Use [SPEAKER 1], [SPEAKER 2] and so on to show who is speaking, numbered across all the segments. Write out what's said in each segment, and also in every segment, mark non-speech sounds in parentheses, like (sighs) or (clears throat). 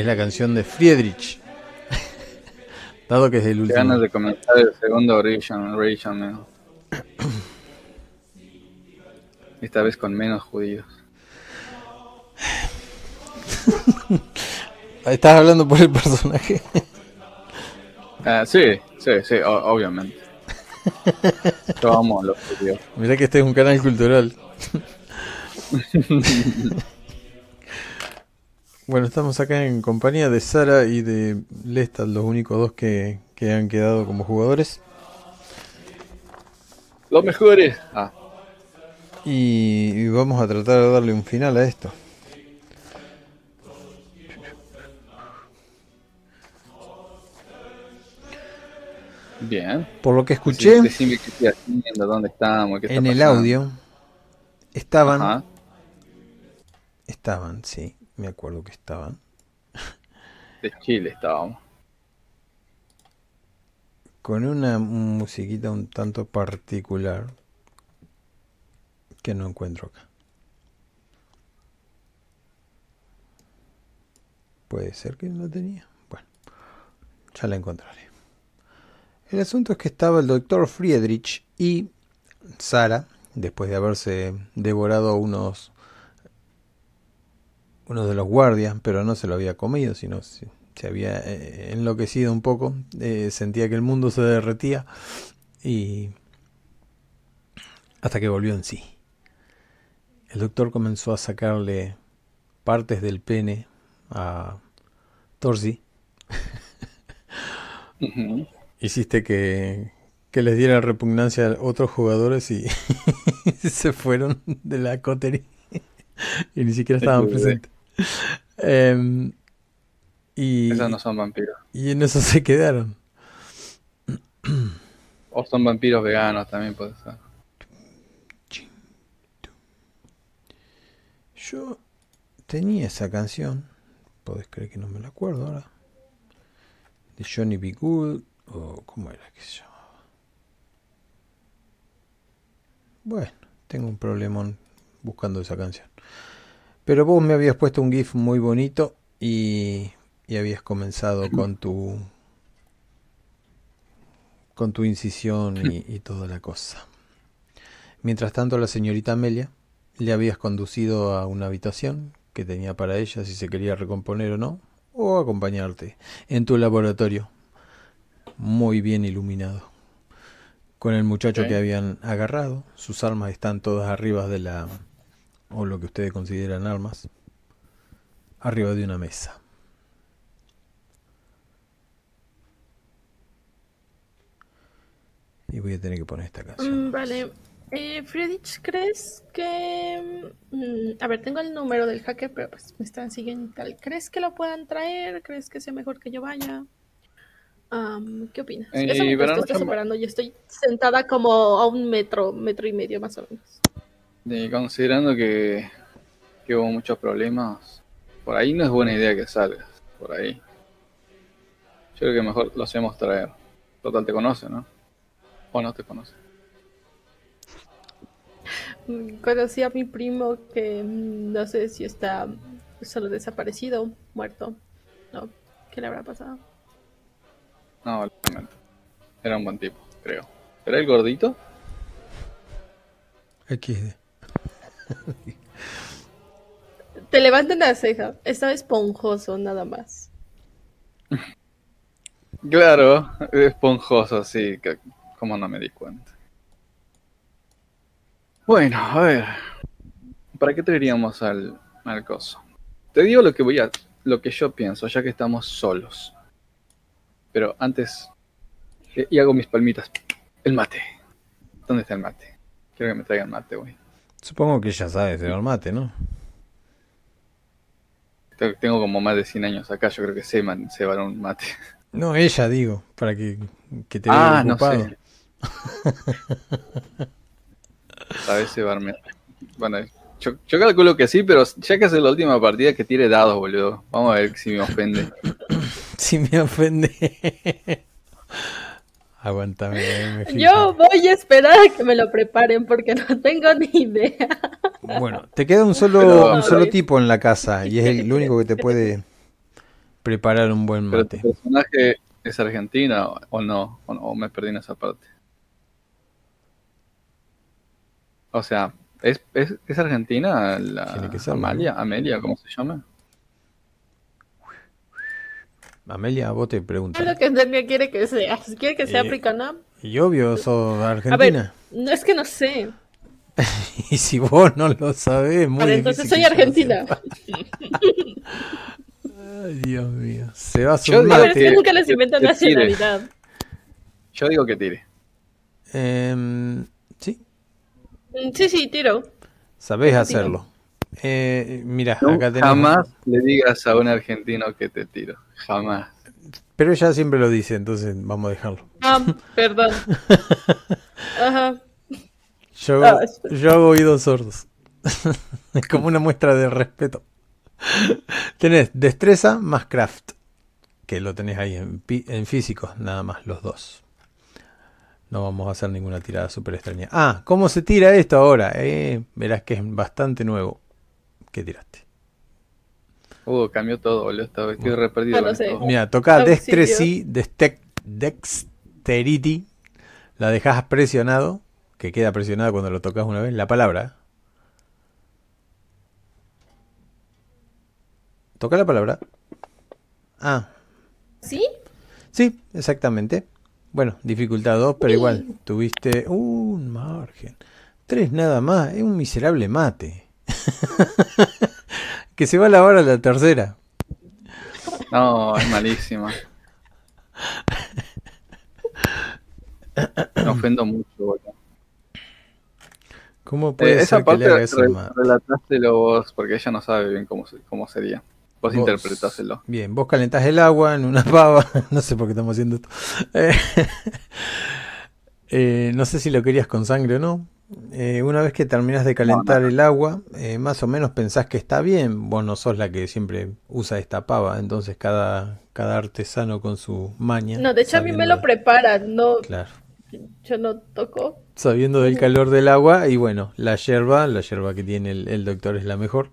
[SPEAKER 1] Es la canción de Friedrich. (laughs) Dado que es el último.
[SPEAKER 2] ganas de comenzar el segundo Origin, Origin (coughs) Esta vez con menos judíos. (laughs)
[SPEAKER 1] ¿Estás hablando por el personaje? (laughs)
[SPEAKER 2] Ah, sí, sí, sí, obviamente. Yo amo a los judíos.
[SPEAKER 1] Mirá que este es un canal cultural. Bueno, estamos acá en compañía de Sara y de Lestat, los únicos dos que, que han quedado como jugadores.
[SPEAKER 2] Los mejores. Ah.
[SPEAKER 1] y vamos a tratar de darle un final a esto.
[SPEAKER 2] Bien.
[SPEAKER 1] Por lo que escuché,
[SPEAKER 2] dónde estamos,
[SPEAKER 1] en el audio estaban, estaban, sí, me acuerdo que estaban.
[SPEAKER 2] De Chile estábamos.
[SPEAKER 1] Con una musiquita un tanto particular que no encuentro acá. Puede ser que no tenía. Bueno, ya la encontraré. El asunto es que estaba el doctor Friedrich y Sara, después de haberse devorado unos, uno de los guardias, pero no se lo había comido, sino se, había eh, enloquecido un poco, eh, sentía que el mundo se derretía y hasta que volvió en sí. El doctor comenzó a sacarle partes del pene a Torsi (laughs) hiciste que, les diera repugnancia a otros jugadores y (laughs) se fueron de la cotería (laughs) y ni siquiera estaban presentes. (laughs) Em, y,
[SPEAKER 2] Esos no son vampiros.
[SPEAKER 1] Y en eso se quedaron.
[SPEAKER 2] O son vampiros veganos también puede ser.
[SPEAKER 1] Yo tenía esa canción, podés creer que no me la acuerdo ahora, de Johnny B. Good, o cómo era que se llamaba. Bueno, tengo un problemón buscando esa canción. Pero vos me habías puesto un GIF muy bonito y, y habías comenzado con tu con tu incisión y, y, toda la cosa. Mientras tanto, la señorita Amelia le habías conducido a una habitación que tenía para ella si se quería recomponer o no, o acompañarte en tu laboratorio muy bien iluminado. Con el muchacho que habían agarrado, sus armas están todas arriba de la, o lo que ustedes consideran armas, arriba de una mesa. Y voy a tener que poner esta canción.
[SPEAKER 3] Mm, vale. Eh, Friedrich, ¿crees que... Mm, a ver, tengo el número del hacker, pero pues me están siguiendo tal. ¿Crees que lo puedan traer? ¿Crees que sea mejor que yo vaya? ¿Qué opinas? Eh, Eso me operando. Yo estoy sentada como a un metro, metro y medio más o menos.
[SPEAKER 2] Considerando que, que, hubo muchos problemas, por ahí no es buena idea que salgas. Por ahí. Yo creo que mejor lo hacemos traer. Total te conoce, ¿no? O no te conoce.
[SPEAKER 3] Conocí a mi primo que mm, no sé si está solo desaparecido, muerto. No, ¿qué le habrá pasado?
[SPEAKER 2] No, Era un buen tipo, creo. ¿Era el gordito?
[SPEAKER 1] XD.
[SPEAKER 3] Te levantan la ceja. Estaba esponjoso, nada más.
[SPEAKER 2] Claro, esponjoso, sí. Como no me di cuenta. Bueno, a ver. ¿Para qué te diríamos al, al coso? Te digo lo que voy a, lo que yo pienso, ya que estamos solos. Pero antes, eh, y hago mis palmitas. El mate. ¿Dónde está el mate? Quiero que me traigan mate, güey.
[SPEAKER 1] Supongo que ya sabes el mate, ¿no?
[SPEAKER 2] Tengo como más de 100 años acá, yo creo que sé, man, sé un mate. (laughs)
[SPEAKER 1] No, ella digo, para que, que te ah, ocupado. No sé. (laughs)
[SPEAKER 2] ¿Sabes cebarme? Bueno, yo, yo, calculo que sí, pero ya que es la última partida que tire dados, boludo. Vamos a ver si me ofende. (coughs)
[SPEAKER 1] si me ofende. Aguántame.
[SPEAKER 3] Yo voy a esperar a que me lo preparen porque no tengo ni idea.
[SPEAKER 1] Bueno, te queda un solo, un solo tipo en la casa y es el único que te (laughs) puede preparar un buen
[SPEAKER 2] Pero tu
[SPEAKER 1] mate.
[SPEAKER 2] personaje es argentina o, no, o, no, o me perdí en esa parte. O sea, ¿es, es, es argentina la
[SPEAKER 1] Tiene que ser.
[SPEAKER 2] Amalia? Amelia, ¿cómo se llama?
[SPEAKER 1] Amelia, vos te
[SPEAKER 3] Es
[SPEAKER 1] preguntas.
[SPEAKER 3] lo que Andrea quiere que sea. Quiere que sea
[SPEAKER 1] Eh,
[SPEAKER 3] africana.
[SPEAKER 1] Y obvio, sos
[SPEAKER 3] A ver,
[SPEAKER 1] argentina.
[SPEAKER 3] no es que no sé. (laughs)
[SPEAKER 1] Y si vos no lo sabés, muy
[SPEAKER 3] Vale, entonces soy argentina. (laughs)
[SPEAKER 1] Ay, Dios mío. Se va a
[SPEAKER 2] Yo
[SPEAKER 3] A ver,
[SPEAKER 1] sumar.
[SPEAKER 3] es que nunca les inventan nacionalidad.
[SPEAKER 2] Yo digo que tire.
[SPEAKER 1] Em, sí,
[SPEAKER 3] Mm, Sí, sí, tiro.
[SPEAKER 1] sabés hacerlo. Eh, mira,
[SPEAKER 2] No,
[SPEAKER 1] acá tenemos.
[SPEAKER 2] jamás le digas a un argentino que te tiro. Jamás.
[SPEAKER 1] Pero ella siempre lo dice, entonces vamos a dejarlo.
[SPEAKER 3] Ah, perdón. (laughs) Ajá.
[SPEAKER 1] Yo,
[SPEAKER 3] Ah,
[SPEAKER 1] yo hago oídos sordos. (laughs) es como una muestra de respeto. tenés destreza más craft. Que lo tenés ahí en, pi- en físicos, nada más, los dos. No vamos a hacer ninguna tirada súper extraña. Ah, ¿cómo se tira esto ahora? Eh, verás que es bastante nuevo. ¿Qué tiraste?
[SPEAKER 2] Uh, cambió todo, boludo. Estaba, estoy re perdido
[SPEAKER 3] Ah, no sé.
[SPEAKER 1] Mira, toca Dextec- Dexterity. La dejas presionado, que queda presionada cuando lo tocas una vez. La palabra. Toca la palabra. Ah,
[SPEAKER 3] ¿Sí?
[SPEAKER 1] sí, exactamente. Bueno, dificultad 2, pero igual, tuviste un margen. 3 nada más, es un miserable mate. (laughs) que se va a lavar a la tercera.
[SPEAKER 2] No, es malísima. Me ofendo mucho, boludo.
[SPEAKER 1] ¿Cómo puede
[SPEAKER 2] Eh, esa
[SPEAKER 1] ser que le
[SPEAKER 2] parte
[SPEAKER 1] haga eso
[SPEAKER 2] re- relatáselo vos, porque ella no sabe bien cómo, cómo sería. Vos,
[SPEAKER 1] Vos-
[SPEAKER 2] interpretáselo.
[SPEAKER 1] Bien, vos calentás el agua en una pava. (laughs) No sé por qué estamos haciendo esto. Eh, (laughs) eh, no sé si lo querías con sangre o no. Eh, una vez que terminas de calentar el agua, eh, más o menos pensás que está bien. Vos no sos la que siempre usa esta pava, entonces cada, cada artesano con su maña.
[SPEAKER 3] No, de hecho a mí me lo preparan, no,
[SPEAKER 1] Claro.
[SPEAKER 3] yo no toco.
[SPEAKER 1] Sabiendo del calor del agua y bueno, la yerba, la yerba que tiene el, el doctor es la mejor.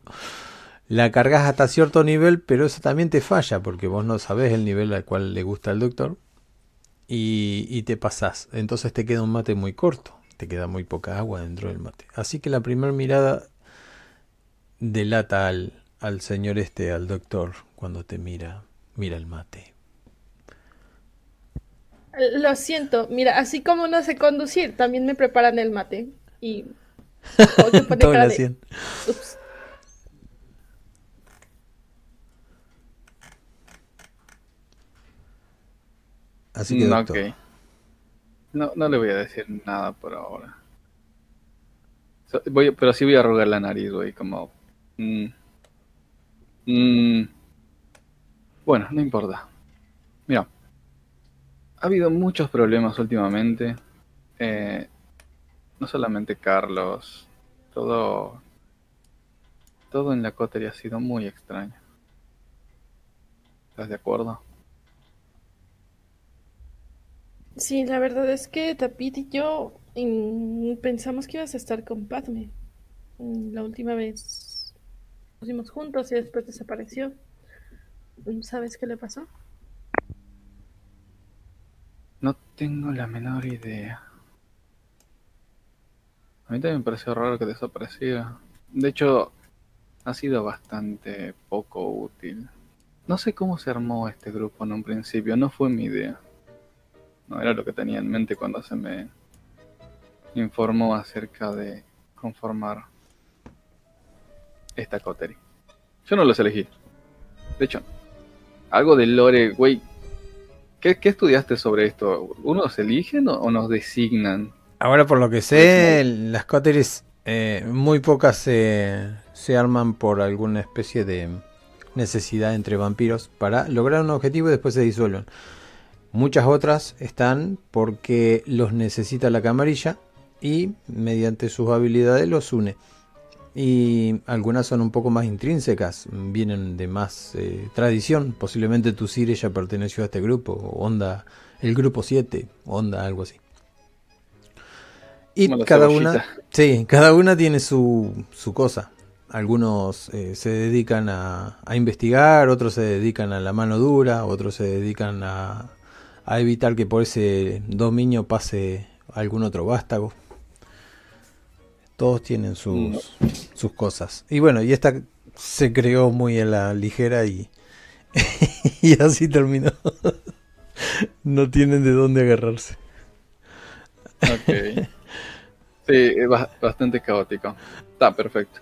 [SPEAKER 1] La cargas hasta cierto nivel, pero eso también te falla porque vos no sabés el nivel al cual le gusta al doctor y, y te pasás. Entonces te queda un mate muy corto, te queda muy poca agua dentro del mate. Así que la primera mirada delata al, al señor este, al doctor, cuando te mira, mira el mate.
[SPEAKER 3] Lo siento, mira, así como no sé conducir, también me preparan el mate. Y. (laughs)
[SPEAKER 1] Todo lo
[SPEAKER 3] de. "Ups".
[SPEAKER 1] Así que doctor.
[SPEAKER 2] No, no le voy a decir nada por ahora. Voy, pero sí voy a arrugar la nariz, güey, como... mm, mm. bueno, no importa. Mira, ha habido muchos problemas últimamente. Eh, no solamente Carlos, todo... Todo en la cotería ha sido muy extraño. ¿Estás de acuerdo?
[SPEAKER 3] Sí, la verdad es que Tapit y yo pensamos que ibas a estar con Padme. Mm, La última vez nos vimos juntos y después desapareció. Mm, ¿Sabes qué le pasó?
[SPEAKER 2] No tengo la menor idea. A mí también me pareció raro que desapareciera. De hecho, ha sido bastante poco útil. No sé cómo se armó este grupo en un principio, no fue mi idea. No era lo que tenía en mente cuando se me informó acerca de conformar esta coterie. Yo no los elegí. De hecho, algo del lore, güey, ¿Qué, qué estudiaste sobre esto? ¿Unos eligen o, o nos designan?
[SPEAKER 1] Ahora por lo que sé, las cóteres eh, muy pocas se, se arman por alguna especie de necesidad entre vampiros para lograr un objetivo y después se disuelven. Muchas otras están porque los necesita la camarilla y mediante sus habilidades los une. Y algunas son un poco más intrínsecas, vienen de más eh, tradición. Posiblemente tu Sire ya perteneció a este grupo, o Onda, el grupo 7, Onda, algo así. Y cada
[SPEAKER 2] cebollita.
[SPEAKER 1] una, sí, cada una tiene su, su cosa. algunos eh, se dedican a, a, investigar, otros se dedican a la mano dura, otros se dedican a, a evitar que por ese dominio pase algún otro vástago. Todos tienen sus, sus cosas. Y bueno, y esta se creó muy a la ligera y, (laughs) y así terminó. (laughs) no tienen de dónde agarrarse.
[SPEAKER 2] Ok. Sí, es bastante caótico. Está perfecto.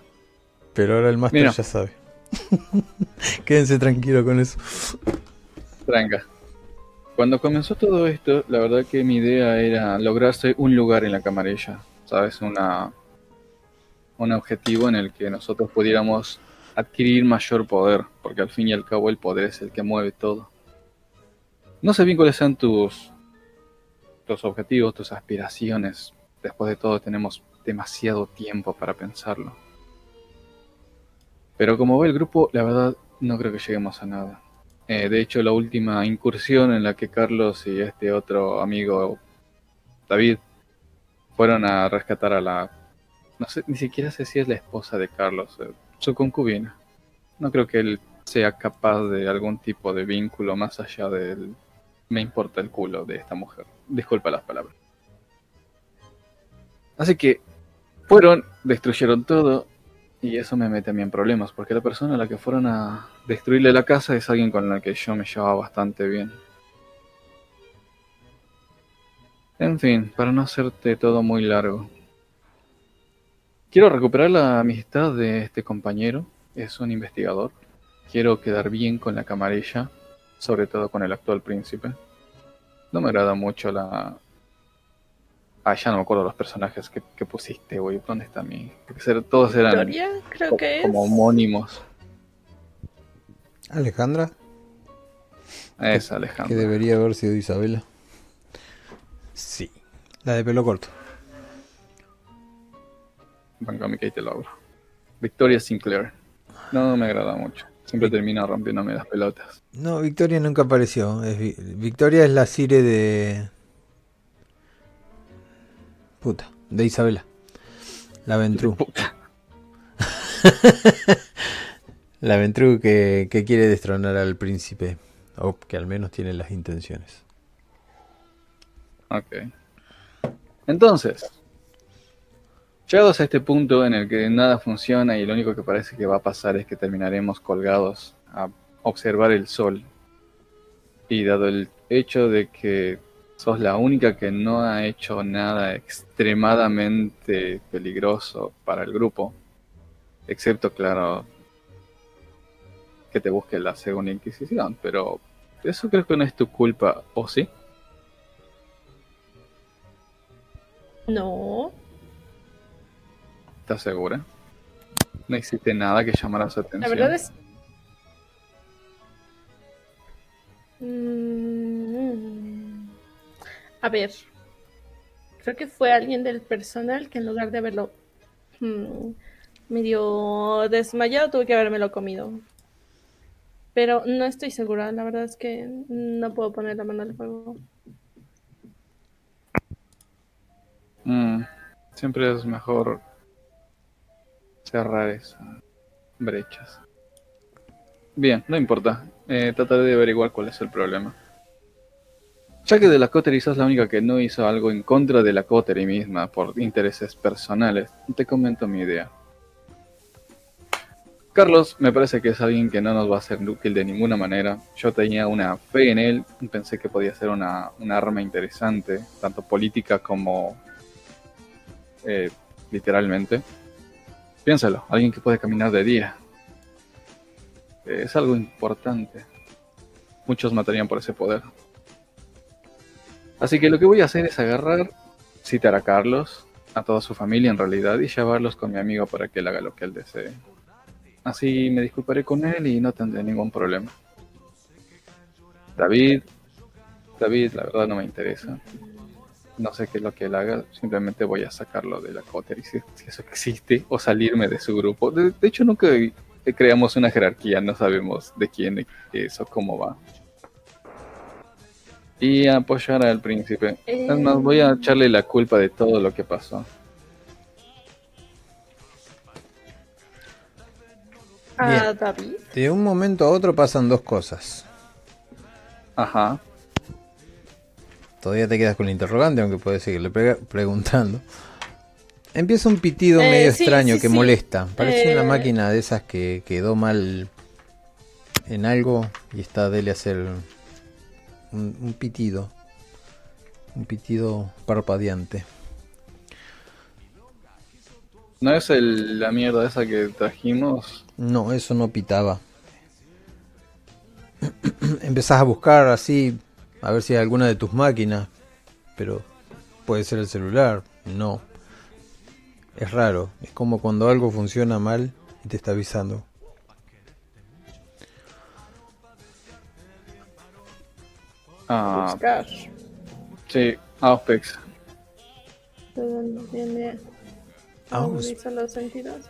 [SPEAKER 1] Pero ahora el máster ya sabe. (laughs) Quédense tranquilo con eso.
[SPEAKER 2] Tranca. Cuando comenzó todo esto, la verdad que mi idea era lograrse un lugar en la camarilla, ¿sabes? Una, un objetivo en el que nosotros pudiéramos adquirir mayor poder, porque al fin y al cabo el poder es el que mueve todo. No sé bien cuáles sean tus, tus objetivos, tus aspiraciones. Después de todo tenemos demasiado tiempo para pensarlo. Pero como ve el grupo, la verdad no creo que lleguemos a nada. Eh, de hecho, la última incursión en la que Carlos y este otro amigo, David, fueron a rescatar a la... No sé, ni siquiera sé si es la esposa de Carlos, eh, su concubina. No creo que él sea capaz de algún tipo de vínculo más allá del... Me importa el culo de esta mujer. Disculpa las palabras. Así que fueron, destruyeron todo y eso me mete a mí en problemas, porque la persona a la que fueron a destruirle la casa es alguien con la que yo me llevaba bastante bien. En fin, para no hacerte todo muy largo. Quiero recuperar la amistad de este compañero, es un investigador. Quiero quedar bien con la camarilla, sobre todo con el actual príncipe. No me agrada mucho la, Ah, ya no me acuerdo los personajes que, pusiste, güey. ¿Dónde está mi...? Porque todos eran
[SPEAKER 3] Victoria, creo que
[SPEAKER 2] como homónimos.
[SPEAKER 1] Alejandra.
[SPEAKER 2] Es Alejandra.
[SPEAKER 1] Que debería haber sido Isabela. Sí. La de pelo corto.
[SPEAKER 2] Venga, mi te lo Victoria Sinclair. No, no me agrada mucho. Siempre termina rompiéndome las pelotas.
[SPEAKER 1] No, Victoria nunca apareció. Victoria es la Sire de, Puta, de Isabela. La Ventru. (laughs) la Ventru que, que quiere destronar al príncipe. O que al menos tiene las intenciones.
[SPEAKER 2] Ok. Entonces, llegados a este punto en el que nada funciona y lo único que parece que va a pasar es que terminaremos colgados a observar el sol. Y dado el hecho de que sos la única que no ha hecho nada extremadamente peligroso para el grupo. Excepto, claro, que te busque la segunda Inquisición. Pero eso creo que no es tu culpa, ¿o sí?
[SPEAKER 3] No.
[SPEAKER 2] ¿Estás segura? No existe nada que llamara su atención. La
[SPEAKER 3] verdad es... Mm, a ver, creo que fue alguien del personal que en lugar de haberlo hmm, medio desmayado, tuve que haberme comido. Pero no estoy segura, la verdad es que no puedo poner la mano al fuego.
[SPEAKER 2] Mm, siempre es mejor cerrar esas brechas. Bien, no importa. Eh, trataré de averiguar cuál es el problema. Ya que de la Coterie sos la única que no hizo algo en contra de la Coterie misma por intereses personales, te comento mi idea. Carlos me parece que es alguien que no nos va a ser útil de ninguna manera. Yo tenía una fe en él, pensé que podía ser una, arma interesante, tanto política como eh, literalmente. Piénsalo, alguien que puede caminar de día. es algo importante. Muchos matarían por ese poder. Así que lo que voy a hacer es agarrar, citar a Carlos, a toda su familia en realidad, y llevarlos con mi amigo para que él haga lo que él desee. Así me disculparé con él y no tendré ningún problema. David, David, la verdad no me interesa. No sé qué es lo que él haga, simplemente voy a sacarlo de la coterie si, eso existe, o salirme de su grupo. De, de hecho, nunca creamos una jerarquía, no sabemos de quién es o cómo va y apoyar al príncipe. Es más, voy a echarle la culpa de todo lo que pasó.
[SPEAKER 3] a
[SPEAKER 1] Bien.
[SPEAKER 3] David.
[SPEAKER 1] De un momento a otro pasan dos cosas.
[SPEAKER 2] Ajá.
[SPEAKER 1] Todavía te quedas con el interrogante, aunque puedes seguirle pre- preguntando. Empieza un pitido
[SPEAKER 3] Eh,
[SPEAKER 1] medio
[SPEAKER 3] sí,
[SPEAKER 1] extraño
[SPEAKER 3] sí,
[SPEAKER 1] que
[SPEAKER 3] sí.
[SPEAKER 1] molesta. Parece una
[SPEAKER 3] Eh.
[SPEAKER 1] máquina de esas que quedó mal en algo y está dele a hacer un, un pitido. Un pitido parpadeante.
[SPEAKER 2] ¿No es el, la mierda esa que trajimos?
[SPEAKER 1] No, eso no pitaba. (clears throat) Empezás a buscar así, a ver si hay alguna de tus máquinas, pero puede ser el celular, no. Es raro, es como cuando algo funciona mal y te está avisando.
[SPEAKER 2] Ah,
[SPEAKER 3] Buscar.
[SPEAKER 2] sí, Auspex.
[SPEAKER 3] ¿De dónde viene?
[SPEAKER 1] Aus-
[SPEAKER 3] Agudiza los sentidos.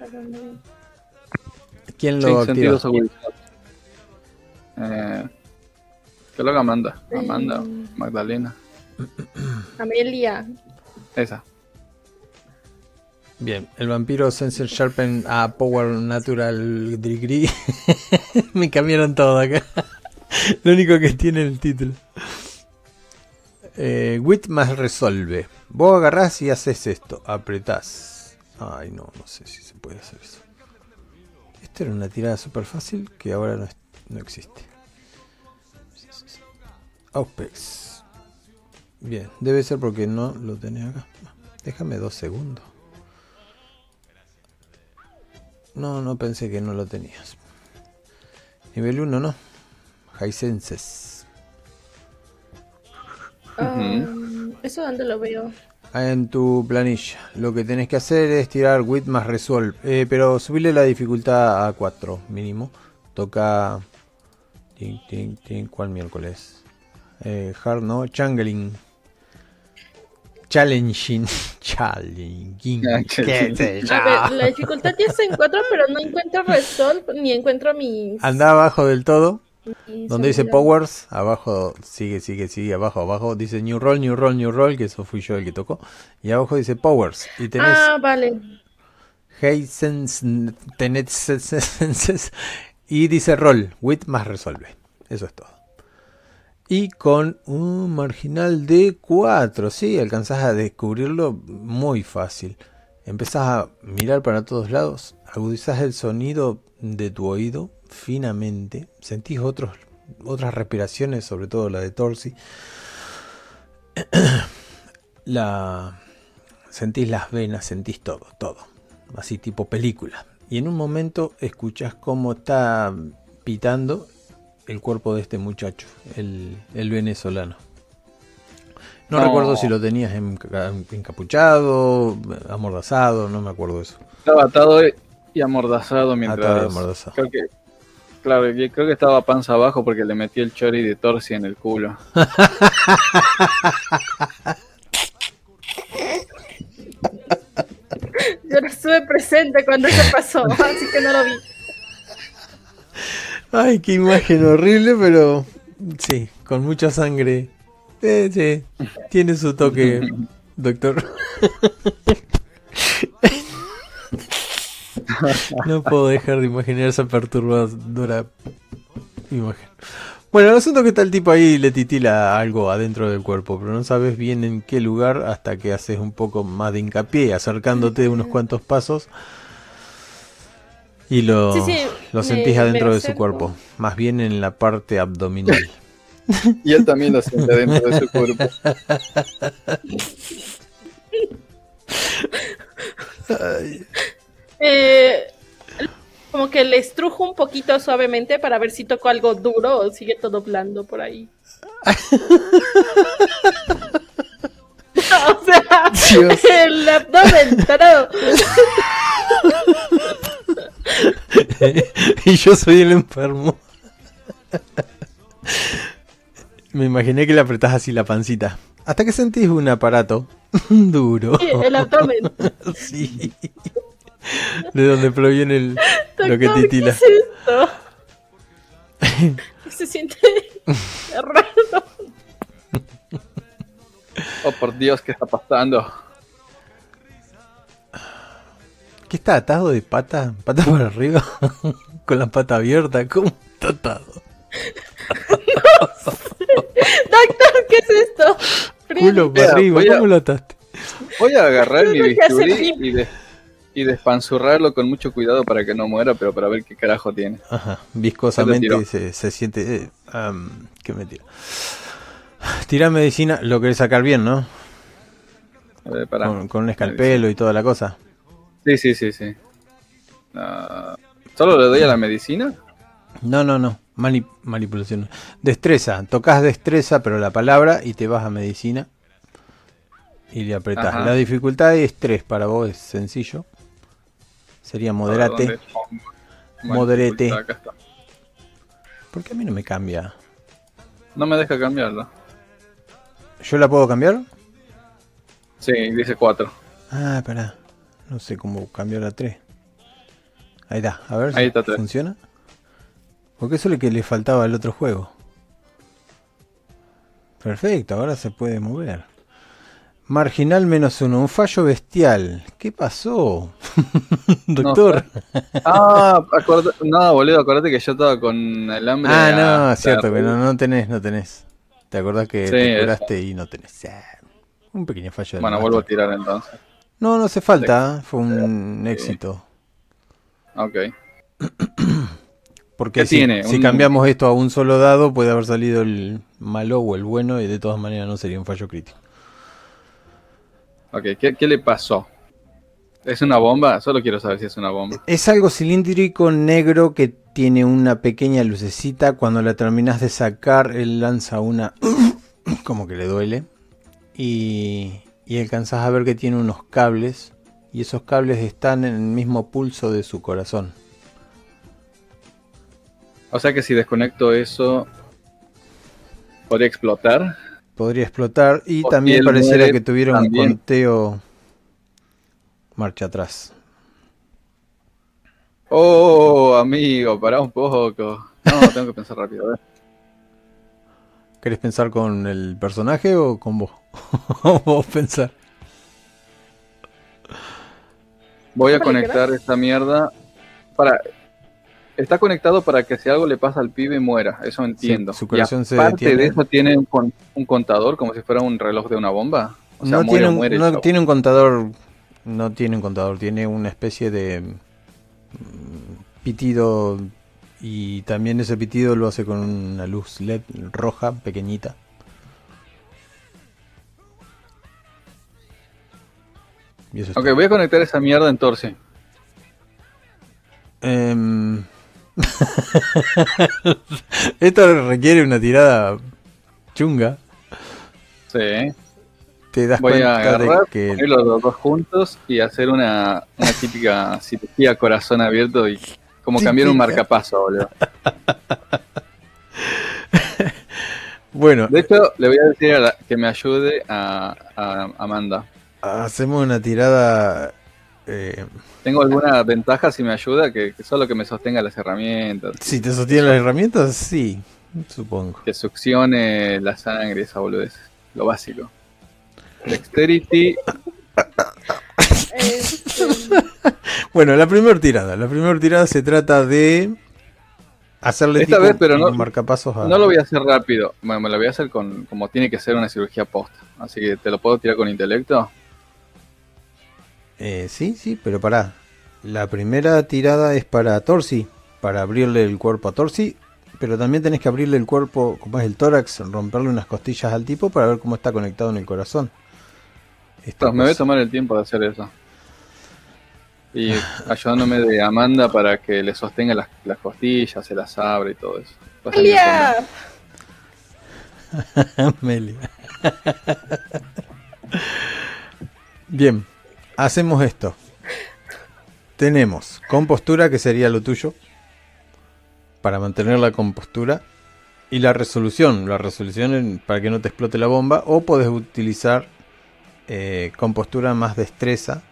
[SPEAKER 3] ¿A?
[SPEAKER 1] ¿Quién
[SPEAKER 2] Sí,
[SPEAKER 1] lo activa?
[SPEAKER 2] sentidos. Eh, ¿Qué es lo que Amanda? Amanda. Magdalena.
[SPEAKER 3] Amelia.
[SPEAKER 2] Esa.
[SPEAKER 1] Bien, el vampiro Sensor Sharpen a Power Natural Degree. (laughs) Me cambiaron todo acá. (laughs) Lo único que tiene el título. Eh, Wit más resolve. Vos agarrás y haces esto. Apretás. Ay, no, no sé si se puede hacer eso. Esta era una tirada súper fácil que ahora no, no existe. Aupex. Bien, debe ser porque no lo tenés acá. Déjame dos segundos. No, no pensé que no lo tenías. Nivel 1 no. Hisenses.
[SPEAKER 3] Ah, ¿Eso dónde lo veo?
[SPEAKER 1] En tu planilla. Lo que tenés que hacer es tirar Wit más Resolve. Eh, pero subirle la dificultad a 4 mínimo. Toca... Tin, tin, tin. ¿Cuál miércoles? Eh, hard no. Changling. Challenging. (laughs) Challenging. ¿Qué sé yo?
[SPEAKER 3] A ver, la dificultad ya está en 4, pero no encuentro Resolve ni encuentro mis.
[SPEAKER 1] Anda abajo del todo. Donde dice. Powers, abajo, sigue, sigue, sigue, abajo, abajo, dice New Roll, New Roll, New Roll, que eso fui yo el que tocó. Y abajo dice Powers. Y tenés
[SPEAKER 3] Ah, vale.
[SPEAKER 1] Y dice Roll, Wit más Resolve. Eso es todo. Y con un marginal de 4, sí, alcanzás a descubrirlo muy fácil. Empezás a mirar para todos lados, agudizás el sonido de tu oído finamente, sentís otros, otras respiraciones, sobre todo la de Torsi. (clears throat) La sentís las venas, sentís todo, todo, así tipo película. Y en un momento escuchás cómo está pitando el cuerpo de este muchacho, el, el venezolano. No,
[SPEAKER 2] No.
[SPEAKER 1] recuerdo si lo tenías enca- encapuchado, amordazado, no me acuerdo eso.
[SPEAKER 2] Estaba atado y amordazado mientras.
[SPEAKER 1] Atado y amordazado.
[SPEAKER 2] Creo que. Claro, yo creo que estaba panza abajo porque le metí el chori de Torsi en el culo. (laughs)
[SPEAKER 3] Yo no estuve presente cuando eso pasó, así que no lo vi.
[SPEAKER 1] Ay, qué imagen horrible, pero sí, con mucha sangre. Eh, sí, tiene su toque, (laughs) doctor. (laughs) (laughs) No puedo dejar de imaginar esa perturbadora imagen. Bueno, el asunto es que está el tipo ahí y le titila algo adentro del cuerpo, pero no sabes bien en qué lugar hasta que haces un poco más de hincapié, acercándote unos cuantos pasos y lo,
[SPEAKER 3] Sí, sí,
[SPEAKER 1] lo
[SPEAKER 3] me-
[SPEAKER 1] sentís
[SPEAKER 3] me
[SPEAKER 1] adentro de su cuerpo, más bien en la parte abdominal. (laughs)
[SPEAKER 2] Y él también lo siente dentro de su cuerpo. (laughs)
[SPEAKER 3] Eh, como que le estrujo un poquito suavemente para ver si toco algo duro o sigue todo blando por ahí. (laughs) (laughs) o sea,
[SPEAKER 1] Dios.
[SPEAKER 3] el abdomen todo. (laughs)
[SPEAKER 1] y yo soy el enfermo. Me imaginé que le apretás así la pancita. Hasta que sentís un aparato duro.
[SPEAKER 3] Sí, el abdomen.
[SPEAKER 1] Sí. (laughs) De donde proviene el, lo que titila.
[SPEAKER 3] ¿Qué es esto? (laughs) Se siente raro.
[SPEAKER 2] Oh, por Dios, ¿qué está pasando?
[SPEAKER 1] ¿Qué está atado de pata? ¿Pata para arriba? (laughs) ¿Con la pata abierta? ¿Cómo está atado?
[SPEAKER 3] Doctor, ¿qué es esto?
[SPEAKER 1] Culo para arriba,
[SPEAKER 2] voy a-
[SPEAKER 1] ¿cómo lo ataste?
[SPEAKER 2] Voy a agarrar mi
[SPEAKER 3] lo que hace
[SPEAKER 2] bisturí y, de, y despanzurrarlo con mucho cuidado para que no muera, pero para ver qué carajo tiene.
[SPEAKER 1] Ajá, viscosamente se, se siente... eh, ¿Qué me tira? Tira medicina, lo querés sacar bien, ¿no?
[SPEAKER 2] Pará.
[SPEAKER 1] Con, con un escalpelo y toda la cosa.
[SPEAKER 2] Sí, sí, sí, sí. Ah, ¿Solo le doy a la medicina?
[SPEAKER 1] No, no, no. Mani- manipulación. Destreza. Tocas destreza, pero la palabra y te vas a medicina. Y le apretás.
[SPEAKER 2] Ajá.
[SPEAKER 1] La dificultad es 3 para vos, es sencillo. Sería moderate.
[SPEAKER 2] Bueno,
[SPEAKER 1] Moderete. ¿Por qué a mí no me cambia?
[SPEAKER 2] No me deja cambiarlo.
[SPEAKER 1] ¿Yo la puedo cambiar?
[SPEAKER 2] Sí, dice 4.
[SPEAKER 1] Ah, pará. No sé cómo cambiar a 3. Ahí está. A ver
[SPEAKER 2] Ahí
[SPEAKER 1] si funciona. Porque eso es lo que le faltaba al otro juego. Perfecto, ahora se puede mover. Marginal menos uno, un fallo bestial. ¿Qué pasó? (laughs) Doctor.
[SPEAKER 2] Ah, acorda- no, boludo, acordate que yo estaba con el hambre.
[SPEAKER 1] ah, no, cierto que no, no tenés, no tenés. ¿Te acordás que
[SPEAKER 2] Sí,
[SPEAKER 1] te
[SPEAKER 2] eso.
[SPEAKER 1] curaste y no tenés? Ah, Un pequeño fallo.
[SPEAKER 2] Bueno, vuelvo a tirar entonces.
[SPEAKER 1] No, no hace falta, ¿eh? fue un éxito.
[SPEAKER 2] Ok. (clears throat)
[SPEAKER 1] Porque
[SPEAKER 2] ¿Qué
[SPEAKER 1] si,
[SPEAKER 2] tiene?
[SPEAKER 1] si
[SPEAKER 2] Un-
[SPEAKER 1] cambiamos esto a un solo dado, puede haber salido el malo o el bueno y de todas maneras no sería un fallo crítico.
[SPEAKER 2] Ok, ¿qué, qué le pasó? ¿Es una bomba? Solo quiero saber si es una bomba.
[SPEAKER 1] Es algo cilíndrico negro que tiene una pequeña lucecita. Cuando la terminas de sacar, él lanza una... (coughs) como que le duele. Y, y alcanzás a ver que tiene unos cables. Y esos cables están en el mismo pulso de su corazón.
[SPEAKER 2] O sea que si desconecto eso, ¿podría explotar?
[SPEAKER 1] Podría explotar. Y
[SPEAKER 2] O
[SPEAKER 1] también
[SPEAKER 2] si
[SPEAKER 1] pareciera
[SPEAKER 2] muere
[SPEAKER 1] que tuviera
[SPEAKER 2] también.
[SPEAKER 1] un conteo... Marcha atrás.
[SPEAKER 2] Oh, amigo, pará un poco. No, (laughs) tengo que pensar rápido. a ver.
[SPEAKER 1] ¿Querés pensar con el personaje o con vos? (laughs) vos pensar.
[SPEAKER 2] Voy a conectar esta mierda. Para. Está conectado para que si algo le pasa al pibe muera, eso entiendo.
[SPEAKER 1] su corazón
[SPEAKER 2] y
[SPEAKER 1] se detiene.
[SPEAKER 2] de eso tiene un, con- un contador como si fuera un reloj de una bomba. O sea,
[SPEAKER 1] no
[SPEAKER 2] muere,
[SPEAKER 1] tiene, un,
[SPEAKER 2] muere.
[SPEAKER 1] no
[SPEAKER 2] chau.
[SPEAKER 1] tiene un contador. No tiene un contador, tiene una especie de mm, pitido. Y también ese pitido lo hace con una luz LED roja, pequeñita. Y eso es
[SPEAKER 2] Ok, voy a conectar esa mierda en Torsi.
[SPEAKER 1] Em, (laughs) Esto requiere una tirada chunga.
[SPEAKER 2] Sí.
[SPEAKER 1] Te das
[SPEAKER 2] Voy a
[SPEAKER 1] cuenta de
[SPEAKER 2] agarrar,
[SPEAKER 1] que
[SPEAKER 2] ponerlos los dos juntos y hacer una, una típica cirugía corazón abierto y como cambiar un marcapaso, boludo. (laughs)
[SPEAKER 1] bueno,
[SPEAKER 2] De hecho, le voy a decir a la- que me ayude a, a Amanda.
[SPEAKER 1] hacemos una tirada eh,
[SPEAKER 2] ¿Tengo alguna ventaja si me ayuda? Que, que solo que me sostenga las herramientas,
[SPEAKER 1] Si te sostienen las herramientas, sí, supongo.
[SPEAKER 2] que succione la sangre, esa boludez. Lo básico. Dexterity. (laughs)
[SPEAKER 1] Bueno, la primera tirada. La primera tirada se trata de hacerle
[SPEAKER 2] Esta vez, pero no-
[SPEAKER 1] marcapasos a...
[SPEAKER 2] No lo voy a hacer rápido. Bueno, me lo voy a hacer con como tiene que ser una cirugía posta. Así que te lo puedo tirar con intelecto.
[SPEAKER 1] Eh, sí, sí, pero pará. La primera tirada es para Torsi, para abrirle el cuerpo a Torsi, pero también tenés que abrirle el cuerpo, como es el tórax, romperle unas costillas al tipo para ver cómo está conectado en el corazón. Esta
[SPEAKER 2] Entonces, me voy a
[SPEAKER 1] cosa.
[SPEAKER 2] tomar el tiempo de hacer eso. Y (laughs) ayudándome de Amanda para que le sostenga las, las costillas, se las abre y todo eso. Va a salir
[SPEAKER 3] Amelia, (laughs)
[SPEAKER 1] Amelia. (laughs) Bien, hacemos esto. Tenemos compostura, que sería lo tuyo, para mantener la compostura, y la resolución. La resolución en- para que no te explote la bomba, o podés utilizar eh, compostura más destreza,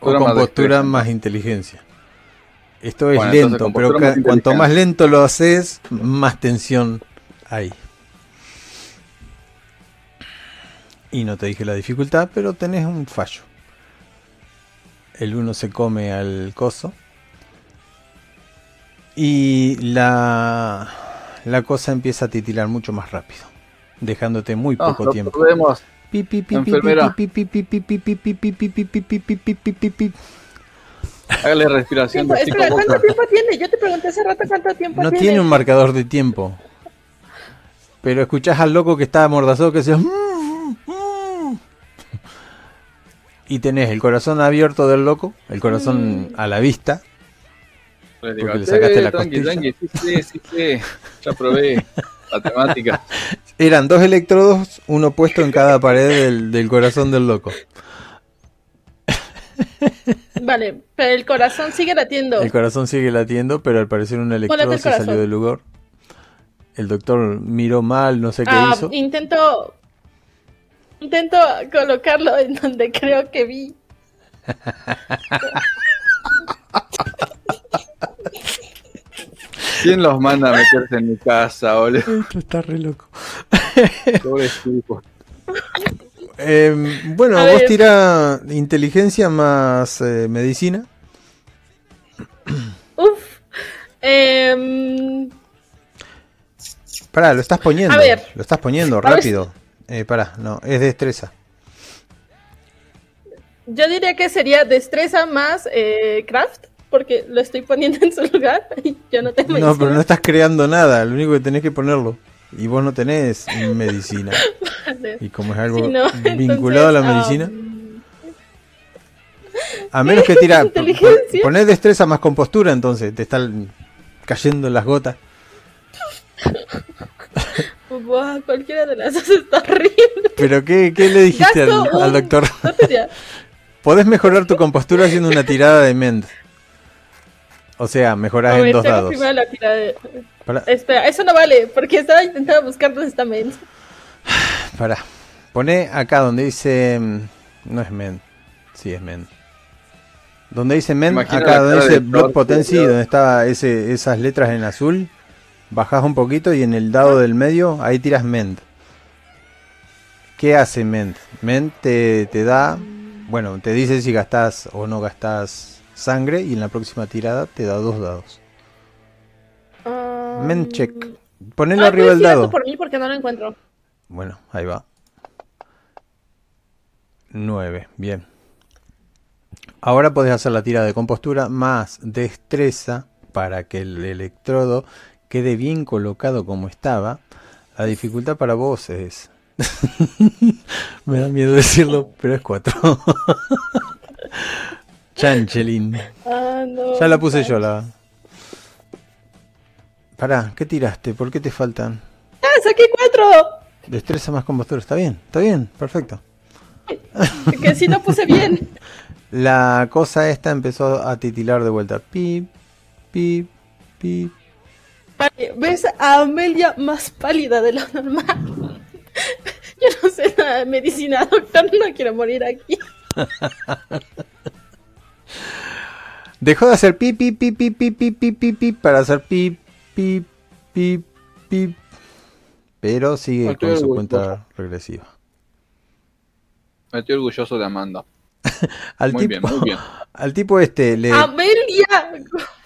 [SPEAKER 2] con
[SPEAKER 1] o
[SPEAKER 2] más
[SPEAKER 1] compostura más inteligencia. Esto es
[SPEAKER 2] Bueno,
[SPEAKER 1] lento, pero
[SPEAKER 2] compostura más
[SPEAKER 1] cuanto más lento lo haces, más tensión hay. Y no te dije la dificultad, pero tenés un fallo el uno se come al coso. Y la, la cosa empieza a titilar mucho más rápido, dejándote muy poco
[SPEAKER 2] lo
[SPEAKER 1] tiempo. Podemos.
[SPEAKER 2] Hágale respiración. De
[SPEAKER 3] espera, ¿cuánto tiempo tiene? Yo te pregunté hace rato cuánto tiempo tiene.
[SPEAKER 1] No
[SPEAKER 3] tiene
[SPEAKER 1] un marcador de tiempo. Pero escuchás al loco que está amordazado que se... Mmm, Y tenés el corazón abierto del loco, el corazón a la vista.
[SPEAKER 2] Le digo,
[SPEAKER 1] Porque le sacaste
[SPEAKER 2] "Eh,
[SPEAKER 1] la
[SPEAKER 2] tranqui,
[SPEAKER 1] costilla".
[SPEAKER 2] tranqui, sí, sí, sí, sí. Ya probé (laughs) la temática.
[SPEAKER 1] Eran dos electrodos, uno puesto en cada pared del, del corazón del loco.
[SPEAKER 3] Vale, pero el corazón sigue latiendo.
[SPEAKER 1] El corazón sigue latiendo, pero al parecer un electrodo se salió del lugar. El doctor miró mal, no sé qué
[SPEAKER 3] Ah,
[SPEAKER 1] hizo.
[SPEAKER 3] intento. Intento colocarlo en donde creo que vi.
[SPEAKER 2] ¿Quién los manda a meterse en mi casa, boludo?
[SPEAKER 1] Esto está re loco. Eh, bueno,
[SPEAKER 3] A
[SPEAKER 1] vos
[SPEAKER 3] ver.
[SPEAKER 1] tira inteligencia más eh, medicina. (clears throat)
[SPEAKER 3] Uf.
[SPEAKER 1] Pará, lo estás poniendo.
[SPEAKER 3] A ver.
[SPEAKER 1] Lo estás poniendo
[SPEAKER 3] ver
[SPEAKER 1] rápido. Eh, pará, no, es destreza.
[SPEAKER 3] yo diría que sería destreza más eh, craft, porque lo estoy poniendo (laughs) en su lugar y yo no tengo
[SPEAKER 1] No, pero
[SPEAKER 3] medicina.
[SPEAKER 1] no estás creando nada. Lo único que tenés que ponerlo. Y vos no tenés medicina. (laughs) Y como es algo
[SPEAKER 3] no,
[SPEAKER 1] vinculado a la
[SPEAKER 3] entonces,
[SPEAKER 1] medicina,
[SPEAKER 3] um,
[SPEAKER 1] a menos que (laughs) tira. Ponés destreza más compostura, entonces te están cayendo las gotas.
[SPEAKER 3] Buah, cualquiera de las dos está horrible.
[SPEAKER 1] Pero ¿qué, qué le dijiste al, doctor? (laughs)
[SPEAKER 3] No tenía- (laughs)
[SPEAKER 1] Podés mejorar tu compostura haciendo una tirada de Mend. O sea, mejorás
[SPEAKER 3] A
[SPEAKER 1] en
[SPEAKER 3] ver,
[SPEAKER 1] dos dados.
[SPEAKER 3] primero la tirada de-
[SPEAKER 1] Para,
[SPEAKER 3] Espera, eso no vale, porque estaba intentando buscar dónde está Mend. (sighs)
[SPEAKER 1] para. Poné acá donde dice. mm, No es Mend. Sí, es Mend. Donde dice Mend,
[SPEAKER 2] Imagina
[SPEAKER 1] acá donde dice
[SPEAKER 2] Thor,
[SPEAKER 1] Potency, donde está ese, esas letras en azul. Bajás un poquito y en el dado del medio, ahí tiras Mend. ¿Qué hace Mend? Mend te, te da. Bueno, te dice si gastás o no gastás sangre y en la próxima tirada te da dos dados.
[SPEAKER 3] Um,
[SPEAKER 1] Men check. Ponelo arriba del dado.
[SPEAKER 3] por mí porque no lo encuentro.
[SPEAKER 1] Bueno, ahí va. 9, bien. Ahora podés hacer la tira de compostura más destreza para que el electrodo quede bien colocado como estaba. La dificultad para vos es... (laughs) Me da miedo decirlo, pero es 4. (laughs) Chanchelin.
[SPEAKER 3] Ah, no.
[SPEAKER 1] Ya la puse yo la... Pará, ¿qué tiraste? ¿Por qué te faltan?
[SPEAKER 3] ¡Ah, saqué cuatro!
[SPEAKER 1] Destreza más compostura. Está bien, está bien, perfecto.
[SPEAKER 3] Que sí lo puse bien.
[SPEAKER 1] La cosa esta empezó a titilar de vuelta. Pip, pip, pip.
[SPEAKER 3] Vale, ¿ves a Amelia más pálida de lo normal? Yo no sé nada de medicina, doctor, no quiero morir aquí.
[SPEAKER 1] Dejó de hacer pip, pip, pip, pip, pip, pip, para hacer pip, pip, pip. Pero sigue
[SPEAKER 2] Estoy
[SPEAKER 1] con su
[SPEAKER 2] orgulloso.
[SPEAKER 1] cuenta regresiva.
[SPEAKER 2] Estoy orgulloso de Amanda.
[SPEAKER 1] Al
[SPEAKER 2] Muy
[SPEAKER 1] tipo,
[SPEAKER 2] bien, muy bien.
[SPEAKER 1] al tipo este le,
[SPEAKER 3] ¡Amelia!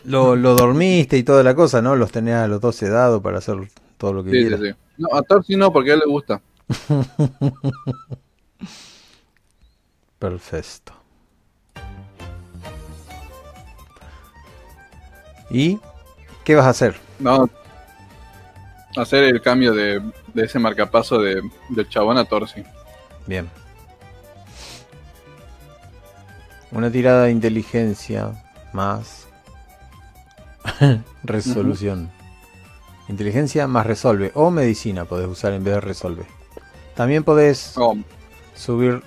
[SPEAKER 1] Lo, lo dormiste y toda la cosa, ¿no? Los tenías a los dos sedados para hacer todo lo que
[SPEAKER 2] Sí, sí,
[SPEAKER 1] quieras.
[SPEAKER 2] sí. No, a Thor sí no, porque a él le gusta. (laughs)
[SPEAKER 1] Perfecto. ¿Y qué vas a hacer?
[SPEAKER 2] No. Hacer el cambio de, de ese marcapaso de, del chabón a Thor, sí.
[SPEAKER 1] Bien. Una tirada de inteligencia más (laughs) resolución. Inteligencia más resolve. O medicina podés usar en vez de resolve. También podés
[SPEAKER 2] Oh,
[SPEAKER 1] subir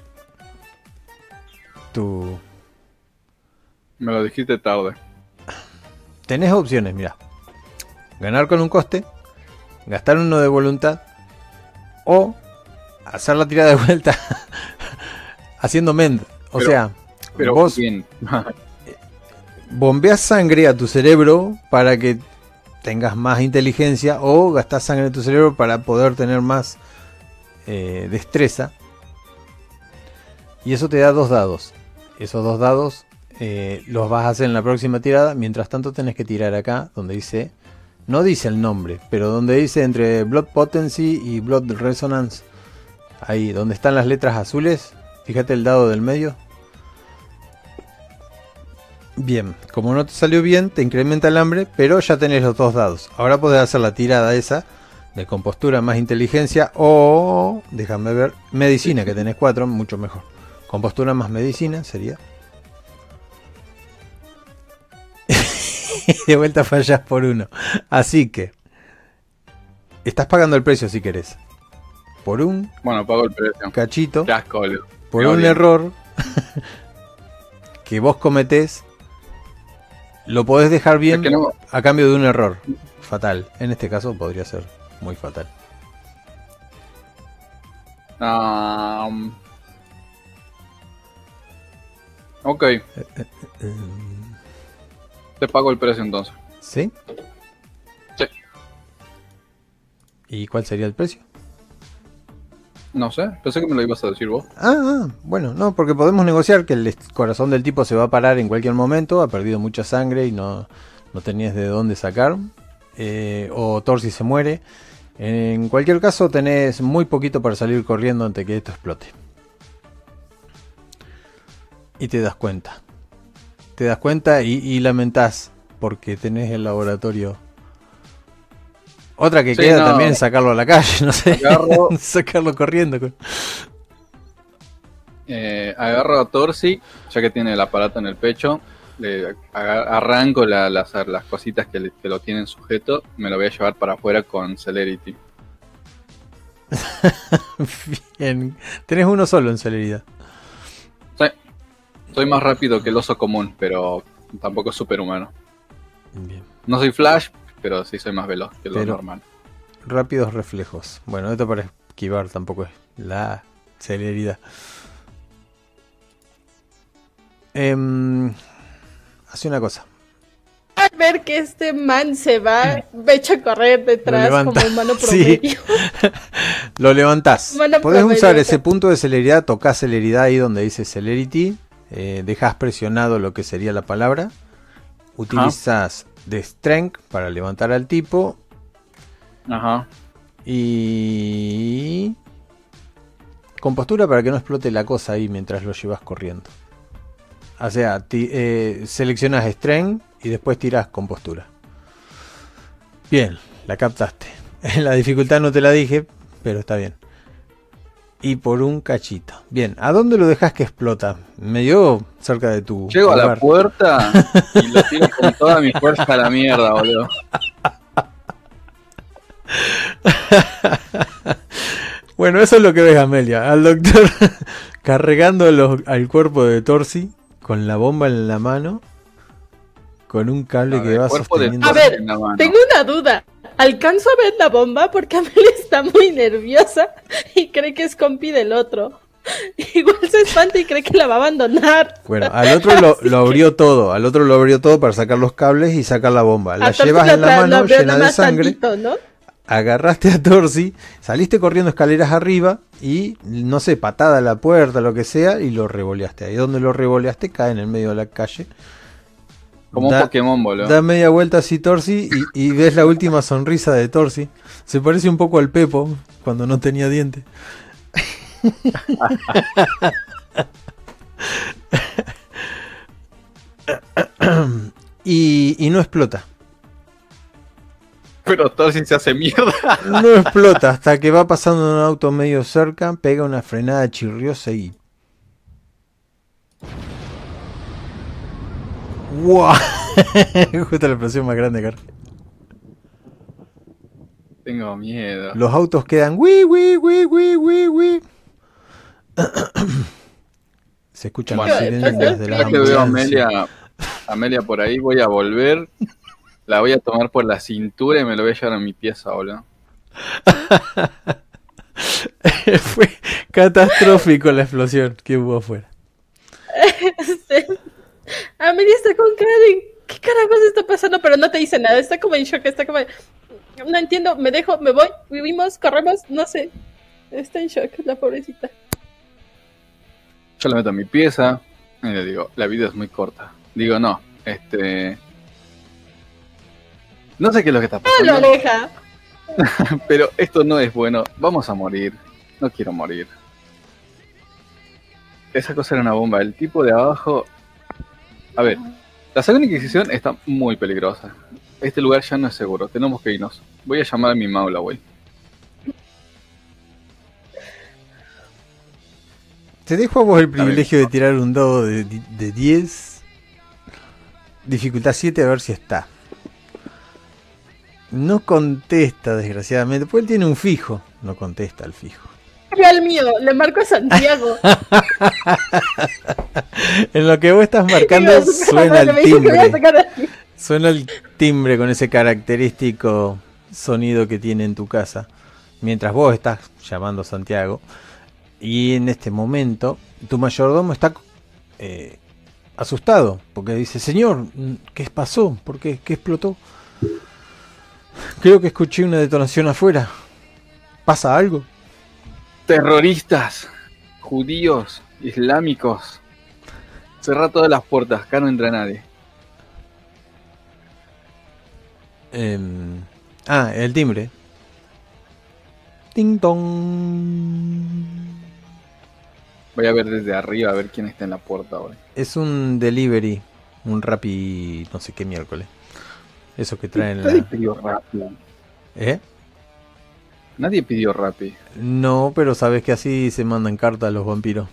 [SPEAKER 1] tu...
[SPEAKER 2] me lo dijiste tarde.
[SPEAKER 1] Tenés opciones, mira. Ganar con un coste, gastar uno de voluntad o hacer la tirada de vuelta (laughs) haciendo mend. O
[SPEAKER 2] Pero-
[SPEAKER 1] sea,
[SPEAKER 2] Pero
[SPEAKER 1] vos
[SPEAKER 2] bien. (laughs)
[SPEAKER 1] bombeas sangre a tu cerebro para que tengas más inteligencia o gastas sangre en tu cerebro para poder tener más eh, destreza. Y eso te da dos dados. Esos dos dados eh, los vas a hacer en la próxima tirada. Mientras tanto tenés que tirar acá donde dice... No dice el nombre, pero donde dice entre Blood Potency y Blood Resonance. Ahí, donde están las letras azules. Fíjate el dado del medio. Bien, como no te salió bien, te incrementa el hambre, pero ya tenés los dos dados. Ahora podés hacer la tirada esa de compostura más inteligencia o, déjame ver, medicina, que tenés cuatro, mucho mejor. Compostura más medicina sería. (laughs) de vuelta fallas por uno. Así que, estás pagando el precio si querés. Por un
[SPEAKER 2] Bueno, pago el precio.
[SPEAKER 1] cachito, por un error (laughs) que vos cometés, lo podés dejar bien
[SPEAKER 2] Es que no,
[SPEAKER 1] a cambio de un error fatal. En este caso podría ser muy fatal.
[SPEAKER 2] Ah, ok, te pago el precio entonces.
[SPEAKER 1] ¿Sí?
[SPEAKER 2] Sí.
[SPEAKER 1] ¿Y cuál sería el precio?
[SPEAKER 2] No sé, pensé que me lo ibas a decir vos.
[SPEAKER 1] Ah, ah, bueno, no, porque podemos negociar que el corazón del tipo se va a parar en cualquier momento, ha perdido mucha sangre y no, no tenías de dónde sacar, eh, o Torsi se muere. En cualquier caso, tenés muy poquito para salir corriendo antes que esto explote. Y te das cuenta. Te das cuenta y, y lamentás porque tenés el laboratorio. Otra que
[SPEAKER 2] Sí,
[SPEAKER 1] queda
[SPEAKER 2] no.
[SPEAKER 1] también es sacarlo a la calle, no sé.
[SPEAKER 2] Agarro, (laughs)
[SPEAKER 1] sacarlo corriendo.
[SPEAKER 2] eh, agarro a Torsi, ya que tiene el aparato en el pecho, le arranco la- las, las cositas que, le- que lo tienen sujeto, me lo voy a llevar para afuera con Celerity. (laughs)
[SPEAKER 1] Bien. Tenés uno solo en celeridad.
[SPEAKER 2] Sí, soy más rápido que el oso común, pero tampoco es superhumano.
[SPEAKER 1] Bien.
[SPEAKER 2] No soy Flash, pero sí soy más veloz que lo
[SPEAKER 1] Pero-
[SPEAKER 2] normal.
[SPEAKER 1] Rápidos reflejos. Bueno, esto para esquivar tampoco es la celeridad. Em, hace una cosa.
[SPEAKER 3] Al ver que este man se va, (clears throat) me echa a correr detrás como humano (laughs)
[SPEAKER 1] Sí.
[SPEAKER 3] promedio. (laughs)
[SPEAKER 1] Lo levantás. Podés
[SPEAKER 3] promedio,
[SPEAKER 1] usar ese punto de celeridad, tocas celeridad ahí donde dice celerity. eh, dejas presionado lo que sería la palabra. Utilizas de strength para levantar al tipo.
[SPEAKER 2] Ajá.
[SPEAKER 1] Y. Compostura para que no explote la cosa ahí mientras lo llevas corriendo. O sea, ti- eh, seleccionas Strength y después tiras compostura. Bien, la captaste. (laughs) La dificultad no te la dije, pero está bien. Y por un cachito. Bien, ¿a dónde lo dejas que explota? Medio cerca de tu.
[SPEAKER 2] Llego a la puerta (laughs) y lo tiro con toda mi fuerza a la mierda, boludo. (laughs)
[SPEAKER 1] Bueno, eso es lo que ves, Amelia. Al doctor (laughs) cargando los- al cuerpo de Torsi con la bomba en la mano. Con un cable que va sosteniendo.
[SPEAKER 3] A ver,
[SPEAKER 2] en la mano.
[SPEAKER 3] Tengo una duda. Alcanzo a ver la bomba porque Amelia (laughs) está muy nerviosa y cree que es compi del otro. (laughs) Igual se espanta y cree que la va a abandonar.
[SPEAKER 1] Bueno, al otro lo, (laughs) lo abrió todo. Al otro lo abrió todo para sacar los cables y sacar la bomba. La
[SPEAKER 3] A
[SPEAKER 1] llevas en la mano llena de sangre.
[SPEAKER 3] tantito, ¿no?
[SPEAKER 1] Agarraste a Torsi, saliste corriendo escaleras arriba y, no sé, patada a la puerta, lo que sea, y lo revoleaste. Ahí donde lo revoleaste cae en el medio de la calle.
[SPEAKER 2] Como
[SPEAKER 1] Da-
[SPEAKER 2] un Pokémon, boludo.
[SPEAKER 1] Da media vuelta así Torsi y, y ves la última sonrisa de Torsi. Se parece un poco al Pepo cuando no tenía diente. (laughs) y, y no explota.
[SPEAKER 2] Pero Torsi se hace mierda.
[SPEAKER 1] No explota hasta que va pasando un auto medio cerca, pega una frenada chirriosa y... ¡Wow! (laughs) Justo la explosión más grande, Car.
[SPEAKER 2] Tengo miedo.
[SPEAKER 1] Los autos quedan wi wi wi wi wi wi. Se escuchan
[SPEAKER 2] Bueno,
[SPEAKER 1] los sirenas de
[SPEAKER 2] Ya que veo a. Amelia, Amelia por ahí, voy a volver. La voy a tomar por la cintura y me lo voy a llevar a mi pieza, boludo. (laughs)
[SPEAKER 1] Fue catastrófico la explosión que hubo afuera. (laughs)
[SPEAKER 3] Amelia está con cara de ¿qué carajos está pasando? Pero no te dice nada, está como en shock, está como no entiendo, me dejo, me voy, vivimos, corremos, no sé. Está en shock, la pobrecita.
[SPEAKER 2] Yo la meto a mi pieza, Y le digo, la vida es muy corta. Digo, no, este... No sé qué es lo que está
[SPEAKER 3] Ah, lo
[SPEAKER 2] pasando,
[SPEAKER 3] aleja. (laughs)
[SPEAKER 2] pero esto no es bueno. Vamos a morir. No quiero morir. Esa cosa era una bomba. El tipo de abajo... A ver, la segunda Inquisición está muy peligrosa. Este lugar ya no es seguro. Tenemos que irnos. Voy a llamar a mi maula, güey.
[SPEAKER 1] Te dejo a vos el privilegio de tirar un dado de, de 10. Dificultad 7 a ver si está. No contesta, desgraciadamente. Pues él tiene un fijo. No contesta el fijo.
[SPEAKER 3] Mío, le marco a Santiago. (laughs)
[SPEAKER 1] En lo que vos estás marcando (laughs) suena el timbre.
[SPEAKER 3] sacar así.
[SPEAKER 1] Suena el timbre con ese característico sonido que tiene en tu casa. Mientras vos estás llamando a Santiago. Y en este momento tu mayordomo está eh, asustado. Porque dice, señor, ¿qué pasó? ¿Por qué? ¿Qué explotó? Creo que escuché una detonación afuera. ¿Pasa algo?
[SPEAKER 2] Terroristas, judíos, islámicos. Cerra todas las puertas, acá no entra nadie.
[SPEAKER 1] Em, ah, el timbre. Ting tong.
[SPEAKER 2] Voy a ver desde arriba a ver quién está en la puerta ahora.
[SPEAKER 1] Es un delivery, un Rappi, no sé qué miércoles. Eso que traen
[SPEAKER 2] Nadie
[SPEAKER 1] la...
[SPEAKER 2] Rappi.
[SPEAKER 1] ¿Eh?
[SPEAKER 2] Nadie pidió Rappi.
[SPEAKER 1] No, pero sabes que así se mandan cartas a los vampiros.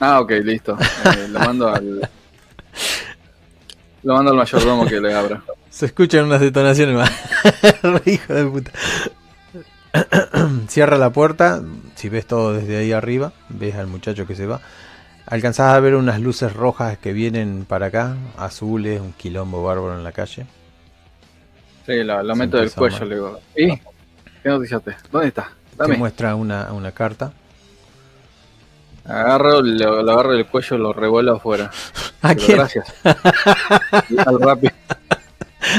[SPEAKER 2] Ah, ok, listo. Eh, lo mando al. (laughs) Lo mando al mayordomo que le abra.
[SPEAKER 1] Se escuchan unas detonaciones más. (laughs) Hijo de puta. (clears throat) Cierra la puerta. Si ves todo desde ahí arriba, ves al muchacho que se va. Alcanzás a ver unas luces rojas que vienen para acá, azules, un quilombo bárbaro en la calle.
[SPEAKER 2] Sí, lo, meto del cuello, le digo. ¿Y? ¿Qué noticiaste? ¿Dónde está?
[SPEAKER 1] Te muestra una, una carta.
[SPEAKER 2] Agarro, lo, lo agarro del cuello, lo revuelo afuera. (laughs)
[SPEAKER 1] ¿A quién?
[SPEAKER 2] Gracias. (laughs) al Rappi.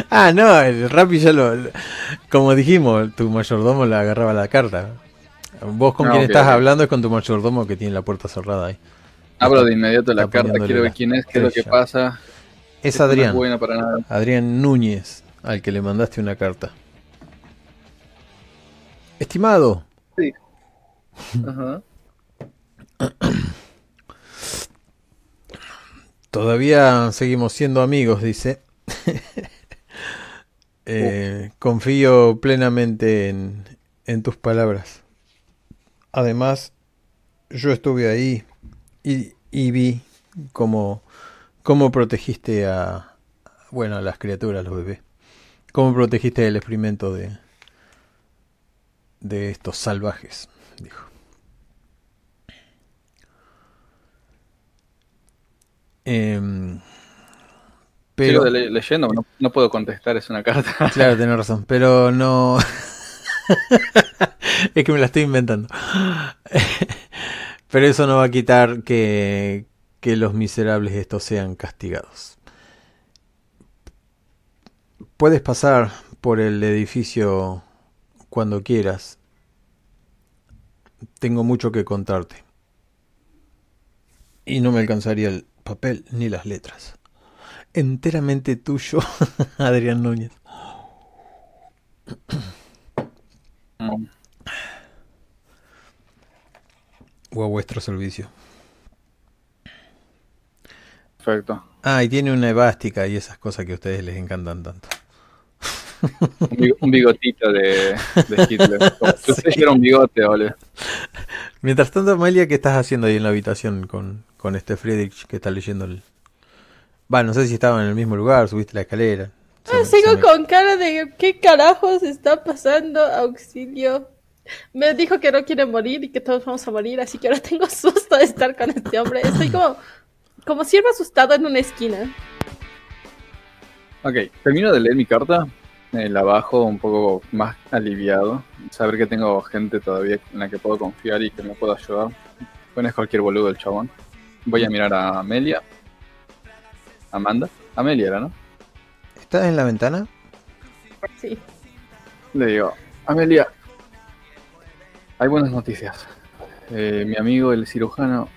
[SPEAKER 1] Ah, no, el Rappi ya lo. Como dijimos, tu mayordomo le agarraba la carta. Vos con
[SPEAKER 2] Ah,
[SPEAKER 1] quien estás hablando es con tu mayordomo que tiene la puerta cerrada ahí.
[SPEAKER 2] Abro de inmediato la carta, quiero ver quién es, qué es lo que pasa.
[SPEAKER 1] Es
[SPEAKER 2] Esto no
[SPEAKER 1] Adrián,
[SPEAKER 2] es para nada.
[SPEAKER 1] Adrián Núñez, al que le mandaste una carta. Estimado,
[SPEAKER 2] Ajá. (clears throat)
[SPEAKER 1] todavía seguimos siendo amigos, dice. (laughs) Eh, confío plenamente en, en tus palabras. Además, yo estuve ahí y, y vi cómo, cómo protegiste a, bueno, a las criaturas, los bebés. Cómo protegiste el experimento de, de estos salvajes, dijo. Em, pero
[SPEAKER 2] Sigo le- leyendo, no, no puedo contestar, es una carta. (laughs)
[SPEAKER 1] Claro, tenés razón, pero no. (laughs) es que me la estoy inventando. pero eso no va a quitar que, que los miserables estos sean castigados. Puedes pasar por el edificio cuando quieras. Tengo mucho que contarte. Y no me alcanzaría el papel ni las letras. Enteramente tuyo, (laughs) Adrián Núñez. O a vuestro servicio.
[SPEAKER 2] Perfecto.
[SPEAKER 1] Ah, y tiene una evástica y esas cosas que a ustedes les encantan tanto.
[SPEAKER 2] Un bi- Un bigotito de, de Hitler. (laughs) Como si usted hiciera un bigote, boludo.
[SPEAKER 1] Mientras tanto, Amalia, ¿qué estás haciendo ahí en la habitación con, con este Friedrich que está leyendo el... Va, no sé si estaba en el mismo lugar, subiste la escalera. Se
[SPEAKER 3] Ah,
[SPEAKER 1] me-
[SPEAKER 3] sigo
[SPEAKER 1] me-
[SPEAKER 3] con cara de ¿qué carajos está pasando? Auxilio. Me dijo que no quiere morir y que todos vamos a morir, así que ahora tengo susto de estar con este hombre. Estoy como, como siervo asustado en una esquina.
[SPEAKER 2] Ok, termino de leer mi carta. Eh, la bajo un poco más aliviado. Saber que tengo gente todavía en la que puedo confiar y que me puedo ayudar. Bueno, es cualquier boludo el chabón. Voy a mirar a Amelia. Amanda. Amelia era, ¿no?
[SPEAKER 1] ¿Estás en la ventana?
[SPEAKER 3] Sí.
[SPEAKER 2] Le digo, Amelia, hay buenas noticias. Eh, mi amigo, el cirujano,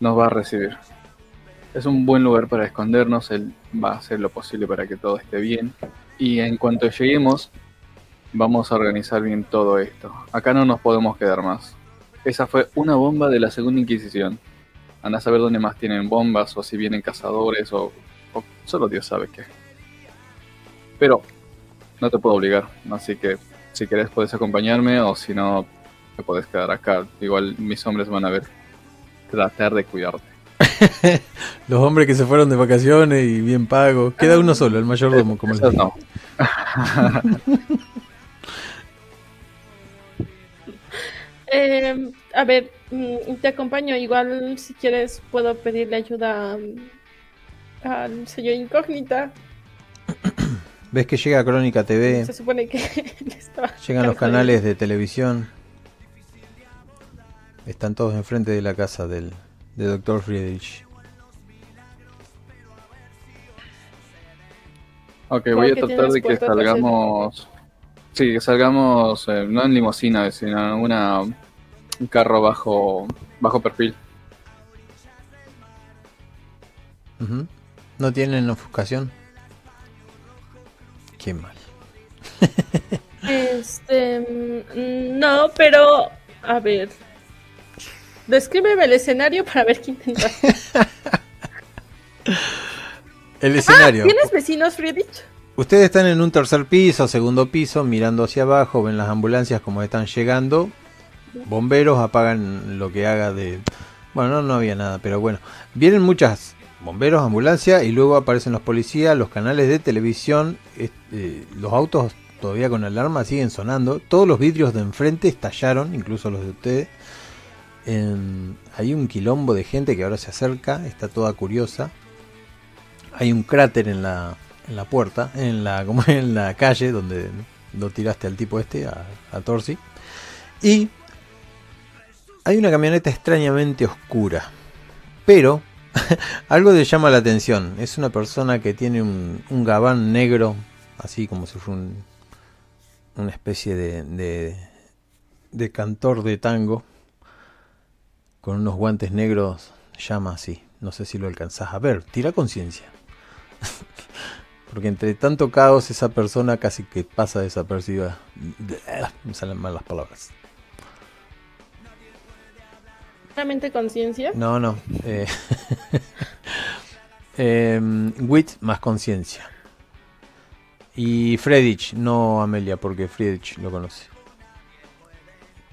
[SPEAKER 2] nos va a recibir. Es un buen lugar para escondernos, él va a hacer lo posible para que todo esté bien. Y en cuanto lleguemos, vamos a organizar bien todo esto. Acá no nos podemos quedar más. Esa fue una bomba de la Segunda Inquisición. Anda a saber dónde más tienen bombas, o si vienen cazadores, o, o solo Dios sabe qué. Pero no te puedo obligar, así que si querés puedes acompañarme, o si no, te puedes quedar acá. Igual mis hombres van a ver, tratar de cuidarte. (laughs)
[SPEAKER 1] Los hombres que se fueron de vacaciones y bien pagos. Queda uno solo, el mayordomo, como el
[SPEAKER 2] no. (laughs)
[SPEAKER 3] Eh, a ver, mm, te acompaño. Igual, si quieres, puedo pedirle ayuda mm, al señor Incógnita. (coughs)
[SPEAKER 1] Ves que llega Crónica TV,
[SPEAKER 3] Se supone que (laughs)
[SPEAKER 1] llegan los canales de televisión. Están todos enfrente de la casa del, de Dr. Friedrich.
[SPEAKER 2] Ok, voy a tratar de que salgamos. Sí, que salgamos eh, no en limusina, sino en una, un carro bajo, bajo perfil.
[SPEAKER 1] ¿No tienen ofuscación? Qué mal. (laughs)
[SPEAKER 3] Este, mm, no, pero a ver. Descríbeme el escenario para ver qué intentas. (laughs)
[SPEAKER 1] El escenario.
[SPEAKER 3] ¿Tienes vecinos, Friedrich?
[SPEAKER 1] Ustedes están en un tercer piso, segundo piso, mirando hacia abajo, ven las ambulancias como están llegando. Bomberos apagan lo que haga de... Bueno, no, no había nada, pero bueno. Vienen muchas bomberos, ambulancia y luego aparecen los policías, los canales de televisión, eh, los autos todavía con alarma siguen sonando. Todos los vidrios de enfrente estallaron, incluso los de ustedes. Hay un quilombo de gente que ahora se acerca, está toda curiosa. Hay un cráter en la, en la puerta, en la, (laughs) como en la calle donde lo tiraste al tipo este, a, a Torsi. Y hay una camioneta extrañamente oscura. Pero (laughs) algo le llama la atención. Es una persona que tiene un, gabán negro, así como si fuera un- una especie de, de cantor de tango, con unos guantes negros, llama así. No sé si lo alcanzás a ver. Tira conciencia. (laughs) Porque entre tanto caos esa persona casi que pasa desapercibida. Me salen mal las palabras.
[SPEAKER 3] Solamente conciencia.
[SPEAKER 1] No, no. Eh, (laughs) em, wit más conciencia. Y Friedrich, no Amelia, porque Friedrich lo conoce.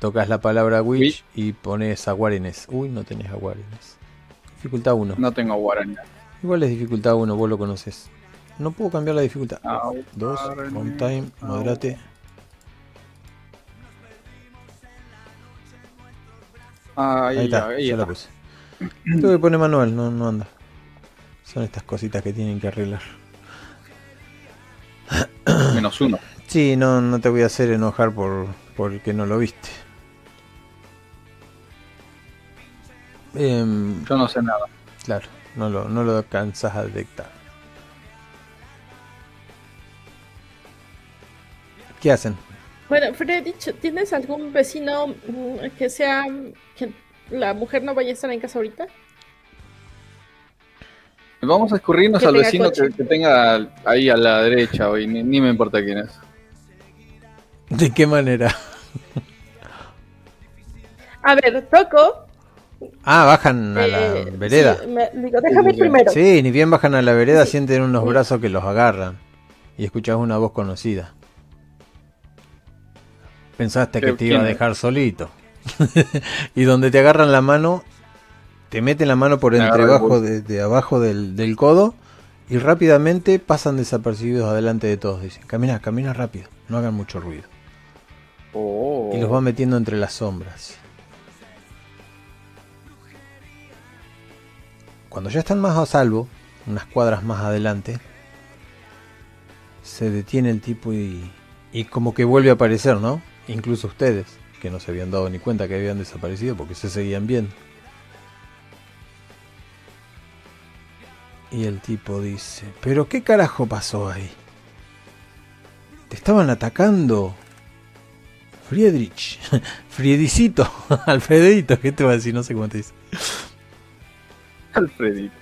[SPEAKER 1] Tocas la palabra witch y pones aguarenes. Uy, no tenés aguarenes. Dificultad 1.
[SPEAKER 2] No tengo guaraní.
[SPEAKER 1] Igual es dificultad 1, vos lo conoces. No puedo cambiar la dificultad.
[SPEAKER 2] Ah,
[SPEAKER 1] 2,
[SPEAKER 2] guaraní.
[SPEAKER 1] on time,
[SPEAKER 2] Ah,
[SPEAKER 1] moderate.
[SPEAKER 2] Ahí,
[SPEAKER 1] Ahí está,
[SPEAKER 2] ahí
[SPEAKER 1] ya la
[SPEAKER 2] está.
[SPEAKER 1] puse. Tengo que poner manual, no, no anda. Son estas cositas que tienen que arreglar.
[SPEAKER 2] Menos uno.
[SPEAKER 1] Sí, no, no te voy a hacer enojar por porque no lo viste. Em,
[SPEAKER 2] Yo no sé nada.
[SPEAKER 1] claro, no lo, no lo alcanzas a detectar. ¿Qué hacen?
[SPEAKER 3] Bueno, Friedrich, ¿tienes algún vecino mm, que sea que la mujer no vaya a estar en casa ahorita?
[SPEAKER 2] Vamos a escurrirnos al vecino que, que tenga ahí a la derecha, hoy ni, ni me importa quién es.
[SPEAKER 1] ¿De qué manera?
[SPEAKER 3] A ver, toco.
[SPEAKER 1] Ah, bajan a la
[SPEAKER 3] eh,
[SPEAKER 1] vereda.
[SPEAKER 3] sí, me- digo, déjame
[SPEAKER 2] sí.
[SPEAKER 3] primero.
[SPEAKER 1] Sí, ni bien bajan a la vereda,
[SPEAKER 3] Sí.
[SPEAKER 1] sienten unos
[SPEAKER 3] Sí.
[SPEAKER 1] brazos que los agarran. Y escuchás una voz conocida. Pensaste que
[SPEAKER 2] ¿Qué-
[SPEAKER 1] te iba a dejar solito. (laughs) y donde te agarran la mano, te meten la mano por entre abajo de, de abajo del, del codo y rápidamente pasan desapercibidos adelante de todos. Dicen, camina, camina rápido, no hagan mucho ruido.
[SPEAKER 2] Oh.
[SPEAKER 1] Y los va metiendo entre las sombras. Cuando ya están más a salvo, unas cuadras más adelante, se detiene el tipo y, y como que vuelve a aparecer, ¿no? Incluso ustedes, que no se habían dado ni cuenta que habían desaparecido porque se seguían viendo. Y el tipo dice, pero ¿qué carajo pasó ahí? Te estaban atacando. Friedrich, (laughs) Friedicito, (laughs) Alfredito, ¿qué te va a decir? No sé cómo te dice.
[SPEAKER 2] Alfredito.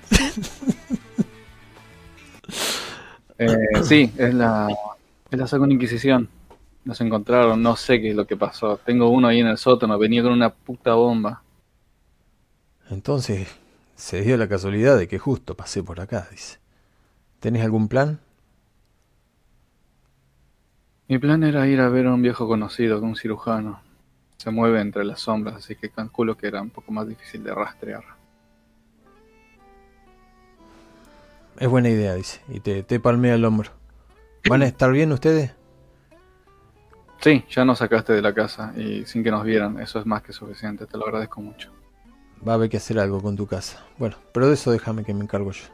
[SPEAKER 2] Eh, sí, es la, es la segunda Inquisición. Nos encontraron, no sé qué es lo que pasó. Tengo uno ahí en el sótano, venía con una puta bomba.
[SPEAKER 1] Entonces, se dio la casualidad de que justo pasé por acá, dice. ¿Tenés algún plan?
[SPEAKER 2] Mi plan era ir a ver a un viejo conocido, un cirujano. Se mueve entre las sombras, así que calculo que era un poco más difícil de rastrear.
[SPEAKER 1] Es buena idea, dice. Y te, te palmea el hombro. ¿Van a (clears throat) estar bien ustedes?
[SPEAKER 2] Sí, ya nos sacaste de la casa y sin que nos vieran, eso es más que suficiente, te lo agradezco mucho.
[SPEAKER 1] Va a haber que hacer algo con tu casa. Bueno, pero de eso déjame que me encargo yo.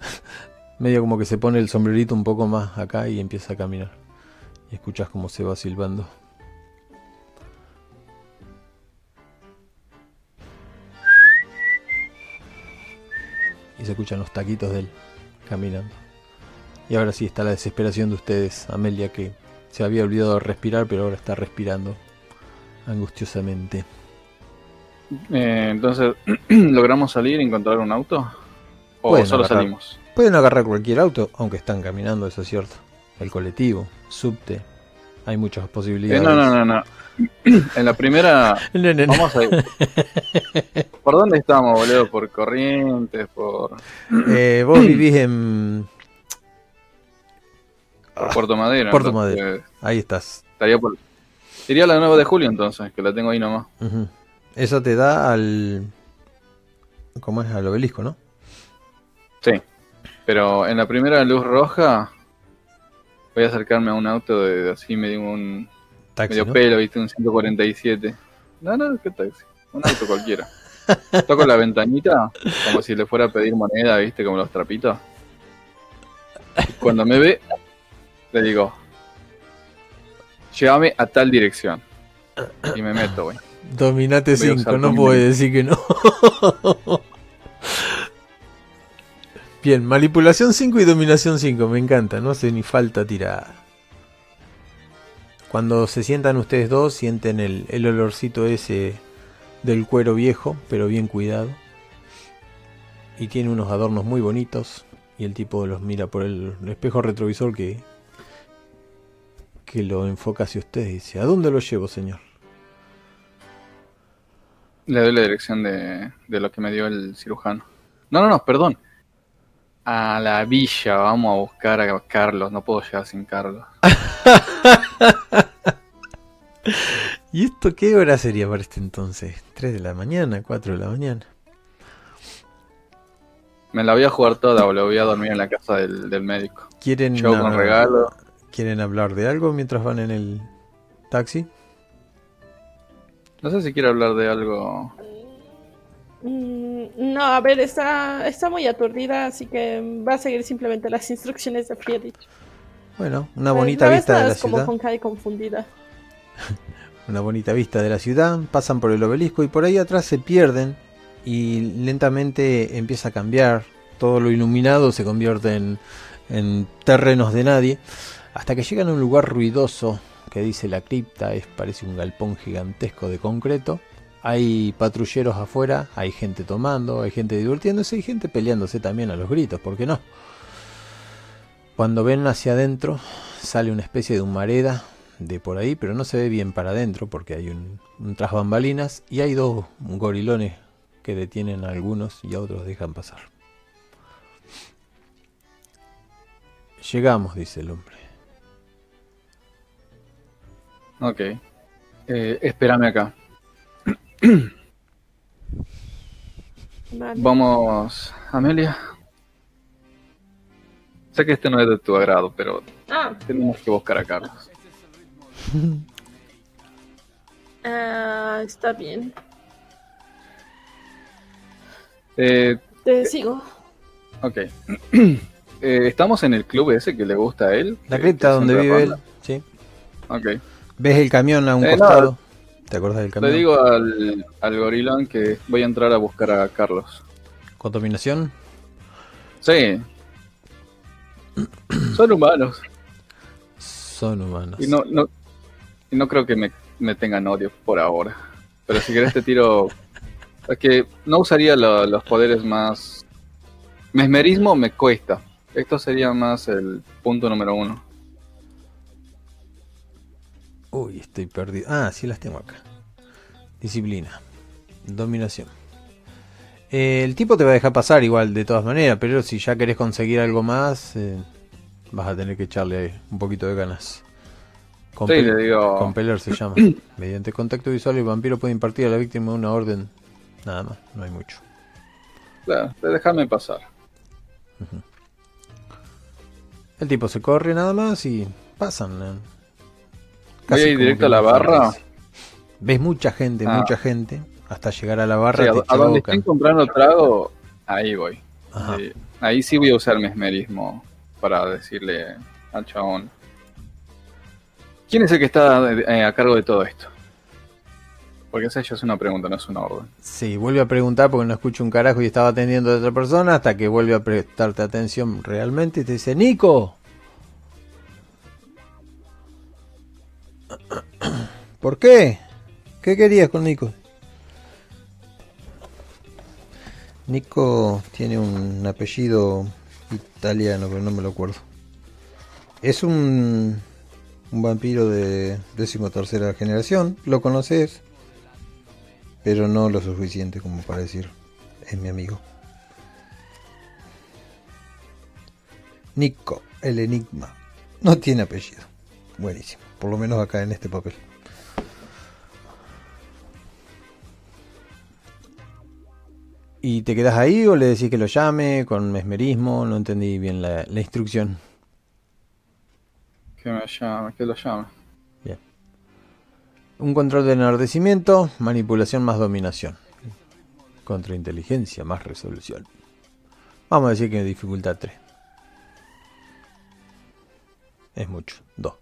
[SPEAKER 1] (laughs) Medio como que se pone el sombrerito un poco más acá y empieza a caminar. Y escuchas cómo se va silbando. Y se escuchan los taquitos de él caminando. Y ahora sí está la desesperación de ustedes, Amelia, que se había olvidado de respirar, pero ahora está respirando angustiosamente.
[SPEAKER 2] Eh, entonces, (clears throat) ¿logramos salir y encontrar un auto? ¿O
[SPEAKER 1] Pueden
[SPEAKER 2] solo
[SPEAKER 1] agarrar.
[SPEAKER 2] salimos?
[SPEAKER 1] Pueden agarrar cualquier auto, aunque están caminando, eso es cierto. El colectivo, subte, hay muchas
[SPEAKER 2] Eh,
[SPEAKER 1] posibilidades.
[SPEAKER 2] no, no, no, no. En la primera,
[SPEAKER 1] No, no, no.
[SPEAKER 2] vamos a ir. ¿Por dónde estamos, boludo? ¿Por Corrientes? ¿Por,
[SPEAKER 1] Eh, vos vivís en...
[SPEAKER 2] por Puerto Madero?
[SPEAKER 1] Puerto
[SPEAKER 2] entonces,
[SPEAKER 1] Madero. Ahí estás.
[SPEAKER 2] Estaría por... Iría la 9 de julio entonces, que la tengo ahí nomás.
[SPEAKER 1] Eso te da al... ¿Cómo es? Al obelisco, ¿no?
[SPEAKER 2] Sí. Pero en la primera luz roja voy a acercarme a un auto de así medio un
[SPEAKER 1] Taxi,
[SPEAKER 2] medio
[SPEAKER 1] ¿no?
[SPEAKER 2] pelo, viste, un 147. No, no, qué taxi. Un auto cualquiera. Toco la ventanita como si le fuera a pedir moneda, viste, como los trapitos. Y cuando me ve, le digo, llévame a tal dirección. Y me meto, güey.
[SPEAKER 1] Dominate
[SPEAKER 2] Voy a
[SPEAKER 1] 5,
[SPEAKER 2] usar
[SPEAKER 1] no
[SPEAKER 2] mi-
[SPEAKER 1] decir que no. Bien, manipulación 5 y dominación 5, me encanta, no hace ni falta tirar. Cuando se sientan ustedes dos, sienten el, olorcito ese del cuero viejo, pero bien cuidado. Y tiene unos adornos muy bonitos. Y el tipo los mira por el espejo retrovisor que, que lo enfoca hacia ustedes y dice, ¿a dónde lo llevo, señor?
[SPEAKER 2] Le doy la dirección de lo que me dio el cirujano. No, no, no, perdón. A la villa, vamos a buscar a Carlos. No puedo llegar sin Carlos. (laughs)
[SPEAKER 1] ¿Y esto qué hora sería para este entonces? ¿3 de la mañana? ¿4 de la mañana?
[SPEAKER 2] Me la voy a jugar toda, o la voy a dormir en la casa del, del médico.
[SPEAKER 1] ¿Quieren,
[SPEAKER 2] con regalo.
[SPEAKER 1] ¿Quieren hablar de algo mientras van en el taxi?
[SPEAKER 2] No sé si quiere hablar de algo.
[SPEAKER 3] Mm, No, a ver, está, está muy aturdida, así que va a seguir simplemente las instrucciones de Friedrich.
[SPEAKER 1] Bueno, una bonita vista de la
[SPEAKER 3] es como
[SPEAKER 1] ciudad.
[SPEAKER 3] con confundida. (laughs)
[SPEAKER 1] Una bonita vista de la ciudad. Pasan por el obelisco y por ahí atrás se pierden. Y lentamente empieza a cambiar. Todo lo iluminado se convierte en, en terrenos de nadie. Hasta que llegan a un lugar ruidoso que dice la cripta. Es, parece un galpón gigantesco de concreto. Hay patrulleros afuera, hay gente tomando, hay gente divirtiéndose y gente peleándose también a los gritos, ¿por qué no? Cuando ven hacia adentro, sale una especie de humareda de por ahí, pero no se ve bien para adentro porque hay un, un tras bambalinas y hay dos gorilones que detienen a algunos y a otros dejan pasar. Llegamos, dice el hombre.
[SPEAKER 2] Ok. Eh, espérame acá.
[SPEAKER 3] Vale.
[SPEAKER 2] Vamos, Amelia. Sé que este no es de tu agrado, pero
[SPEAKER 3] Ah,
[SPEAKER 2] tenemos que buscar a Carlos. (laughs)
[SPEAKER 3] ah, está bien.
[SPEAKER 2] Eh,
[SPEAKER 3] Te sigo.
[SPEAKER 2] ok. (clears throat) Eh, Estamos en el club ese que le gusta a él.
[SPEAKER 1] La cripta donde vive él, sí.
[SPEAKER 2] Ok.
[SPEAKER 1] ¿Ves el camión a un
[SPEAKER 2] Eh, no.
[SPEAKER 1] ¿Te acordás del
[SPEAKER 2] Le
[SPEAKER 1] camión?
[SPEAKER 2] digo al, al gorilón que voy a entrar a buscar a Carlos.
[SPEAKER 1] ¿Contaminación?
[SPEAKER 2] Sí. Son humanos.
[SPEAKER 1] Son humanos.
[SPEAKER 2] Y no, no, y no creo que me, me tengan odio por ahora. Pero si querés te tiro (laughs) Es que no usaría lo- los poderes más... Mesmerismo me cuesta. Esto sería más el punto número uno.
[SPEAKER 1] Uy, estoy perdido. Ah, sí las tengo acá. Disciplina. Dominación. Eh, el tipo te va a dejar pasar igual de todas maneras, pero si ya querés conseguir algo más, eh, vas a tener que echarle ahí un poquito de ganas.
[SPEAKER 2] Sí, le digo...
[SPEAKER 1] Compeler se llama. (clears throat) Mediante contacto visual el vampiro puede impartir a la víctima una orden. Nada más, no hay mucho.
[SPEAKER 2] Claro, déjame pasar.
[SPEAKER 1] El tipo se corre nada más y pasan.
[SPEAKER 2] Voy a ir directo a la barra.
[SPEAKER 1] Ves mucha gente,
[SPEAKER 2] Ah.
[SPEAKER 1] mucha gente. Hasta llegar a la
[SPEAKER 2] Sí,
[SPEAKER 1] barra
[SPEAKER 2] a,
[SPEAKER 1] te
[SPEAKER 2] a donde
[SPEAKER 1] chocan.
[SPEAKER 2] estén comprando trago, ahí voy.
[SPEAKER 1] Ajá.
[SPEAKER 2] Sí, ahí sí voy a usar mesmerismo para decirle al chabón. ¿Quién es el que está eh, a cargo de todo esto? Porque esa ya es una pregunta, no es una orden.
[SPEAKER 1] Sí, vuelve a preguntar porque no escucha un carajo y estaba atendiendo a otra persona hasta que vuelve a prestarte atención realmente y te dice, Nico. (coughs) ¿Por qué? ¿Qué querías con Nico? Nico tiene un apellido italiano, pero no me lo acuerdo. Es un, un vampiro de decimotercera generación, lo conoces, pero no lo suficiente como para decir, es mi amigo. Nico, el enigma. No tiene apellido. Buenísimo, por lo menos acá en este papel. ¿Y te quedas ahí o le decís que lo llame con mesmerismo? No entendí bien la, la instrucción.
[SPEAKER 2] Que me llame, que lo llame.
[SPEAKER 1] Bien. Un control de enardecimiento, manipulación más dominación. Contrainteligencia más resolución. Vamos a decir que dificultad 3. Es mucho. 2.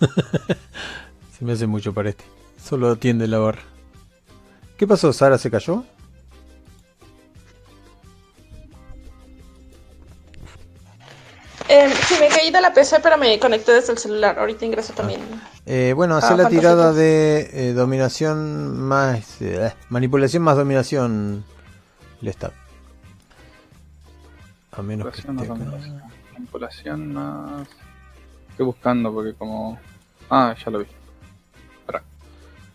[SPEAKER 1] (laughs) se me hace mucho para este. Solo atiende la barra. ¿Qué pasó? ¿Sara se cayó?
[SPEAKER 3] Eh, sí, me caí de la PC, pero me conecté desde el celular. Ahorita ingreso también.
[SPEAKER 1] Eh, bueno, hace
[SPEAKER 3] Ah,
[SPEAKER 1] la tirada de eh, dominación más... eh, manipulación más dominación. Lestat. A menos que
[SPEAKER 2] Manipulación,
[SPEAKER 1] esté
[SPEAKER 2] no,
[SPEAKER 1] acá.
[SPEAKER 2] Manipulación más. Estoy buscando porque como. Ah, ya lo vi. Espera.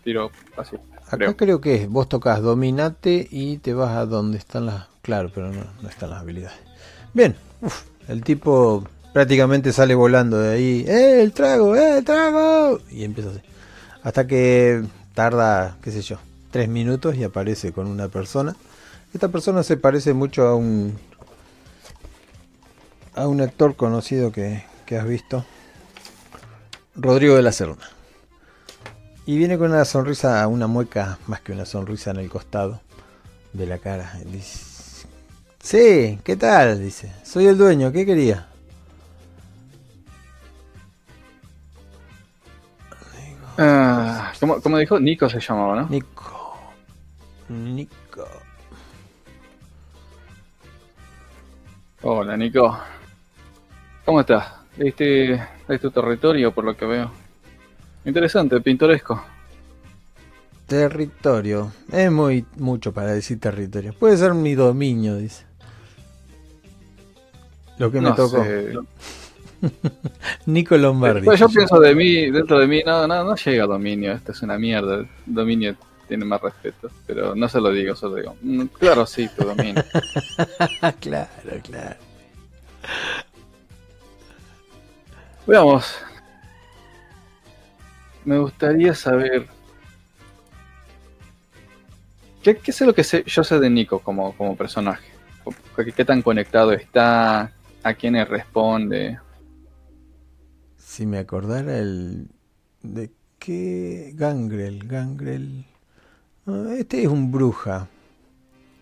[SPEAKER 2] Tiro así.
[SPEAKER 1] Acá
[SPEAKER 2] creo.
[SPEAKER 1] creo que es, vos tocas dominate y te vas a donde están las... Claro, pero no, no están las habilidades. Bien, uf, el tipo prácticamente sale volando de ahí. ¡Eh, el trago! ¡Eh, el trago! Y empieza así. Hasta que tarda, qué sé yo, tres minutos y aparece con una persona. Esta persona se parece mucho a un... A un actor conocido que, que has visto. Rodrigo de la Serna. Y viene con una sonrisa, una mueca más que una sonrisa en el costado de la cara. Dice, sí, ¿qué tal? Dice, soy el dueño, ¿qué quería?
[SPEAKER 2] Ah, ¿cómo, cómo dijo? Nico se llamaba, ¿no?
[SPEAKER 1] Nico. Nico.
[SPEAKER 2] Hola, Nico. ¿Cómo estás? Este es tu territorio, por lo que veo. Interesante, pintoresco.
[SPEAKER 1] Territorio. Es muy mucho para decir territorio. Puede ser mi dominio, dice. Lo que me
[SPEAKER 2] No
[SPEAKER 1] tocó.
[SPEAKER 2] sé. (laughs)
[SPEAKER 1] Nico Lombardi.
[SPEAKER 2] Pues yo pienso de mí, dentro de mí, no, no, no llega dominio. Esto es una mierda. Dominio tiene más respeto. Pero no se lo digo, solo digo. "Mm, Claro, sí, tu dominio. (laughs)
[SPEAKER 1] claro, claro.
[SPEAKER 2] Veamos. Me gustaría saber. ¿Qué, qué es lo que sé, yo sé de Nico como, como personaje? ¿Qué, tan conectado está? ¿A quiénes responde?
[SPEAKER 1] Si me acordara el... ¿De qué? Gangrel, Gangrel... Ah, Este es un bruja.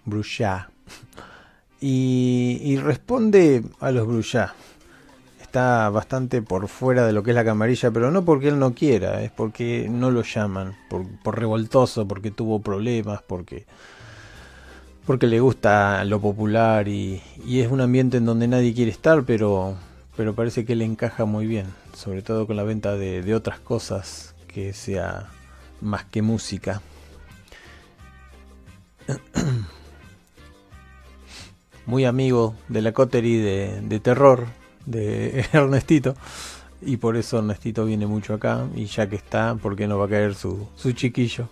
[SPEAKER 1] Bruja. (laughs) Y, y responde a los bruja. Está bastante por fuera de lo que es la camarilla, pero no porque él no quiera, es porque no lo llaman, por, por revoltoso, porque tuvo problemas, porque porque le gusta lo popular y, y es un ambiente en donde nadie quiere estar, pero, pero parece que le encaja muy bien, sobre todo con la venta de, de otras cosas que sea más que música. muy amigo de la coterie de, de terror de (laughs) Ernestito. Y por eso Ernestito viene mucho acá. Y ya que está, ¿por qué no va a caer su, su chiquillo?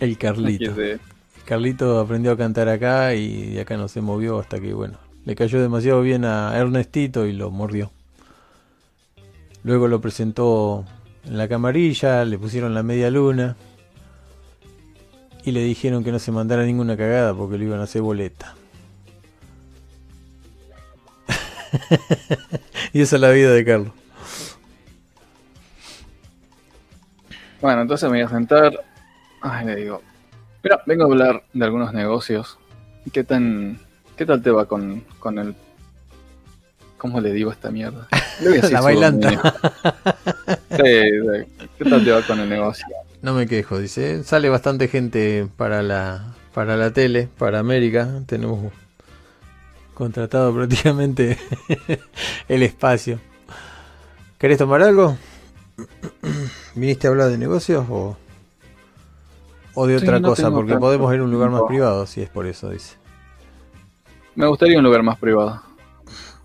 [SPEAKER 1] El Carlito. El Carlito aprendió a cantar acá y de acá no se movió hasta que, bueno, le cayó demasiado bien a Ernestito y lo mordió. Luego lo presentó en la camarilla, le pusieron la media luna y le dijeron que no se mandara ninguna cagada porque lo iban a hacer boleta. (laughs) y esa es la vida de Carlos.
[SPEAKER 2] Bueno, entonces me voy a sentar. Ay, le digo. Mira, vengo a hablar de algunos negocios. ¿Qué tan. ¿Qué tal te va con, con el. ¿Cómo le digo a esta mierda? (laughs)
[SPEAKER 1] la bailanta. (laughs)
[SPEAKER 2] ¿Qué tal te va con el negocio?
[SPEAKER 1] No me quejo, dice. Sale bastante gente para la, para la tele, para América. Tenemos contratado (laughs) prácticamente el espacio. ¿Querés tomar algo? (clears throat) ¿Viniste a hablar de negocios o, o de otra cosa? Porque podemos ir a un lugar más privado, si es por eso, dice.
[SPEAKER 2] Me gustaría un lugar más privado.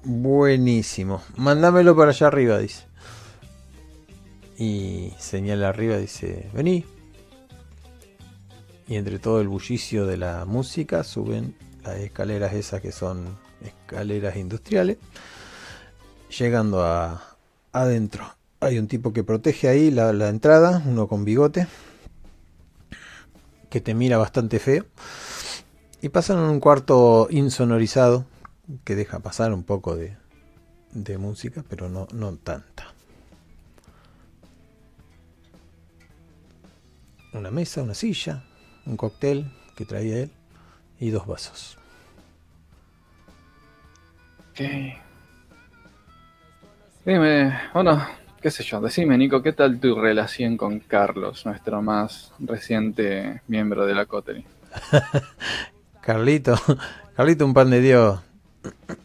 [SPEAKER 1] Buenísimo. Mándamelo para allá arriba, dice. Y señala arriba, dice, vení. Y entre todo el bullicio de la música suben escaleras esas que son escaleras industriales. Llegando a adentro. Hay un tipo que protege ahí la, entrada, uno con bigote. Que te mira bastante feo. Y pasan en un cuarto insonorizado. Que deja pasar un poco de, de música, pero no, no tanta. Una mesa, una silla, un cóctel que traía él y dos vasos.
[SPEAKER 2] Dime, bueno, qué sé yo, decime Nico, ¿qué tal tu relación con Carlos, nuestro más reciente miembro de la coterie? (laughs)
[SPEAKER 1] Carlito, Carlito un pan de Dios.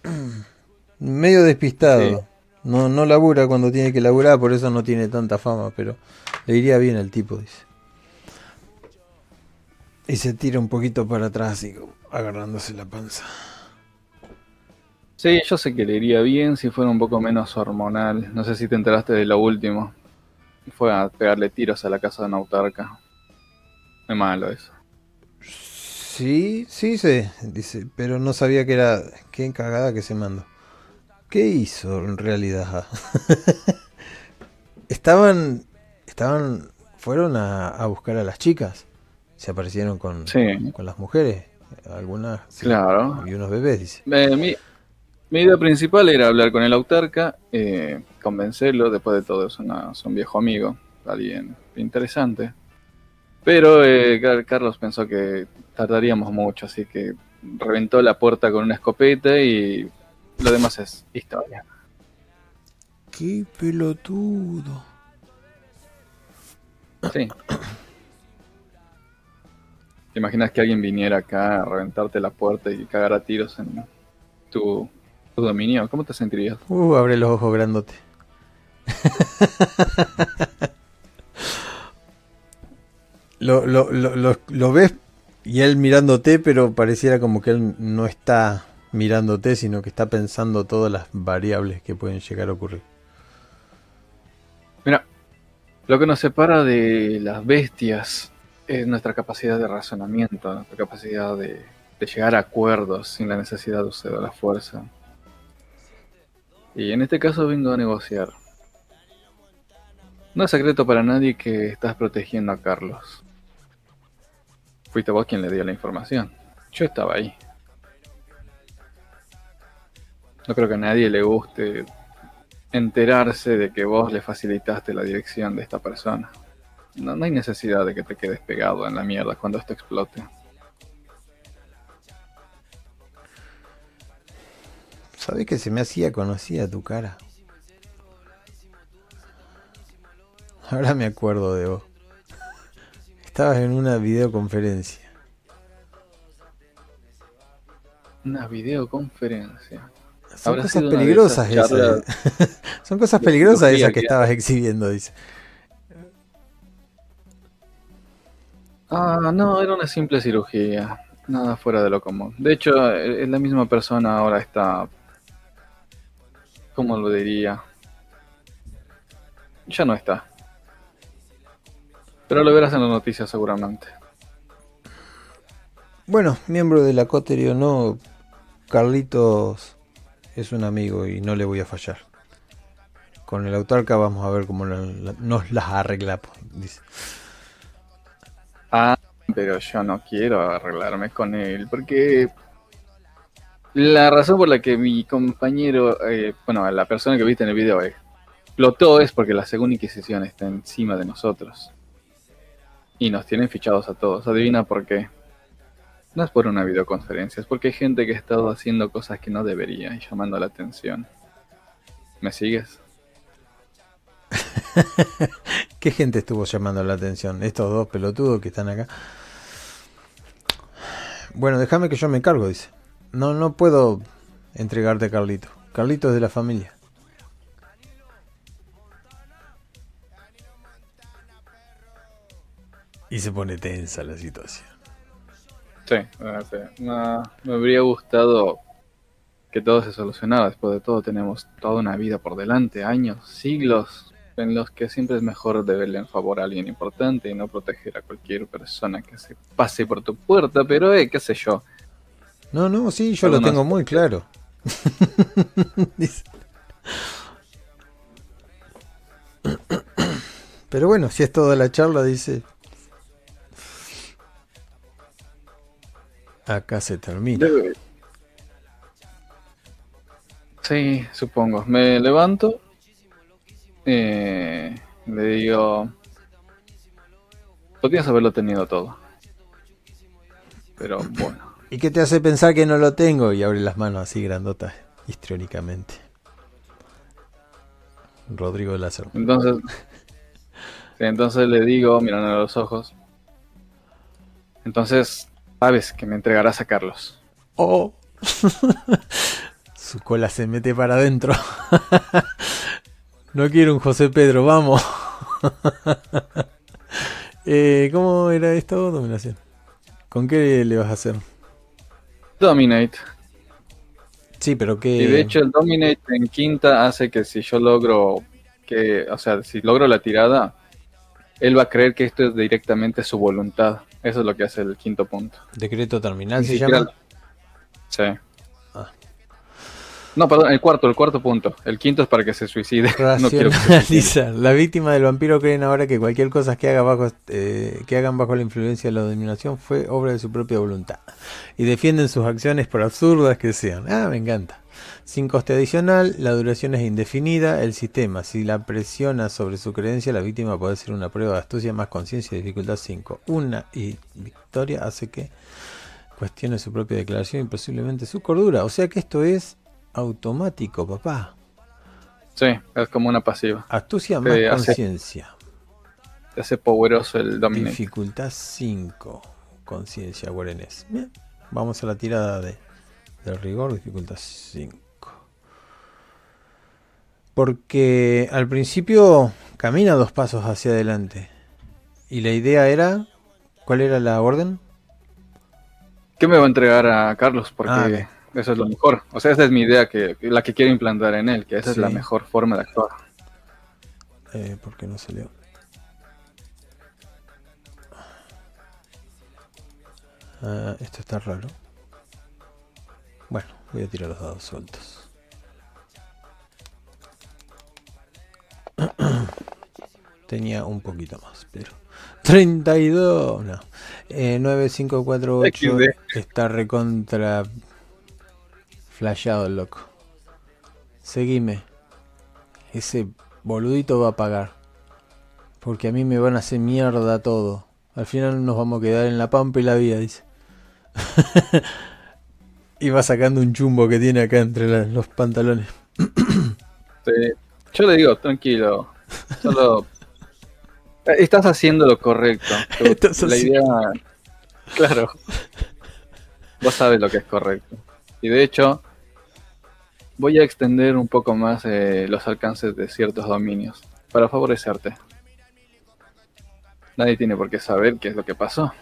[SPEAKER 1] (clears throat) Medio despistado. No, no labura cuando tiene que laburar, por eso no tiene tanta fama, pero le iría bien al tipo, dice. Y se tira un poquito para atrás, y agarrándose la panza.
[SPEAKER 2] Sí, yo sé que le iría bien si fuera un poco menos hormonal. No sé si te enteraste de lo último. Fue a pegarle tiros a la casa de Nautarca. Es malo eso.
[SPEAKER 1] Sí, sí sé, dice, pero no sabía que era... Qué encagada que se mandó. ¿Qué hizo en realidad? (laughs) estaban... Estaban... Fueron a, buscar a las chicas. Se aparecieron con, con las mujeres. Algunas...
[SPEAKER 2] claro.
[SPEAKER 1] Y unos bebés, dice.
[SPEAKER 2] Eh, mi idea principal era hablar con el autarca, eh, convencerlo, después de todo es, un viejo amigo, alguien interesante. Pero eh, Carlos pensó que tardaríamos mucho, así que reventó la puerta con una escopeta y lo demás es historia.
[SPEAKER 1] ¡Qué pelotudo!
[SPEAKER 2] Sí. (coughs) ¿Te imaginas que alguien viniera acá a reventarte la puerta y cagar a tiros en tu tu dominio, ¿cómo te sentirías?
[SPEAKER 1] Uh, abre los ojos grandote. (laughs) lo, lo, lo, lo, ves y él mirándote, pero pareciera como que él no está mirándote, sino que está pensando todas las variables que pueden llegar a ocurrir.
[SPEAKER 2] Mira, lo que nos separa de las bestias es nuestra capacidad de razonamiento, nuestra capacidad de, de llegar a acuerdos sin la necesidad de usar la fuerza. Y en este caso vengo a negociar. No es secreto para nadie que estás protegiendo a Carlos. Fuiste vos quien le dio la información. Yo estaba ahí. No creo que a nadie le guste enterarse de que vos le facilitaste la dirección de esta persona. No, no hay necesidad de que te quedes pegado en la mierda cuando esto explote.
[SPEAKER 1] Sabes que se me hacía conocida tu cara. Ahora me acuerdo de vos. (laughs) Estabas en una videoconferencia.
[SPEAKER 2] Una videoconferencia.
[SPEAKER 1] Son cosas peligrosas esas. (laughs) Son cosas peligrosas esas que estabas exhibiendo, dice.
[SPEAKER 2] Ah, no, era una simple cirugía. nada fuera de lo común. De hecho, es la misma persona ahora está, ¿cómo lo diría? Ya no está. Pero lo verás en las noticias seguramente.
[SPEAKER 1] Bueno, miembro de la Coterie no, Carlitos es un amigo y no le voy a fallar. Con el autarca vamos a ver cómo nos las arregla, dice.
[SPEAKER 2] Ah, pero yo no quiero arreglarme con él, porque la razón por la que mi compañero, eh, bueno, la persona que viste en el video explotó es porque la segunda Inquisición está encima de nosotros. Y nos tienen fichados a todos. Adivina por qué. No es por una videoconferencia, es porque hay gente que ha estado haciendo cosas que no debería y llamando la atención. ¿Me sigues? (laughs)
[SPEAKER 1] ¿Qué gente estuvo llamando la atención? Estos dos pelotudos que están acá. Bueno, déjame que yo me cargo, dice. No, no puedo entregarte a Carlito. Carlito es de la familia. Y se pone tensa la situación.
[SPEAKER 2] Sí, me habría gustado que todo se solucionara. Después de todo, tenemos toda una vida por delante, años, siglos, en los que siempre es mejor deberle en favor a alguien importante y no proteger a cualquier persona que se pase por tu puerta. Pero, eh, qué sé yo.
[SPEAKER 1] No, no, sí, yo lo tengo muy claro. (laughs) Pero bueno, si es toda la charla, dice, Acá se termina.
[SPEAKER 2] Sí, supongo. Me levanto. Eh, le digo. Podrías haberlo tenido todo. Pero bueno.
[SPEAKER 1] ¿Y qué te hace pensar que no lo tengo? Y abre las manos así grandotas, histriónicamente. Rodrigo Lázaro.
[SPEAKER 2] Entonces. entonces le digo, mirando a los ojos. Entonces, Sabes que me entregarás a Carlos.
[SPEAKER 1] Oh. (laughs) Su cola se mete para adentro. (laughs) no quiero un José Pedro, vamos. (laughs) eh, ¿Cómo era esto? Dominación. ¿Con qué le vas a hacer?
[SPEAKER 2] Dominate.
[SPEAKER 1] Sí, pero qué.
[SPEAKER 2] Y de hecho, el Dominate en quinta hace que si yo logro que, o sea, si logro la tirada, él va a creer que esto es directamente su voluntad. Eso es lo que hace el quinto punto.
[SPEAKER 1] ¿Decreto terminal se llama?
[SPEAKER 2] Sí. No, perdón, el cuarto, el cuarto punto. El quinto es para que se suicide. (laughs)
[SPEAKER 1] No La víctima del vampiro creen ahora que cualquier cosa que, haga bajo, eh, que hagan bajo la influencia de la dominación fue obra de su propia voluntad. Y defienden sus acciones por absurdas que sean. Ah, me encanta. Sin coste adicional, la duración es indefinida. El sistema, si la presiona sobre su creencia, la víctima puede hacer una prueba de astucia más conciencia y dificultad 5. Una y victoria hace que cuestione su propia declaración y posiblemente su cordura. O sea que esto es automático, papá.
[SPEAKER 2] Sí, es como una pasiva.
[SPEAKER 1] Astucia más conciencia.
[SPEAKER 2] Hace poderoso el dominio.
[SPEAKER 1] Dificultad 5. Conciencia, guarenés. Bien. Vamos a la tirada de, de rigor, dificultad 5 porque al principio camina dos pasos hacia adelante. Y la idea era, ¿cuál era la orden?
[SPEAKER 2] ¿Qué me va a entregar a Carlos? Porque ah, eso es lo mejor. O sea, esa es mi idea, que la que quiero implantar en él, que esa es la mejor forma de actuar.
[SPEAKER 1] Eh, ¿Por qué no salió? Ah, esto está raro. Bueno, voy a tirar los dados sueltos. (clears throat) Tenía un poquito más, pero. (laughs) 32, no. Eh, 9548 está recontra. Flashado el loco. Seguime. Ese boludito va a pagar. Porque a mí me van a hacer mierda todo. Al final nos vamos a quedar en la pampa y la vida, dice. (laughs) y va sacando un chumbo que tiene acá entre los pantalones. (coughs)
[SPEAKER 2] sí, yo le digo, tranquilo. Solo. (laughs) Estás haciendo lo correcto. la idea. Claro. Vos sabes lo que es correcto. Y de hecho, voy a extender un poco más eh, los alcances de ciertos dominios para favorecerte. Nadie tiene por qué saber qué es lo que pasó.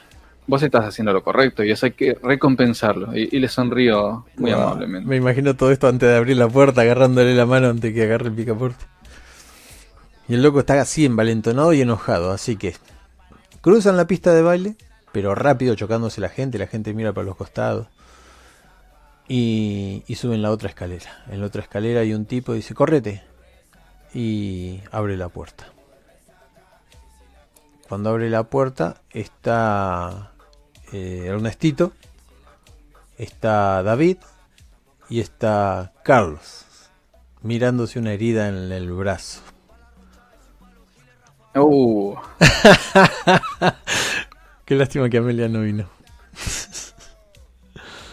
[SPEAKER 2] vos estás haciendo lo correcto y eso hay que recompensarlo. Y, le sonrío muy
[SPEAKER 1] Wow.
[SPEAKER 2] amablemente.
[SPEAKER 1] Me imagino todo esto antes de abrir la puerta, agarrándole la mano antes que agarre el picaporte. Y el loco está así envalentonado y enojado, así que cruzan la pista de baile, pero rápido chocándose la gente, la gente mira para los costados. Y, y suben la otra escalera. En la otra escalera hay un tipo y dice, correte. Y abre la puerta. Cuando abre la puerta está eh, Ernestito, está David y está Carlos mirándose una herida en el brazo.
[SPEAKER 2] Uh, (laughs)
[SPEAKER 1] Qué lástima que Amelia no vino.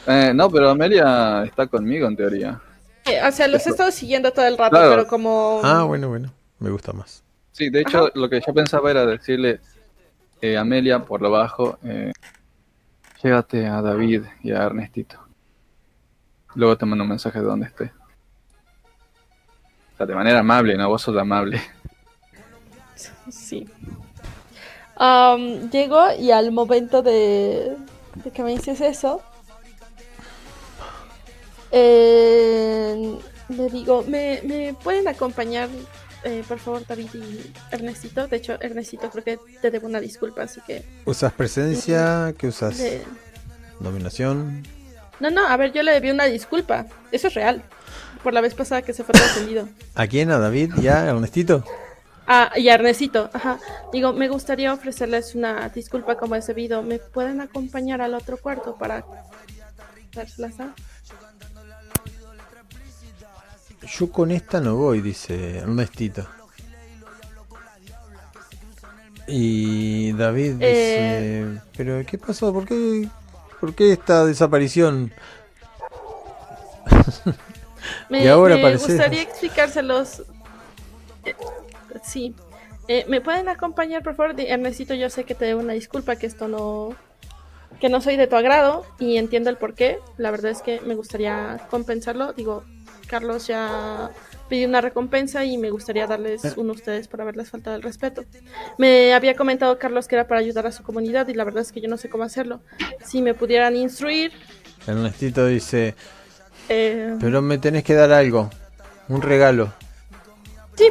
[SPEAKER 2] Eh, no, pero Amelia está conmigo en teoría.
[SPEAKER 3] Eh, o sea, los he estado siguiendo todo el rato,
[SPEAKER 2] Claro.
[SPEAKER 3] pero como...
[SPEAKER 1] Ah, bueno, bueno. Me gusta más.
[SPEAKER 2] Sí, de hecho, lo que yo pensaba era decirle eh, Amelia por lo bajo, eh, llégate a David y a Ernestito. Luego te mando un mensaje de donde esté. O sea, de manera amable, ¿no? Vos sos amable.
[SPEAKER 3] Sí. Am, llego y al momento de, de que me dices eso, eh, le digo, ¿me, me pueden acompañar, eh, por favor, David y Ernestito? De hecho, Ernestito, creo que te debo una disculpa, así que...
[SPEAKER 1] ¿Usas presencia? ¿Qué usas?
[SPEAKER 3] le-
[SPEAKER 1] ¿Dominación?
[SPEAKER 3] No, no, a ver, yo le debí una disculpa. Eso es real. Por la vez pasada que se fue trascendido.
[SPEAKER 1] ¿A quién? ¿A David? ¿Ya? ¿A Ernestito?
[SPEAKER 3] Ah, y a Ernestito, ajá. Digo, me gustaría ofrecerles una disculpa como es debido. ¿Me pueden acompañar al otro cuarto para dárselas a?
[SPEAKER 1] Yo con esta no voy, dice Ernestito. Y David dice,
[SPEAKER 3] Eh.
[SPEAKER 1] pero ¿qué pasó? ¿Por qué, ¿Por qué esta desaparición? (laughs)
[SPEAKER 3] Me,
[SPEAKER 1] Y ahora
[SPEAKER 3] me gustaría explicárselos. Eh, sí. Eh, ¿Me pueden acompañar, por favor? Ernestito, yo sé que te debo una disculpa, que esto no... Que no soy de tu agrado y entiendo el por qué. La verdad es que me gustaría compensarlo. Digo, Carlos ya pidió una recompensa y me gustaría darles uno a ustedes por haberles faltado el respeto. Me había comentado Carlos que era para ayudar a su comunidad y la verdad es que yo no sé cómo hacerlo. Si me pudieran instruir...
[SPEAKER 1] Ernestito dice,
[SPEAKER 3] eh,
[SPEAKER 1] pero me tenés que dar algo, un regalo.
[SPEAKER 3] Sí,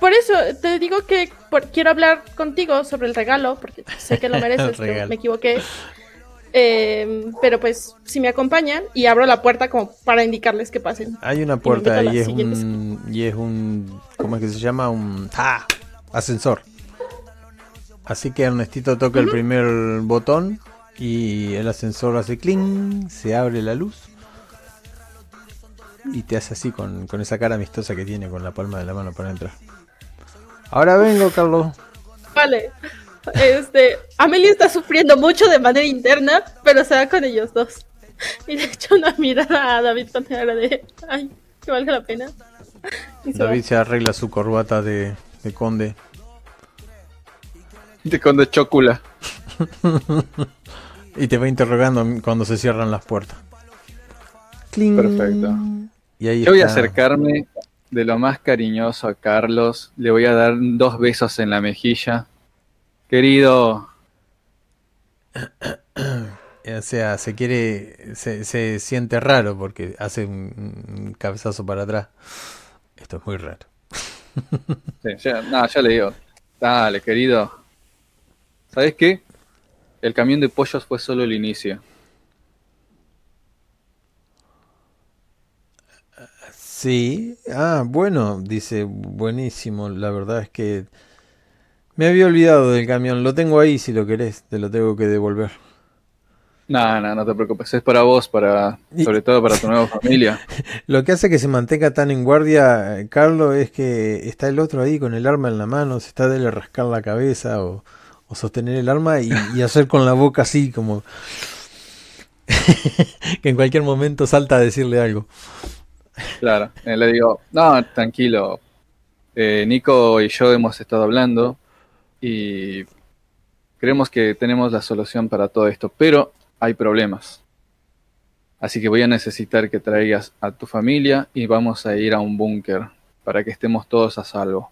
[SPEAKER 3] por eso te digo que por- quiero hablar contigo sobre el regalo, porque sé que lo (laughs) mereces, pero me equivoqué. Eh, pero pues, si me acompañan y abro la puerta como para indicarles que pasen.
[SPEAKER 1] Hay una puerta
[SPEAKER 3] la
[SPEAKER 1] y es un, y es un, ¿cómo es que se llama? Un ¡Ah! ascensor. Así que Ernestito toca el primer botón y el ascensor hace cling, se abre la luz y te hace así con, con esa cara amistosa que tiene con la palma de la mano para entrar. Ahora vengo, Carlos.
[SPEAKER 3] Vale. Este, Amelia está sufriendo mucho de manera interna, pero se va con ellos dos. Y de hecho una mirada a David cara de, ay, que valga la pena. Y se va.
[SPEAKER 1] David se arregla su corbata de, de conde.
[SPEAKER 2] De cuando chocula. (laughs)
[SPEAKER 1] Y te va interrogando cuando se cierran las puertas. Cling.
[SPEAKER 2] Perfecto.
[SPEAKER 1] Y ahí
[SPEAKER 2] Yo voy a acercarme de lo más cariñoso a Carlos. Le voy a dar dos besos en la mejilla. Querido,
[SPEAKER 1] O sea, se quiere, se, se siente raro porque hace un, un cabezazo para atrás. Esto es muy raro. (laughs)
[SPEAKER 2] Sí, ya, no, ya le digo. Dale, querido. ¿Sabes qué? El camión de pollos fue solo el inicio.
[SPEAKER 1] Sí, ah, bueno, dice, buenísimo. La verdad es que me había olvidado del camión. Lo tengo ahí si lo querés, te lo tengo que devolver.
[SPEAKER 2] No, no, no te preocupes. Es para vos, para, sobre todo para tu nueva familia. (laughs)
[SPEAKER 1] Lo que hace que se mantenga tan en guardia, eh, Carlos, es que está el otro ahí con el arma en la mano, se está de rascar la cabeza o, o sostener el arma y, y hacer con la boca así como (laughs) que en cualquier momento salta a decirle algo.
[SPEAKER 2] Claro. Eh, le digo, no, tranquilo. Eh, Nico y yo hemos estado hablando y creemos que tenemos la solución para todo esto, pero hay problemas. Así que voy a necesitar que traigas a tu familia y vamos a ir a un búnker para que estemos todos a salvo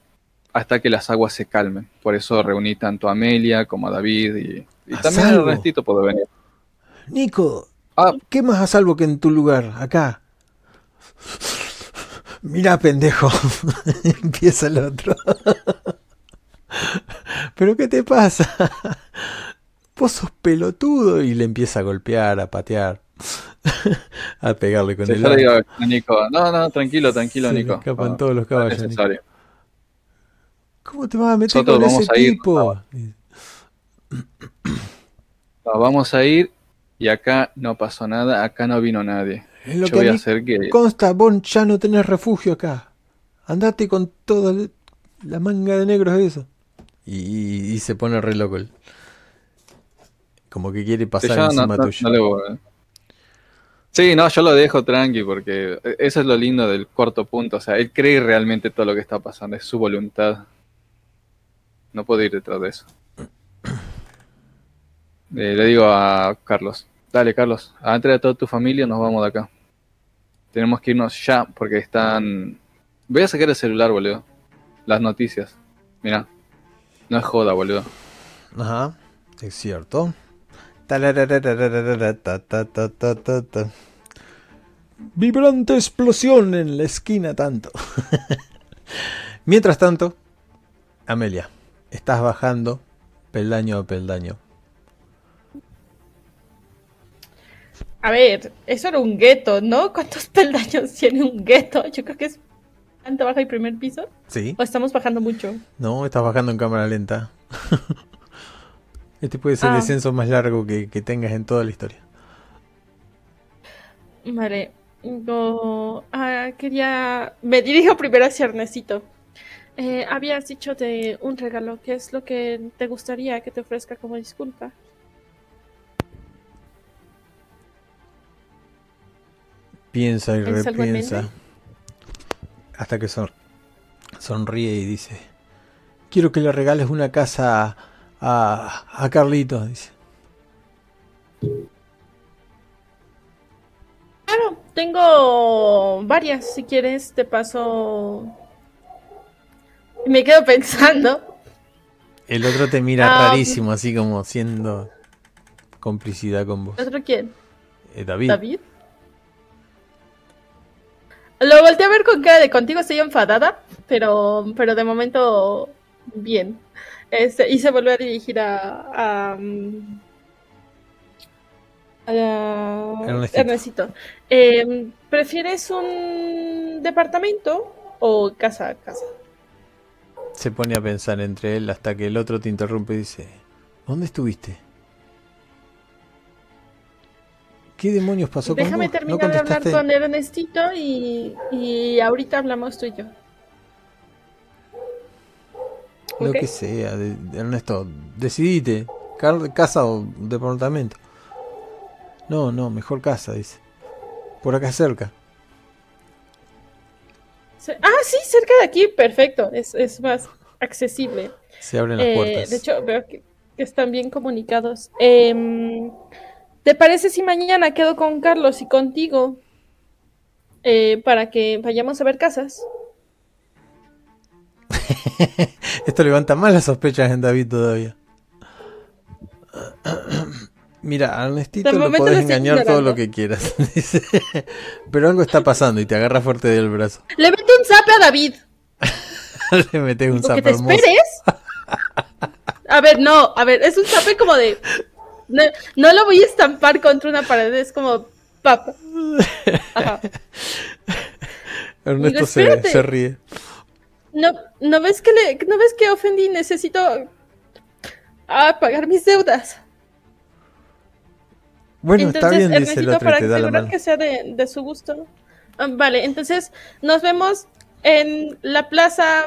[SPEAKER 2] hasta que las aguas se calmen. Por eso reuní tanto a Amelia como a David y también
[SPEAKER 1] salvo.
[SPEAKER 2] Ernestito puede venir.
[SPEAKER 1] Nico,
[SPEAKER 2] Ah,
[SPEAKER 1] ¿qué más a salvo que en tu lugar? Acá. Mira, pendejo. (laughs) Empieza el otro. ¿Pero qué te pasa? (laughs) Vos sos pelotudo y le empieza a golpear, a patear, (laughs) a pegarle con
[SPEAKER 2] sí,
[SPEAKER 1] el
[SPEAKER 2] yo le digo
[SPEAKER 1] arco.
[SPEAKER 2] a Nico, no, no, tranquilo, (laughs) tranquilo,
[SPEAKER 1] Se
[SPEAKER 2] Nico.
[SPEAKER 1] escapan
[SPEAKER 2] No,
[SPEAKER 1] todos los
[SPEAKER 2] no es
[SPEAKER 1] caballos. ¿Cómo te vas a meter
[SPEAKER 2] Nosotros
[SPEAKER 1] con ese
[SPEAKER 2] a ir,
[SPEAKER 1] tipo? (clears throat)
[SPEAKER 2] Vamos a ir y acá no pasó nada, acá no vino nadie.
[SPEAKER 1] Es lo
[SPEAKER 2] Yo
[SPEAKER 1] que
[SPEAKER 2] voy
[SPEAKER 1] a
[SPEAKER 2] hacer que...
[SPEAKER 1] consta, vos ya no tenés refugio acá. Andate con toda la manga de negros eso. Y, y se pone re loco. Como que quiere pasar
[SPEAKER 2] yo
[SPEAKER 1] encima
[SPEAKER 2] no-
[SPEAKER 1] tuyo.
[SPEAKER 2] no voy- Sí, no, yo lo dejo tranqui porque eso es lo lindo del corto punto. O sea, él cree realmente todo lo que está pasando, es su voluntad. No puedo ir detrás de eso. (coughs) Eh, le digo a Carlos, dale Carlos, antes de toda tu familia nos vamos de acá. Tenemos que irnos ya porque están... Voy a sacar el celular, boludo. Las noticias. Mira, no es joda, boludo.
[SPEAKER 1] Ajá, es cierto. Tarararararara, ta, ta, ta, ta, ta, ta. Vibrante explosión en la esquina tanto. (laughs) Mientras tanto, Amelia, estás bajando peldaño a peldaño.
[SPEAKER 3] A ver, eso era un gueto, ¿no? ¿Cuántos (laughs) peldaños tiene un gueto? Yo creo que es planta baja y primer piso.
[SPEAKER 1] ¿Sí?
[SPEAKER 3] ¿O estamos bajando mucho?
[SPEAKER 1] No, estás bajando en cámara lenta. Este puede ser el
[SPEAKER 3] Ah.
[SPEAKER 1] descenso más largo que, que tengas en toda la historia.
[SPEAKER 3] Vale. No, ah, quería... Me dirijo primero hacia Ernestito. Eh, habías dicho de un regalo. ¿Qué es lo que te gustaría que te ofrezca como disculpa?
[SPEAKER 1] Piensa y
[SPEAKER 3] ¿Tienes algo en
[SPEAKER 1] repiensa. Hasta que son- sonríe y dice: Quiero que le regales una casa a, a Carlito. Dice:
[SPEAKER 3] Claro, tengo varias. Si quieres, te paso. Me quedo pensando.
[SPEAKER 1] El otro te mira
[SPEAKER 3] Ah,
[SPEAKER 1] rarísimo, así como haciendo complicidad con vos.
[SPEAKER 3] ¿Otro quién?
[SPEAKER 1] Eh, David.
[SPEAKER 3] ¿David? Lo volteé a ver con cara de contigo estoy enfadada, pero, pero de momento bien. Este, y se volvió a dirigir a, a, mm, a la-
[SPEAKER 1] Ernestito.
[SPEAKER 3] Ernestito. Em, ¿Prefieres un departamento o casa a casa?
[SPEAKER 1] Se pone a pensar entre él hasta que el otro te interrumpe y dice: ¿Dónde estuviste? ¿Qué demonios pasó con
[SPEAKER 3] Déjame
[SPEAKER 1] vos? ¿No
[SPEAKER 3] terminar de hablar con Ernestito y, y ahorita hablamos tú y yo.
[SPEAKER 1] Lo que sea, de- de- Ernesto, decidite, casa o departamento. No, no, mejor casa, dice. Por acá cerca.
[SPEAKER 3] Ah, sí, cerca de aquí, perfecto. Es, es más accesible.
[SPEAKER 1] Se abren las
[SPEAKER 3] Eh,
[SPEAKER 1] puertas.
[SPEAKER 3] de hecho, veo que, que están bien comunicados. Em, ¿Te parece si mañana quedo con Carlos y contigo eh, para que vayamos a ver casas? (laughs)
[SPEAKER 1] Esto levanta más las sospechas en David todavía. (clears throat) Mira, a Ernestito podés
[SPEAKER 3] lo estoy
[SPEAKER 1] engañar todo lo que quieras. (laughs) dice. Pero algo está pasando y te agarra fuerte del brazo.
[SPEAKER 3] Le meto un zape a David. (laughs)
[SPEAKER 1] Le metes un
[SPEAKER 3] Porque
[SPEAKER 1] zapo
[SPEAKER 3] te
[SPEAKER 1] hermoso.
[SPEAKER 3] esperes. A ver, no, a ver, es un zape como de. No, no lo voy a estampar contra una pared, es como. Pap. Ajá.
[SPEAKER 1] Ernesto
[SPEAKER 3] Digo,
[SPEAKER 1] se, ríe.
[SPEAKER 3] No, ¿no ves que le, no ves que ofendí? Necesito ah, pagar mis deudas.
[SPEAKER 1] Bueno, está
[SPEAKER 3] entonces,
[SPEAKER 1] bien, dice el otro
[SPEAKER 3] para
[SPEAKER 1] te da la
[SPEAKER 3] asegurar
[SPEAKER 1] mano.
[SPEAKER 3] que sea de, de su gusto. Ah, vale, entonces nos vemos en la plaza,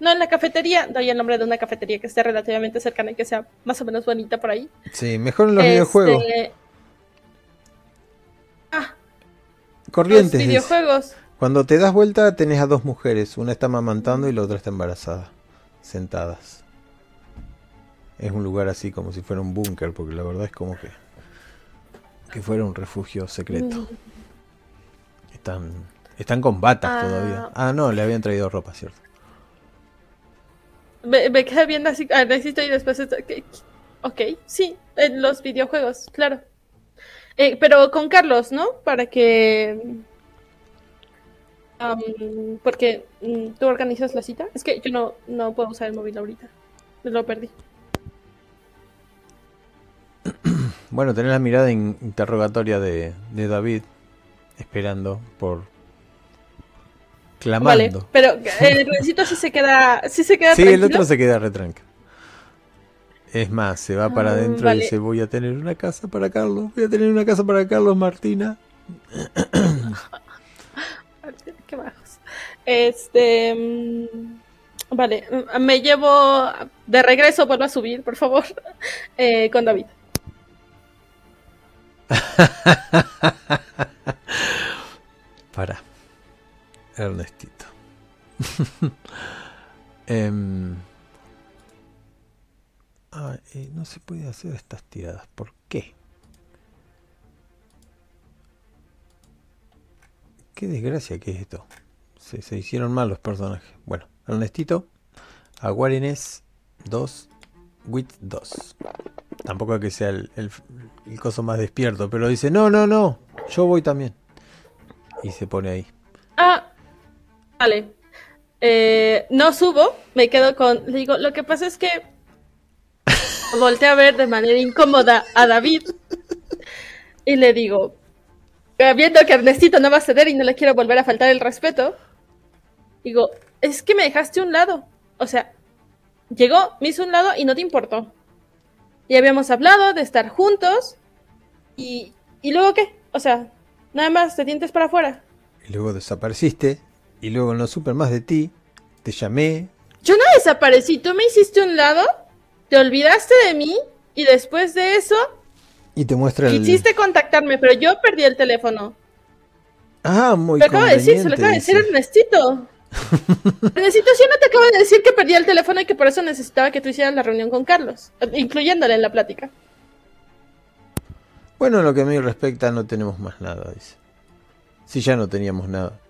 [SPEAKER 3] no en la cafetería, doy el nombre de una cafetería que esté relativamente cercana y que sea más o menos bonita por ahí.
[SPEAKER 1] Sí, mejor en los
[SPEAKER 3] Este,
[SPEAKER 1] videojuegos.
[SPEAKER 3] Ah,
[SPEAKER 1] Corrientes.
[SPEAKER 3] los videojuegos.
[SPEAKER 1] Cuando te das vuelta tenés a dos mujeres, una está mamantando y la otra está embarazada, sentadas. Es un lugar así como si fuera un búnker, porque la verdad es como que que fuera un refugio secreto.
[SPEAKER 3] Mm.
[SPEAKER 1] Están están con batas
[SPEAKER 3] Ah.
[SPEAKER 1] todavía. Ah, no, le habían traído ropa, cierto.
[SPEAKER 3] Me, me quedé viendo así, ah, necesito y después esto- ¿qué, Ok, sí, en los videojuegos, claro. Eh, pero con Carlos, ¿no? Para que... porque mm, tú organizas la cita. Es que yo no, no puedo usar el móvil ahorita. Me lo perdí.
[SPEAKER 1] Bueno, tenés la mirada in- interrogatoria de, de David, esperando por...
[SPEAKER 3] Vale,
[SPEAKER 1] Clamando.
[SPEAKER 3] pero eh, Rencito sí se queda, sí se queda
[SPEAKER 1] Sí, el otro se queda retranca. Es más, se va para
[SPEAKER 3] Ah,
[SPEAKER 1] adentro
[SPEAKER 3] vale.
[SPEAKER 1] y dice, voy a tener una casa para Carlos, voy a tener una casa para Carlos, Martina. (coughs)
[SPEAKER 3] Qué bajos. Este. mm, Vale, mm, me llevo de regreso, vuelvo a subir, por favor, (laughs) eh, con David. (laughs)
[SPEAKER 1] Para. Ernestito. (laughs) Ah, no se puede hacer estas tiradas. ¿Por qué? Qué desgracia que es esto. Se, hicieron mal los personajes. Bueno, Ernestito, Aguarines 2, Wit 2. Tampoco que sea el, el, el coso más despierto, pero dice, no, no, no, yo voy también. Y se pone ahí.
[SPEAKER 3] Ah, vale. Eh, no subo, me quedo con. Le digo, lo que pasa es que. (laughs) Volteé a ver de manera incómoda a David. Y le digo, eh, viendo que Ernestito no va a ceder y no le quiero volver a faltar el respeto. Digo, es que me dejaste un lado. O sea, llegó, me hizo un lado y no te importó. Y habíamos hablado de estar juntos. Y, ¿y luego qué? O sea, nada más te dientes para afuera.
[SPEAKER 1] Y luego desapareciste. Y luego no supe más de ti. Te llamé.
[SPEAKER 3] Yo no desaparecí, tú me hiciste un lado, te olvidaste de mí y después de eso
[SPEAKER 1] Y te muestra el...
[SPEAKER 3] quisiste contactarme, pero yo perdí el teléfono.
[SPEAKER 1] Ah, muy
[SPEAKER 3] Lo acabo de decir, se lo acabo de decir. Ernestito. Ernestito, sí no te acabo de decir que perdí el teléfono y que por eso necesitaba que tú hicieras la reunión con Carlos, incluyéndole en la plática.
[SPEAKER 1] Bueno, en lo que a mí respecta no tenemos más nada, dice. Si ya no teníamos nada.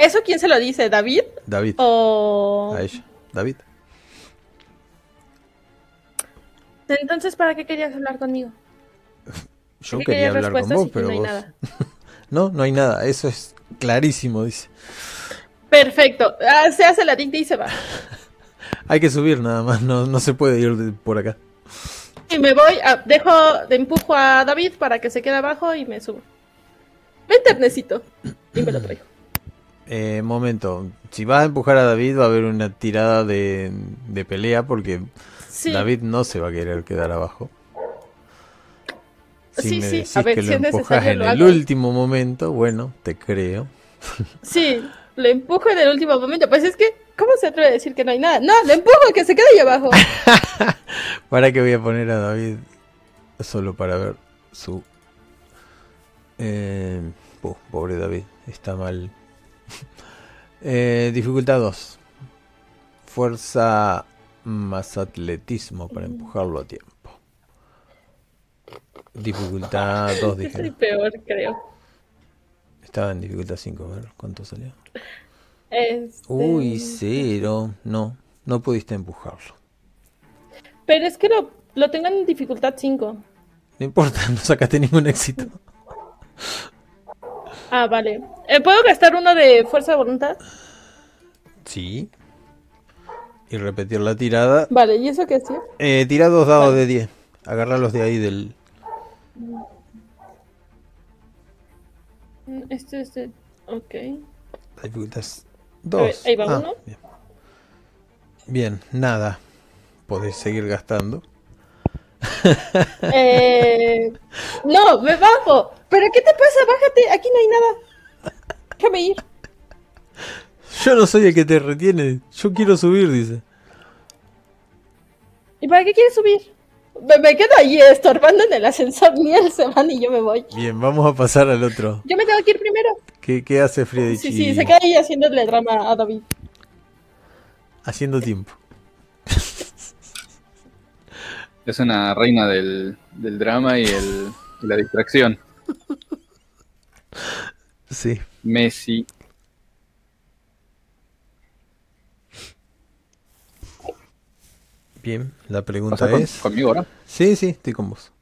[SPEAKER 3] ¿Eso quién se lo dice? ¿David?
[SPEAKER 1] David.
[SPEAKER 3] ¿O...?
[SPEAKER 1] a ella. David.
[SPEAKER 3] Entonces, ¿para qué querías hablar conmigo? (laughs)
[SPEAKER 1] Yo
[SPEAKER 3] ¿Qué
[SPEAKER 1] quería hablar con vos, pero
[SPEAKER 3] no hay
[SPEAKER 1] vos...
[SPEAKER 3] nada? (laughs)
[SPEAKER 1] No, no hay nada. Eso es clarísimo, dice.
[SPEAKER 3] Perfecto. Ah, se hace la tinta y se va. (laughs)
[SPEAKER 1] Hay que subir nada más. No, no se puede ir de- por acá.
[SPEAKER 3] Y me voy, a- dejo, de empujo a David para que se quede abajo y me subo. Vente, Ernestito. Y me lo traigo.
[SPEAKER 1] Eh, momento. Si vas a empujar a David va a haber una tirada de, de pelea porque
[SPEAKER 3] Sí.
[SPEAKER 1] David no se va a querer quedar abajo. Si
[SPEAKER 3] Sí,
[SPEAKER 1] me
[SPEAKER 3] sí,
[SPEAKER 1] decís
[SPEAKER 3] a ver,
[SPEAKER 1] que
[SPEAKER 3] si
[SPEAKER 1] lo empujas en
[SPEAKER 3] lo
[SPEAKER 1] el último momento, bueno, te creo. (laughs)
[SPEAKER 3] Sí, lo empujo en el último momento. Pues es que, ¿cómo se atreve a decir que no hay nada? No, lo empujo, que se quede ahí abajo. (laughs)
[SPEAKER 1] Para que voy a poner a David solo para ver su... Eh, po- pobre David, está mal. (laughs) Eh, dificultad 2. Fuerza más atletismo para empujarlo a tiempo. Dificultad 2, (laughs)
[SPEAKER 3] Yo
[SPEAKER 1] dije.
[SPEAKER 3] soy peor, creo.
[SPEAKER 1] Estaba en dificultad 5, a ver cuánto salió.
[SPEAKER 3] Este,
[SPEAKER 1] Uy, cero. No, no pudiste empujarlo.
[SPEAKER 3] Pero es que lo, lo tengo en dificultad 5.
[SPEAKER 1] No importa, (laughs) no sacaste ningún éxito.
[SPEAKER 3] Ah, vale. Eh, ¿Puedo gastar uno de fuerza de voluntad?
[SPEAKER 1] Sí. Y repetir la tirada.
[SPEAKER 3] Vale, ¿y eso qué hacía?
[SPEAKER 1] Eh, tira dos dados de 10. Agarrarlos de ahí del.
[SPEAKER 3] Mm, Este, este. Ok.
[SPEAKER 1] La dificultad es
[SPEAKER 3] ver,
[SPEAKER 1] 2.
[SPEAKER 3] ahí va uno.
[SPEAKER 1] Bien. Bien, nada. Podéis seguir gastando.
[SPEAKER 3] Eh, no, me bajo. ¿Pero qué te pasa? Bájate, aquí no hay nada. Déjame ir.
[SPEAKER 1] Yo no soy el que te retiene. Yo quiero subir, dice.
[SPEAKER 3] ¿Y para qué quieres subir? Me, me quedo allí estorbando en el ascensor, ni él se van y yo me voy.
[SPEAKER 1] Bien, vamos a pasar al otro.
[SPEAKER 3] Yo me tengo que ir primero.
[SPEAKER 1] ¿Qué, qué hace Friedrich?
[SPEAKER 3] Sí, sí, se queda ahí haciéndole drama a David.
[SPEAKER 1] Haciendo tiempo.
[SPEAKER 2] Es una reina del, del drama y, el, y la distracción.
[SPEAKER 1] Sí. Bien, la pregunta
[SPEAKER 2] ¿Estás con-
[SPEAKER 1] es...
[SPEAKER 2] conmigo ahora?
[SPEAKER 1] Sí, sí, estoy con vos.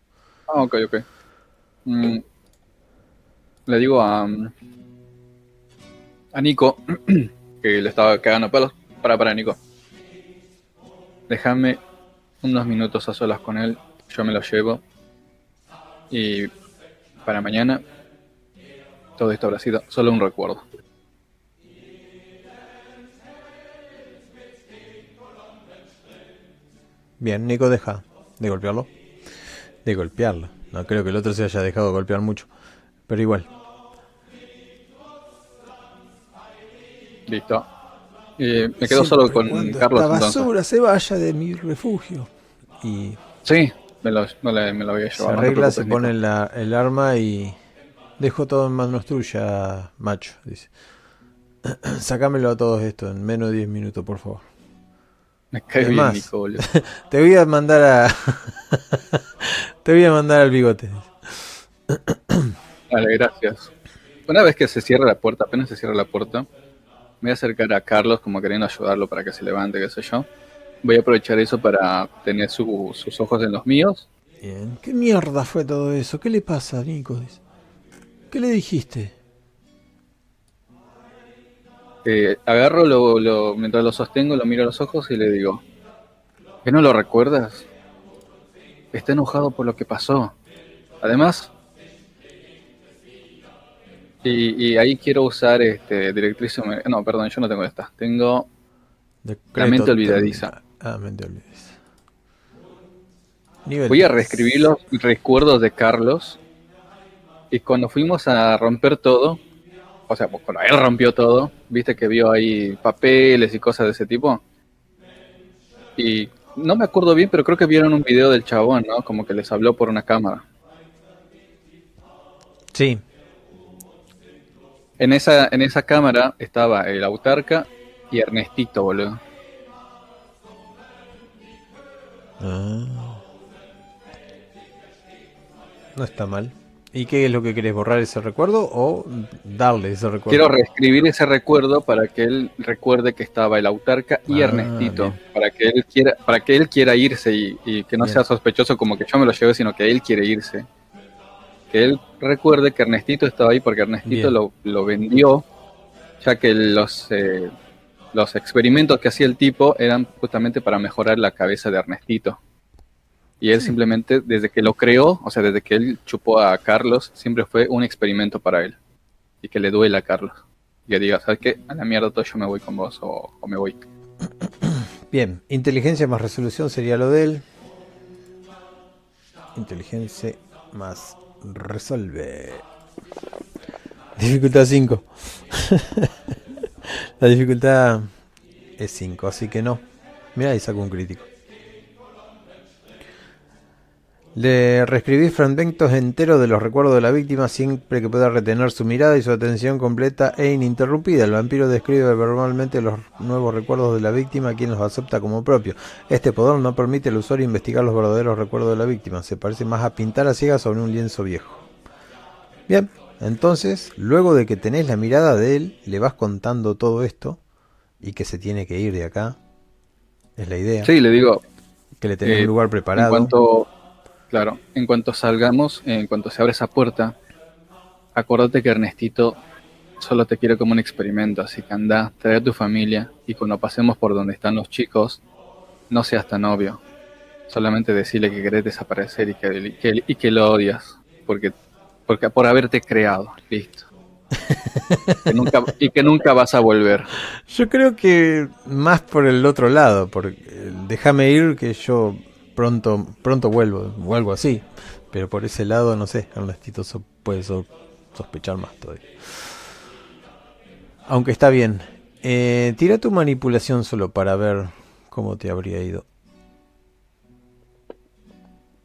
[SPEAKER 2] Ah, ok, ok. Mm, le digo a, mm, a Nico, (clears throat) que le estaba cagando palos. Para, para, Nico. Déjame unos minutos a solas con él. Yo me lo llevo. Y para mañana, todo esto habrá sido solo un recuerdo.
[SPEAKER 1] Bien, Nico deja de golpearlo. De golpearlo. No creo que el otro se haya dejado golpear mucho. Pero igual.
[SPEAKER 2] Listo. Me quedo solo con Carlos
[SPEAKER 1] La
[SPEAKER 2] entonces.
[SPEAKER 1] basura se vaya de mi refugio. Y
[SPEAKER 2] Sí, me lo, me lo- me lo voy a llevar.
[SPEAKER 1] se
[SPEAKER 2] no
[SPEAKER 1] arregla, se pone la- el arma y... Dejo todo en manos tuyas, macho. Dice. (clears throat) Sacámelo a todos esto en menos de 10 minutos, por favor.
[SPEAKER 2] Me cae bien, Nico, boludo. (laughs)
[SPEAKER 1] Te voy a mandar a... (laughs) Te voy a mandar al bigote.
[SPEAKER 2] Vale, gracias. Una vez que se cierra la puerta, apenas se cierra la puerta, me voy a acercar a Carlos como queriendo ayudarlo para que se levante, qué sé yo. Voy a aprovechar eso para tener su- sus ojos en los míos.
[SPEAKER 1] Bien. ¿Qué mierda fue todo eso? ¿Qué le pasa, Nico? ¿Qué le dijiste?
[SPEAKER 2] Eh, agarro, lo, lo- mientras lo sostengo, lo miro a los ojos y le digo, ¿que no lo recuerdas? Está enojado por lo que pasó. Además, y, y ahí quiero usar este directriz... No, perdón, yo no tengo esta. Tengo
[SPEAKER 1] Decreto
[SPEAKER 2] mente olvidadiza.
[SPEAKER 1] Ah. Nivel
[SPEAKER 2] Voy a reescribir los recuerdos de Carlos. Y cuando fuimos a romper todo, o sea, cuando él rompió todo, viste que vio ahí papeles y cosas de ese tipo. Y no me acuerdo bien, pero creo que vieron un video del chabón, ¿no? Como que les habló por una cámara.
[SPEAKER 1] Sí.
[SPEAKER 2] En esa, en esa cámara estaba el autarca y Ernestito, boludo.
[SPEAKER 1] Ah. No está mal. ¿Y qué es lo que querés? ¿Borrar ese recuerdo o darle ese recuerdo?
[SPEAKER 2] Quiero reescribir ese recuerdo para que él recuerde que estaba el autarca y
[SPEAKER 1] Ah,
[SPEAKER 2] Ernestito,
[SPEAKER 1] bien.
[SPEAKER 2] para que él quiera, para que él quiera irse y, y que no
[SPEAKER 1] Bien.
[SPEAKER 2] sea sospechoso como que yo me lo llevé, sino que él quiere irse. Que él recuerde que Ernestito estaba ahí porque Ernestito lo, lo vendió, ya que los eh, los experimentos que hacía el tipo eran justamente para mejorar la cabeza de Ernestito. Y él simplemente, desde que lo creó, o sea, desde que él chupó a Carlos, siempre fue un experimento para él. Y que le duela a Carlos. Y que diga, ¿sabes qué? A la mierda todo yo me voy con vos o, o me voy. (clears throat)
[SPEAKER 1] Bien, inteligencia más resolución sería lo de él. Inteligencia más resolve. Dificultad 5. (laughs) La dificultad es 5, así que no. Mira, ahí saco un crítico. Le reescribís fragmentos enteros de los recuerdos de la víctima siempre que pueda retener su mirada y su atención completa e ininterrumpida. El vampiro describe verbalmente los nuevos recuerdos de la víctima, quien los acepta como propios. Este poder no permite al usuario investigar los verdaderos recuerdos de la víctima. Se parece más a pintar a ciegas sobre un lienzo viejo. Bien, entonces, luego de que tenés la mirada de él, le vas contando todo esto y que se tiene que ir de acá. Es la idea.
[SPEAKER 2] Sí, le digo,
[SPEAKER 1] Que le tenés
[SPEAKER 2] eh,
[SPEAKER 1] un lugar
[SPEAKER 2] en
[SPEAKER 1] preparado.
[SPEAKER 2] cuanto, claro, en cuanto salgamos, en cuanto se abre esa puerta, acordate que Ernestito solo te quiere como un experimento, así que anda, trae a tu familia y cuando pasemos por donde están los chicos, no seas tan obvio. Solamente decirle que querés desaparecer y que, y que, y que lo odias, porque, porque por haberte creado, listo. (laughs) Que nunca- y que nunca vas a volver.
[SPEAKER 1] Yo creo que más por el otro lado, porque eh, déjame ir que yo pronto pronto vuelvo o algo así, pero por ese lado no sé, Ernestito so- puede so- sospechar más todavía. Aunque está bien. Eh, tira tu manipulación solo para ver cómo te habría ido.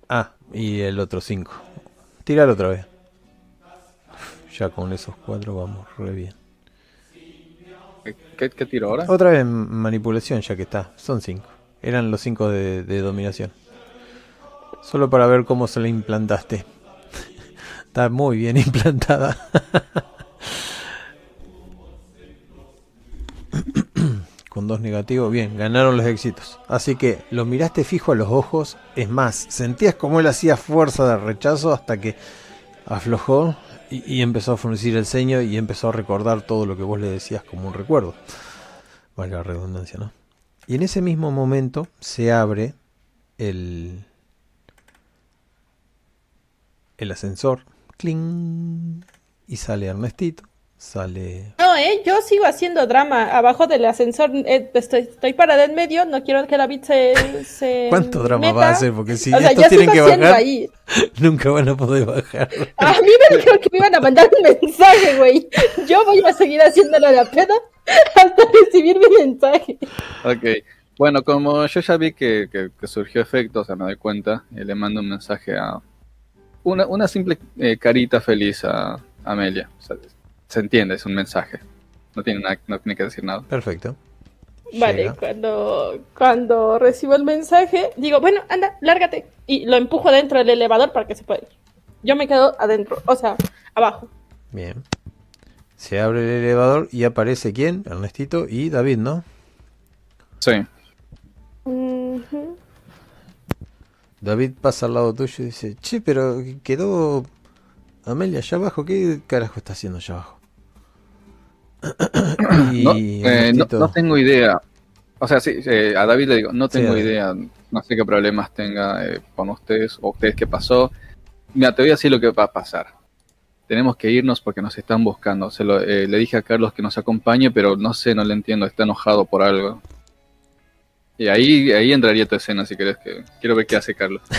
[SPEAKER 1] Ah, y el otro 5. Tirar otra vez. Ya con esos cuatro vamos re bien.
[SPEAKER 2] ¿Qué, qué tiro ahora?
[SPEAKER 1] Otra vez manipulación, ya que está. Son cinco. Eran los cinco de, de dominación. Solo para ver cómo se la implantaste. (laughs) está muy bien implantada. Con (laughs) con dos negativos. Bien, ganaron los éxitos. Así que lo miraste fijo a los ojos. Es más, sentías como él hacía fuerza de rechazo hasta que aflojó y, empezó a fruncir el ceño y empezó a recordar todo lo que vos le decías como un recuerdo. Valga la redundancia, ¿no? Y en ese mismo momento se abre el, el ascensor. ¡Cling! Y sale Ernestito sale.
[SPEAKER 3] No, ¿eh? Yo sigo haciendo drama abajo del ascensor. Eh, estoy, estoy parada en medio. No quiero que David se. se
[SPEAKER 1] ¿Cuánto drama va a hacer? Porque si estos tienen que bajar, ahí. (laughs) nunca van a poder bajar.
[SPEAKER 3] A mí me dijeron que me iban a mandar un mensaje, güey. Yo voy a seguir haciéndolo la pena hasta recibir mi mensaje.
[SPEAKER 2] Ok. Bueno, como yo ya vi que, que, surgió efecto, o sea, me doy cuenta, y le mando un mensaje a. Una, una simple eh, carita feliz a Amelia. O sea, se entiende, es un mensaje. No tiene, nada, no tiene que decir nada.
[SPEAKER 1] Perfecto.
[SPEAKER 3] Vale, cuando, cuando recibo el mensaje, digo, bueno, anda, lárgate. Y lo empujo dentro del elevador para que se pueda ir. Yo me quedo adentro, o sea, abajo.
[SPEAKER 1] Bien. Se abre el elevador y aparece quién? Ernestito y David, ¿no?
[SPEAKER 2] Sí.
[SPEAKER 1] David pasa al lado tuyo y dice, che, pero quedó Amelia allá abajo. ¿Qué carajo está haciendo allá abajo? (coughs)
[SPEAKER 2] Eh, no, no, tengo idea. O sea, sí, eh, a David le digo, no tengo idea, no sé qué problemas tenga eh, con ustedes o ustedes qué pasó. Mira, te voy a decir lo que va a pasar. Tenemos que irnos porque nos están buscando. Se lo, le dije a Carlos que nos acompañe, pero no sé, no le entiendo, está enojado por algo. Y ahí, ahí entraría tu escena si querés que... Quiero ver qué hace Carlos. (laughs)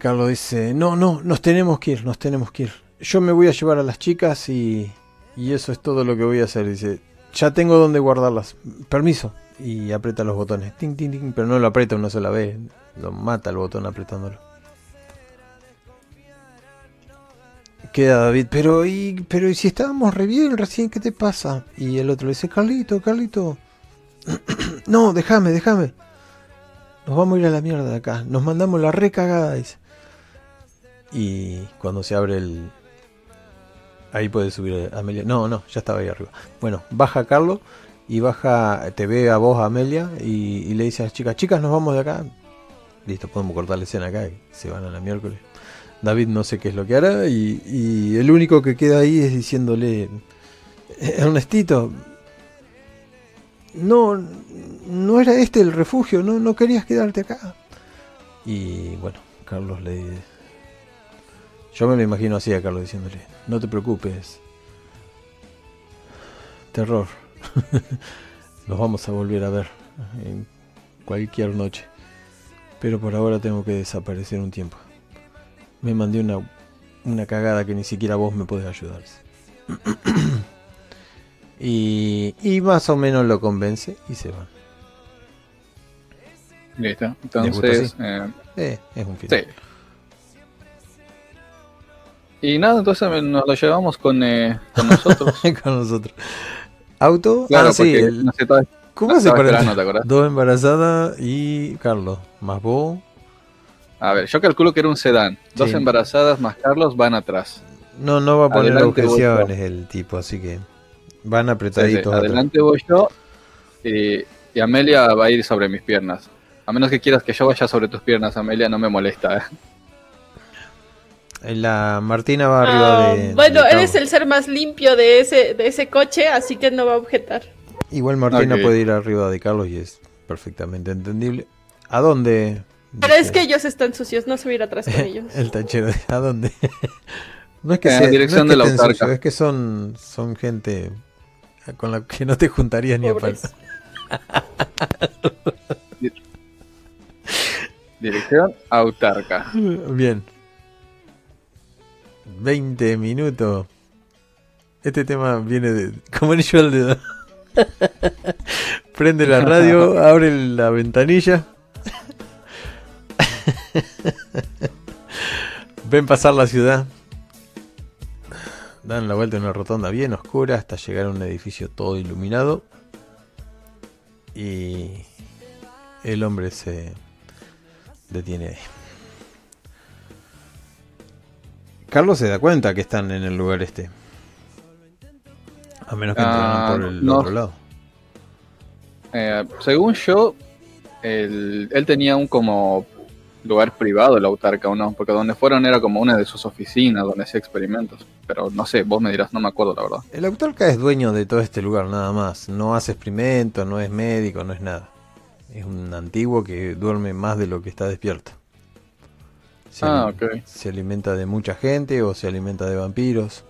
[SPEAKER 1] Carlos dice, no, no, nos tenemos que ir, nos tenemos que ir yo me voy a llevar a las chicas y, y eso es todo lo que voy a hacer. Dice, ya tengo donde guardarlas. Permiso. Y aprieta los botones. Ting, ting, ting, pero no lo aprieta una sola vez. Lo mata el botón apretándolo. Queda David, pero y, pero ¿y si estábamos re bien recién? ¿Qué te pasa? Y el otro dice, Carlito, Carlito. (clears throat) no, déjame, déjame. Nos vamos a ir a la mierda de acá. Nos mandamos la recagada, dice. Y cuando se abre el, Ahí puede subir Amelia. No, no, ya estaba ahí arriba. Bueno, baja Carlos y baja, te ve a vos, Amelia, y, le dice a las chicas, chicas, nos vamos de acá. Listo, podemos cortar la escena acá y se van a la miércoles. David no sé qué es lo que hará y, el único que queda ahí es diciéndole, Ernestito, no, no era este el refugio, no, no querías quedarte acá. Y bueno, Carlos le... Yo me lo imagino así a Carlos diciéndole, no te preocupes. Terror. (laughs) Nos vamos a volver a ver en cualquier noche. Pero por ahora tengo que desaparecer un tiempo. Me mandé una, una cagada que ni siquiera vos me podés ayudar. (clears throat) y, y más o menos lo convence y se va.
[SPEAKER 2] Listo. Entonces. Eh,
[SPEAKER 1] eh, es un final. Sí.
[SPEAKER 2] Y nada, entonces nos lo llevamos con, eh, con nosotros. (laughs)
[SPEAKER 1] con nosotros. ¿Auto?
[SPEAKER 2] Claro, ah, sí. no sé,
[SPEAKER 1] ¿Cómo se parece? Dos embarazadas y Carlos, más vos.
[SPEAKER 2] A ver, yo calculo que era un sedán. Dos embarazadas más Carlos van atrás.
[SPEAKER 1] No, no va a poner objeciones el tipo, así que van apretaditos.
[SPEAKER 2] adelante voy yo y, y, Amelia va a ir sobre mis piernas. A menos que quieras que yo vaya sobre tus piernas, Amelia, no me molesta. ¿eh?
[SPEAKER 1] La Martina va arriba de.
[SPEAKER 3] Ah, bueno, eres el ser más limpio de ese, de ese coche, así que no va a objetar.
[SPEAKER 1] Igual Martina puede ir arriba de Carlos y es perfectamente entendible. ¿A dónde?
[SPEAKER 3] Pero es que ellos están sucios, no subir atrás con (laughs) ellos.
[SPEAKER 1] el tachero, ¿a dónde? (laughs) no es que
[SPEAKER 2] sea, dirección de la
[SPEAKER 1] sucio, es que son, son gente con la que no te juntarías ni a palo. (laughs)
[SPEAKER 2] Dirección autarca.
[SPEAKER 1] Bien. 20 minutos. Este tema viene de. (laughs) Como anillo al dedo. Prende la radio, abre la ventanilla. Ven pasar la ciudad. Dan la vuelta en una rotonda bien oscura hasta llegar a un edificio todo iluminado. Y el hombre se detiene ahí. Carlos se da cuenta que están en el lugar este. A menos que entraran
[SPEAKER 2] Ah,
[SPEAKER 1] por el
[SPEAKER 2] no.
[SPEAKER 1] otro lado.
[SPEAKER 2] Eh, según yo, él, él tenía un como lugar privado, el autarca, ¿o no? Porque donde fueron era como una de sus oficinas, donde hacía experimentos. Pero no sé, vos me dirás, no me acuerdo la verdad.
[SPEAKER 1] El autarca es dueño de todo este lugar, nada más. No hace experimentos, no es médico, no es nada. Es un antiguo que duerme más de lo que está despierto. Se,
[SPEAKER 2] Ah,
[SPEAKER 1] ali-
[SPEAKER 2] ok.
[SPEAKER 1] se alimenta de mucha gente o se alimenta de vampiros.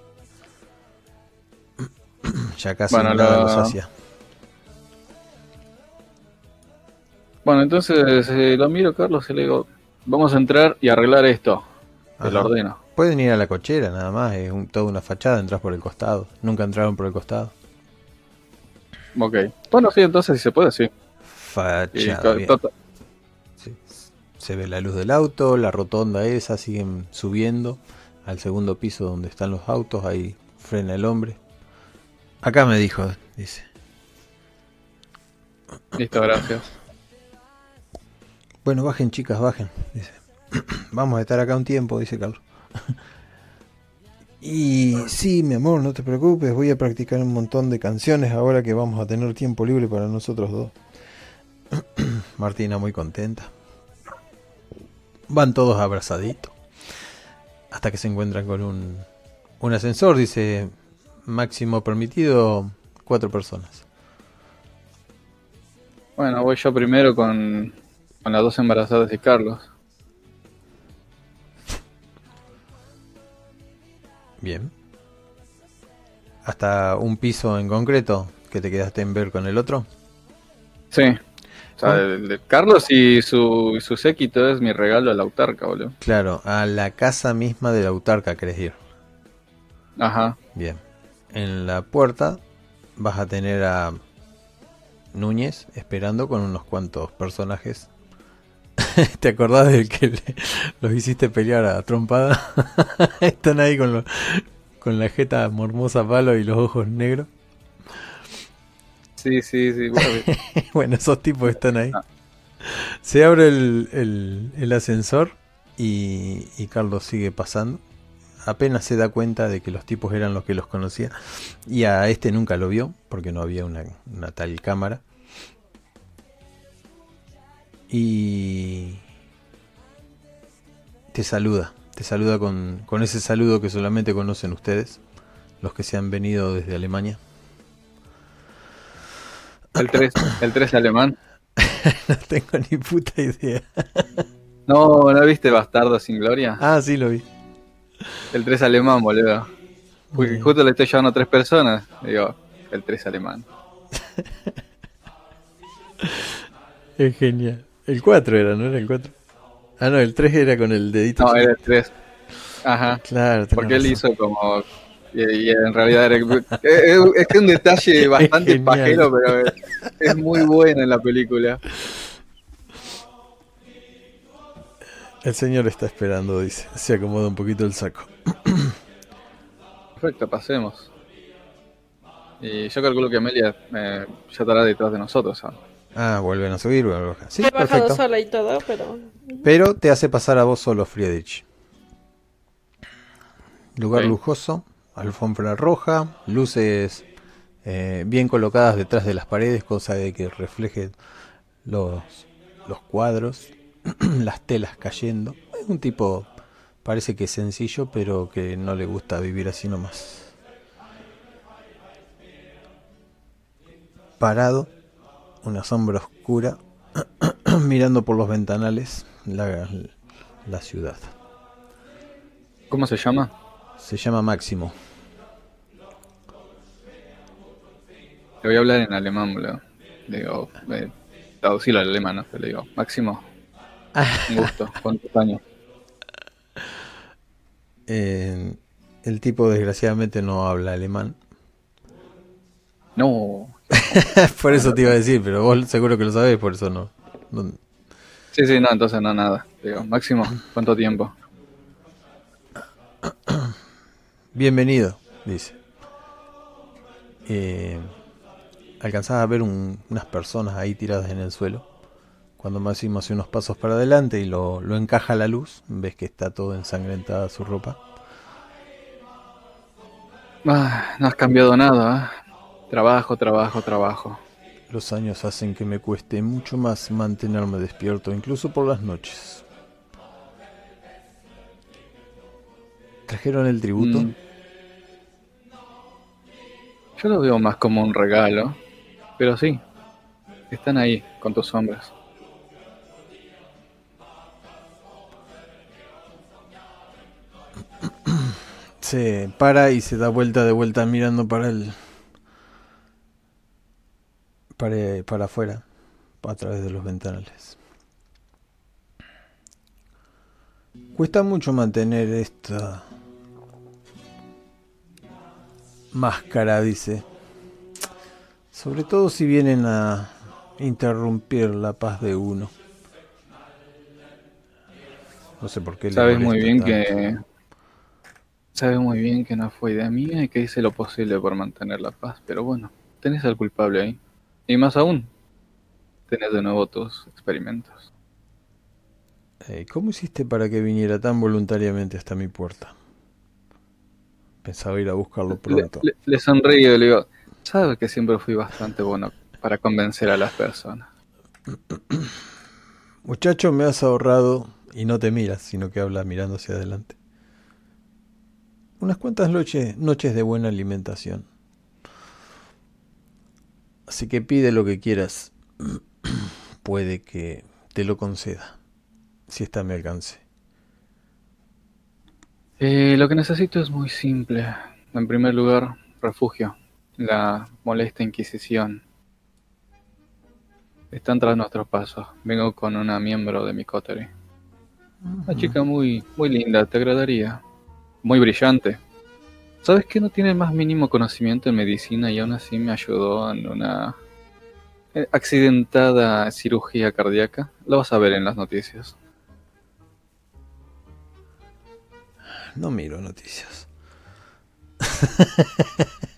[SPEAKER 1] (clears throat) ya casi
[SPEAKER 2] Bueno,
[SPEAKER 1] nada
[SPEAKER 2] la-
[SPEAKER 1] los sacia.
[SPEAKER 2] Bueno, entonces eh, lo miro, Carlos, y le digo, vamos a entrar y arreglar esto. Te lo ordeno.
[SPEAKER 1] Pueden ir a la cochera, nada más. Es un- toda una fachada, entras por el costado. Nunca entraron por el costado.
[SPEAKER 2] Ok. Bueno, sí, entonces si se puede, sí. Y
[SPEAKER 1] Fachada. Sí. Se ve la luz del auto, la rotonda esa, siguen subiendo al segundo piso donde están los autos, ahí frena el hombre. Acá me dijo, dice.
[SPEAKER 2] Listo, gracias.
[SPEAKER 1] Bueno, bajen chicas, bajen, dice. (clears throat) Vamos a estar acá un tiempo, dice Carlos. (laughs) Y sí, mi amor, no te preocupes, voy a practicar un montón de canciones ahora que vamos a tener tiempo libre para nosotros dos. (clears throat) Martina muy contenta. Van todos abrazaditos. Hasta que se encuentran con un, un ascensor, dice máximo permitido cuatro personas.
[SPEAKER 2] Bueno, voy yo primero con, con las dos embarazadas y Carlos.
[SPEAKER 1] Bien. Hasta un piso en concreto que te quedaste en ver con el otro.
[SPEAKER 2] Sí. O sea,
[SPEAKER 1] Ah.
[SPEAKER 2] el de Carlos y su, su séquito es mi regalo al autarca, boludo.
[SPEAKER 1] Claro, a la casa misma de la autarca querés ir.
[SPEAKER 2] Ajá.
[SPEAKER 1] Bien. En la puerta vas a tener a Núñez esperando con unos cuantos personajes. (laughs) ¿Te acordás del que le- los hiciste pelear a trompada? (laughs) Están ahí con, lo- con la jeta mormosa a palo y los ojos negros.
[SPEAKER 2] Sí, sí, sí. (laughs) bueno,
[SPEAKER 1] esos tipos están ahí.
[SPEAKER 2] Ah.
[SPEAKER 1] Se abre el, el- el ascensor y, y Carlos sigue pasando. Apenas se da cuenta de que los tipos eran los que los conocía. Y a este nunca lo vio porque no había una, una tal cámara. Y te saluda. Te saluda con, con ese saludo que solamente conocen ustedes, los que se han venido desde Alemania.
[SPEAKER 2] El 3 el 3 alemán. (coughs)
[SPEAKER 1] No tengo ni puta idea.
[SPEAKER 2] No, ¿no viste Bastardo sin Gloria?
[SPEAKER 1] Ah, sí lo vi.
[SPEAKER 2] El 3 alemán, boludo. Porque
[SPEAKER 1] Bien.
[SPEAKER 2] justo le estoy llevando a tres personas. Digo, el 3 alemán. (laughs)
[SPEAKER 1] Es genial. El 4 era, ¿no era el 4? Ah, no, el 3 era con el dedito.
[SPEAKER 2] No,
[SPEAKER 1] chiquito.
[SPEAKER 2] era el 3. Ajá.
[SPEAKER 1] Claro,
[SPEAKER 2] Porque él
[SPEAKER 1] razón.
[SPEAKER 2] hizo como. Y, en realidad era. Es, es que es un detalle (laughs) bastante pajero, pero es, es muy bueno en la película.
[SPEAKER 1] El señor está esperando, dice. Se acomoda un poquito el saco.
[SPEAKER 2] Perfecto, pasemos. Y yo calculo que Amelia eh, ya estará detrás de nosotros. ¿sabes?
[SPEAKER 1] Ah, vuelven a subir, vuelven a bajar. Sí,
[SPEAKER 3] He bajado
[SPEAKER 1] perfecto.
[SPEAKER 3] sola y todo, pero
[SPEAKER 1] Pero te hace pasar a vos solo, Friedrich. Lugar lujoso, alfombra roja, luces eh, bien colocadas detrás de las paredes, cosa de que refleje los, los cuadros, (clears throat) las telas cayendo. Es un tipo, parece que sencillo, pero que no le gusta vivir así nomás. Parado, una sombra oscura, (clears throat) mirando por los ventanales la, la ciudad.
[SPEAKER 2] ¿Cómo se llama?
[SPEAKER 1] Se llama Máximo.
[SPEAKER 2] Le voy a hablar en alemán, boludo. Le digo, eh, traducirlo al alemán, ¿no? Le digo, Máximo, un gusto. ¿Cuántos años?
[SPEAKER 1] Eh, el tipo desgraciadamente no habla alemán.
[SPEAKER 2] No. (laughs)
[SPEAKER 1] por eso te iba a decir, pero vos seguro que lo sabés, por eso no. no-
[SPEAKER 2] Sí, sí, no, entonces no, nada. Digo, Máximo, ¿cuánto tiempo? (clears throat)
[SPEAKER 1] Bienvenido, dice. Eh, alcanzás a ver un- unas personas ahí tiradas en el suelo. Cuando Máximo hace unos pasos para adelante y lo, lo encaja a la luz, ves que está todo ensangrentada su ropa.
[SPEAKER 2] Ah, no has cambiado nada, ¿eh? Trabajo, trabajo, trabajo.
[SPEAKER 1] Los años hacen que me cueste mucho más mantenerme despierto, incluso por las noches. ¿Trajeron el tributo?
[SPEAKER 2] Mm. Yo lo veo más como un regalo, pero sí, están ahí con tus hombres. (clears throat)
[SPEAKER 1] Se para y se da vuelta de vuelta mirando para el. para, para afuera, a través de los ventanales. Cuesta mucho mantener esta máscara, dice. Sobre todo si vienen a interrumpir la paz de uno. No sé por qué. le
[SPEAKER 2] Sabes muy bien
[SPEAKER 1] tanto.
[SPEAKER 2] que sabes muy bien que no fue idea mía y que hice lo posible por mantener la paz, pero bueno, tenés al culpable ahí. Y más aún, tenés de nuevo tus experimentos.
[SPEAKER 1] Eh, ¿Cómo hiciste para que viniera tan voluntariamente hasta mi puerta? Pensaba ir a buscarlo pronto.
[SPEAKER 2] le- le sonrío le digo, sabes que siempre fui bastante bueno para convencer a las personas. (clears throat)
[SPEAKER 1] Muchacho, me has ahorrado, y no te miras, sino que habla mirando hacia adelante. Unas cuantas noches, noches de buena alimentación. Así que pide lo que quieras. (clears throat) Puede que te lo conceda, si está a mi alcance.
[SPEAKER 2] Eh, lo que necesito es muy simple. En primer lugar, refugio. La molesta Inquisición. Están tras nuestros pasos. Vengo con una miembro de mi coterie. Una chica muy, muy linda, te agradaría. Muy brillante. ¿Sabes que no tiene el más mínimo conocimiento en medicina y aún así me ayudó en una eh, accidentada cirugía cardíaca? Lo vas a ver en las noticias.
[SPEAKER 1] No miro noticias. (laughs)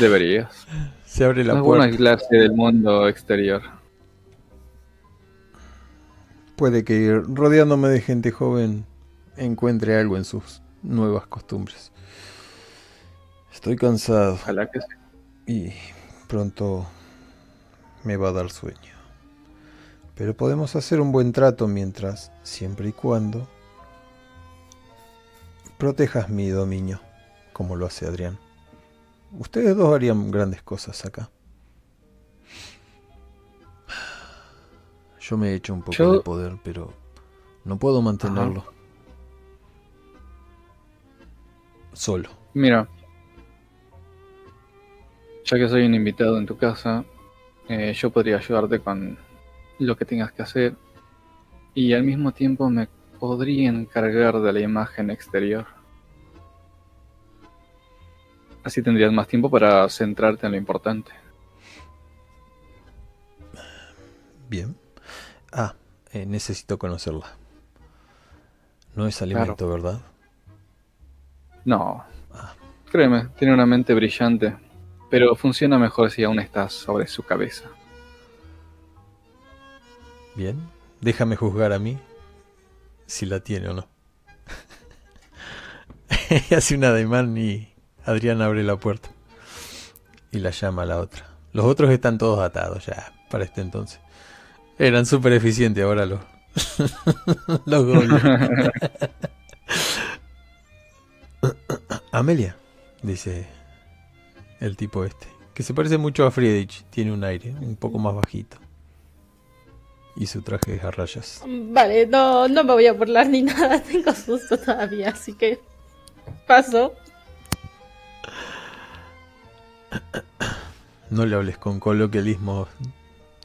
[SPEAKER 2] Deberías.
[SPEAKER 1] Se abre la puerta.
[SPEAKER 2] clase del mundo exterior.
[SPEAKER 1] Puede que rodeándome de gente joven encuentre algo en sus nuevas costumbres. Estoy cansado
[SPEAKER 2] Ojalá que sí.
[SPEAKER 1] y pronto me va a dar sueño. Pero podemos hacer un buen trato mientras, siempre y cuando, protejas mi dominio, como lo hace Adrián. Ustedes dos harían grandes cosas acá. Yo me he hecho un poco
[SPEAKER 2] Yo-
[SPEAKER 1] de poder, pero no puedo mantenerlo. Solo.
[SPEAKER 2] Mira, ya que soy un invitado en tu casa, eh, yo podría ayudarte con lo que tengas que hacer y al mismo tiempo me podría encargar de la imagen exterior. Así tendrías más tiempo para centrarte en lo importante.
[SPEAKER 1] Bien. Ah, eh, necesito conocerla. No es alimento, ¿verdad?
[SPEAKER 2] No, créeme, tiene una mente brillante, pero funciona mejor si aún estás sobre su cabeza.
[SPEAKER 1] Bien. Déjame juzgar a mí si la tiene o no. (laughs) Hace un ademán y Adrián abre la puerta y la llama a la otra. Los otros están todos atados ya para este entonces. Eran súper eficientes ahora los, (laughs) los goblins. Amelia, dice el tipo este, que se parece mucho a Friedrich, tiene un aire un poco más bajito. Y su traje es a rayas.
[SPEAKER 3] Vale, no, no me voy a burlar ni nada, (laughs) tengo susto todavía, así que paso.
[SPEAKER 1] No le hables con coloquialismos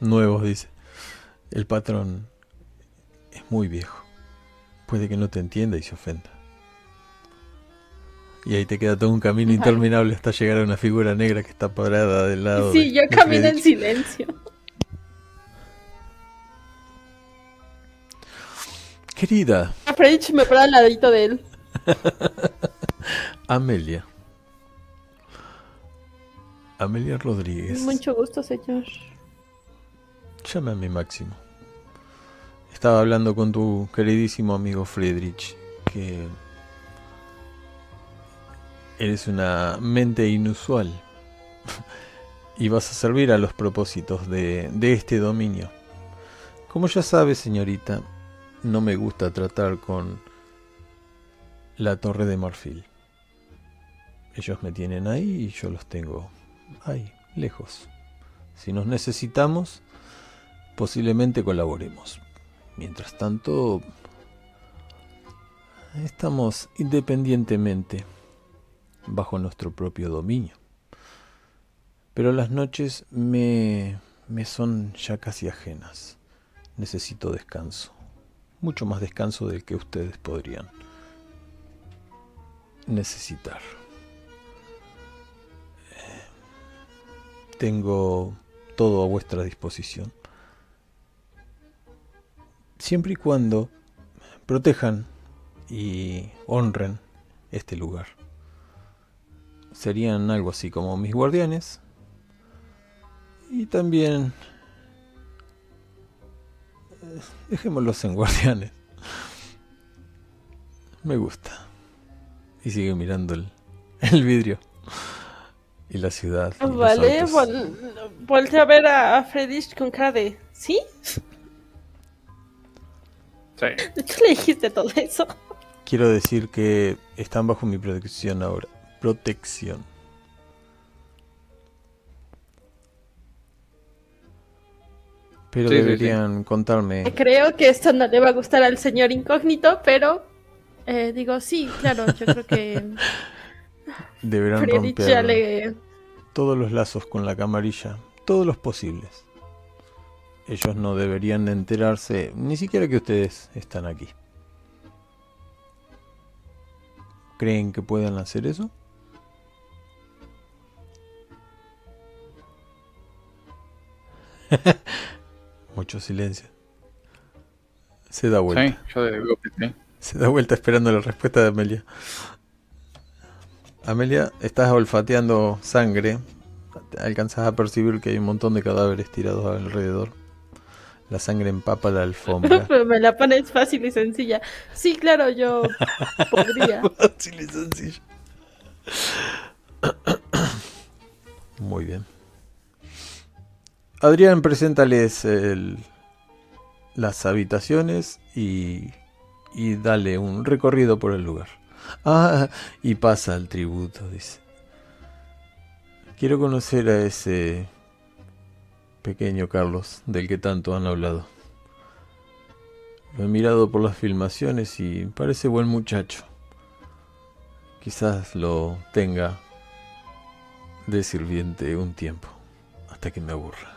[SPEAKER 1] nuevos, dice. El patrón es muy viejo. Puede que no te entienda y se ofenda. Y ahí te queda todo un camino interminable hasta llegar a una figura negra que está parada del lado.
[SPEAKER 3] Sí,
[SPEAKER 1] de-
[SPEAKER 3] yo
[SPEAKER 1] de
[SPEAKER 3] camino en silencio.
[SPEAKER 1] Querida
[SPEAKER 3] A Fredich me para al ladito de él. (laughs)
[SPEAKER 1] Amelia. Amelia Rodríguez.
[SPEAKER 3] Mucho gusto, señor.
[SPEAKER 1] Llámame Máximo. Estaba hablando con tu queridísimo amigo Friedrich, que eres una mente inusual. (laughs) y vas a servir a los propósitos de, de este dominio. Como ya sabe, señorita, no me gusta tratar con la torre de marfil. Ellos me tienen ahí y yo los tengo ahí, lejos. Si nos necesitamos, posiblemente colaboremos. Mientras tanto, estamos independientemente bajo nuestro propio dominio. Pero las noches me, me son ya casi ajenas. Necesito descanso. Mucho más descanso del que ustedes podrían necesitar. Tengo todo a vuestra disposición. Siempre y cuando protejan y honren este lugar. Serían algo así como mis guardianes. Y también... eh, Dejémoslos en guardianes. Me gusta. Y sigue mirando el, el vidrio. Y la ciudad. y
[SPEAKER 4] Vale, vol a ver a, a Freddy con cara de... ¿Sí?
[SPEAKER 2] Sí. (laughs)
[SPEAKER 4] De hecho le dijiste todo eso.
[SPEAKER 1] Quiero decir que están bajo mi protección ahora. Protección. Pero
[SPEAKER 2] Sí, sí, sí.
[SPEAKER 1] deberían contarme.
[SPEAKER 3] Creo que esto no le va a gustar al señor incógnito, pero eh, digo, sí, claro, yo creo que (laughs)
[SPEAKER 1] Deberán romper
[SPEAKER 3] ya le...
[SPEAKER 1] todos los lazos con la camarilla. Todos los posibles. Ellos no deberían enterarse ni siquiera que ustedes están aquí. ¿Creen que puedan hacer eso? (laughs) Mucho silencio. Se da vuelta.
[SPEAKER 2] Sí, yo digo que sí.
[SPEAKER 1] Se da vuelta esperando la respuesta de Amelia. Amelia, estás olfateando sangre. Alcanzas a percibir que hay un montón de cadáveres tirados alrededor. La sangre empapa la alfombra. (laughs)
[SPEAKER 3] Me la pones fácil y sencilla. Sí, claro, yo (laughs) podría.
[SPEAKER 1] Fácil y sencillo. (coughs) Muy bien. Adrián, preséntales el- las habitaciones y, y dale un recorrido por el lugar. (laughs) Ah, y pasa al tributo, dice. Quiero conocer a ese pequeño Carlos del que tanto han hablado. Lo he mirado por las filmaciones y parece buen muchacho. Quizás lo tenga de sirviente un tiempo, hasta que me aburra.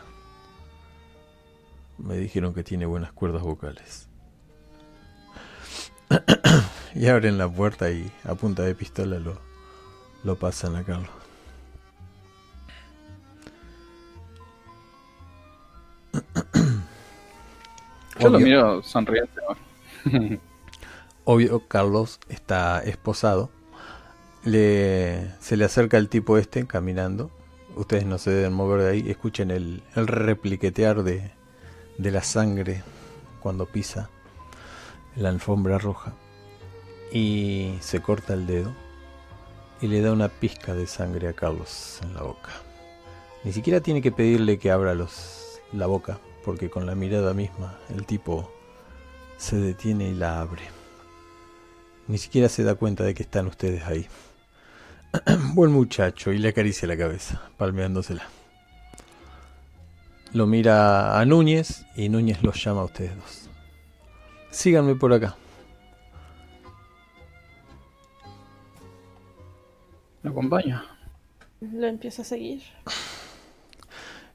[SPEAKER 1] Me dijeron que tiene buenas cuerdas vocales. (clears throat) (laughs) y abren la puerta y a punta de pistola lo, lo pasan a Carlos.
[SPEAKER 2] Yo lo miro sonriente. (laughs)
[SPEAKER 1] Obvio, Carlos está esposado. Le, se le acerca el tipo este caminando. Ustedes no se deben mover de ahí. Escuchen el, el repliquetear de, de la sangre cuando pisa la alfombra roja. Y se corta el dedo y le da una pizca de sangre a Carlos en la boca. Ni siquiera tiene que pedirle que abra los, la boca, porque con la mirada misma el tipo se detiene y la abre. Ni siquiera se da cuenta de que están ustedes ahí. (clears throat) Buen muchacho, y le acaricia la cabeza, palmeándosela. Lo mira a Núñez y Núñez los llama a ustedes dos. Síganme por acá.
[SPEAKER 2] ¿Me acompaña?
[SPEAKER 4] Lo empiezo a seguir.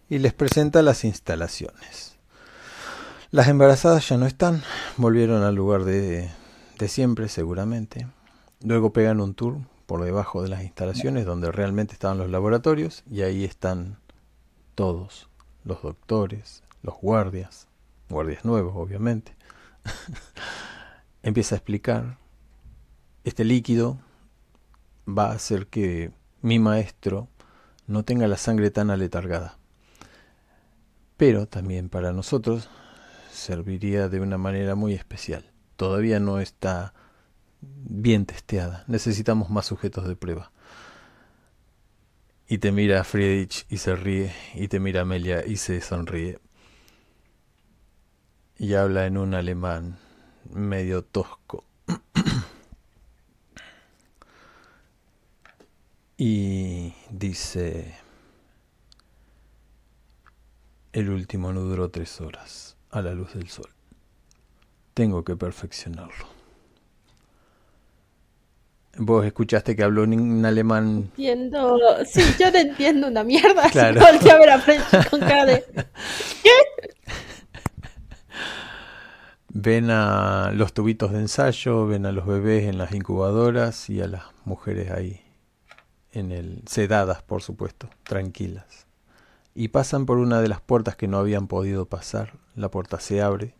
[SPEAKER 1] y les presenta las instalaciones. Las embarazadas ya no están, volvieron al lugar de, de siempre seguramente. Luego pegan un tour por debajo de las instalaciones donde realmente estaban los laboratorios y ahí están todos, los doctores, los guardias, guardias nuevos obviamente. (laughs) Empieza a explicar, este líquido va a hacer que mi maestro no tenga la sangre tan aletargada. Pero también para nosotros serviría de una manera muy especial. Todavía no está bien testeada. Necesitamos más sujetos de prueba. Y te mira Friedrich y se ríe. Y te mira Amelia y se sonríe. Y habla en un alemán medio tosco. (clears throat) y dice... El último no duró tres horas, a la luz del sol. Tengo que perfeccionarlo. Vos escuchaste que habló en alemán.
[SPEAKER 3] Entiendo. Sí, yo no entiendo una mierda. (laughs)
[SPEAKER 1] Claro.
[SPEAKER 3] Así volteé a ver a French con cara de. (laughs)
[SPEAKER 1] Ven a los tubitos de ensayo, ven a los bebés en las incubadoras y a las mujeres ahí, en el sedadas, por supuesto, tranquilas. Y pasan por una de las puertas que no habían podido pasar. La puerta se abre,